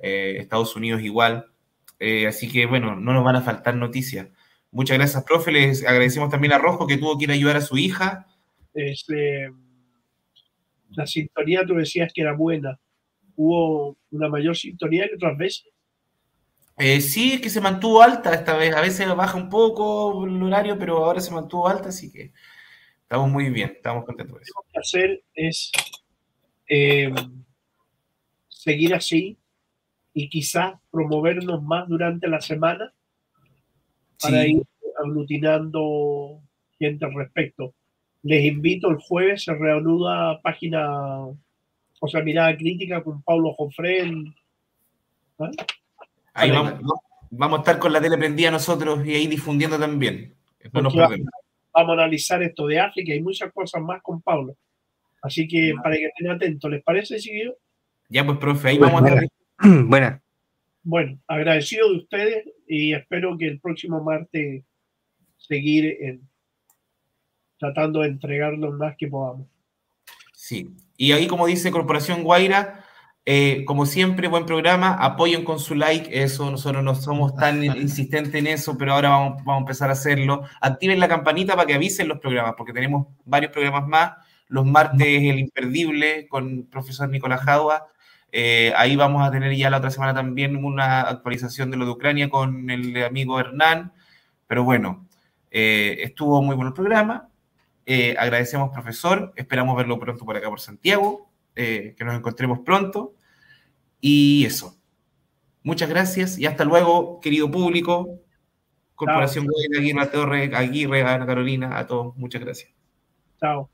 Eh, Estados Unidos igual. Eh, así que bueno, no nos van a faltar noticias. Muchas gracias, profe. Les agradecemos también a Rojo que tuvo que ir a ayudar a su hija. Este, la sintonía tú decías que era buena. ¿Hubo una mayor sintonía que otras veces? Eh, sí, es que se mantuvo alta esta vez. A veces baja un poco el horario, pero ahora se mantuvo alta, así que estamos muy bien, estamos contentos. Lo que tenemos que hacer es eh, seguir así y quizás promovernos más durante la semana para ir aglutinando gente al respecto les invito el jueves, se reanuda página, o sea, mirada crítica con Pablo Jofrén. ¿Ah? Ahí vamos, vamos, a estar con la tele prendida nosotros y ahí difundiendo también. vamos, a analizar esto de África y muchas cosas más con Pablo. Así que para que estén atentos, ¿les parece, Chiquillo? Ya, pues, profe, ahí vamos a estar. [clears throat] Buena. Bueno, agradecido de ustedes y espero que el próximo martes seguir en, tratando de entregar lo más que podamos. Sí, y ahí como dice Corporación Guaira, eh, como siempre, buen programa, apoyen con su like, eso nosotros no somos tan [laughs] insistentes en eso, pero ahora vamos, vamos, a empezar a hacerlo. Activen la campanita para que avisen los programas, porque tenemos varios programas más. Los martes el imperdible con el profesor Nicolás Jadua. Eh, ahí vamos a tener ya la otra semana también una actualización de lo de Ucrania con el amigo Hernán. Pero bueno, eh, estuvo muy bueno el programa. Eh, agradecemos, profesor. Esperamos verlo pronto por acá por Santiago. que nos encontremos pronto. Y eso. Muchas gracias y hasta luego, querido público. Corporación Aguirre, Aguirre, Ana Carolina, a todos. Muchas gracias. Chao.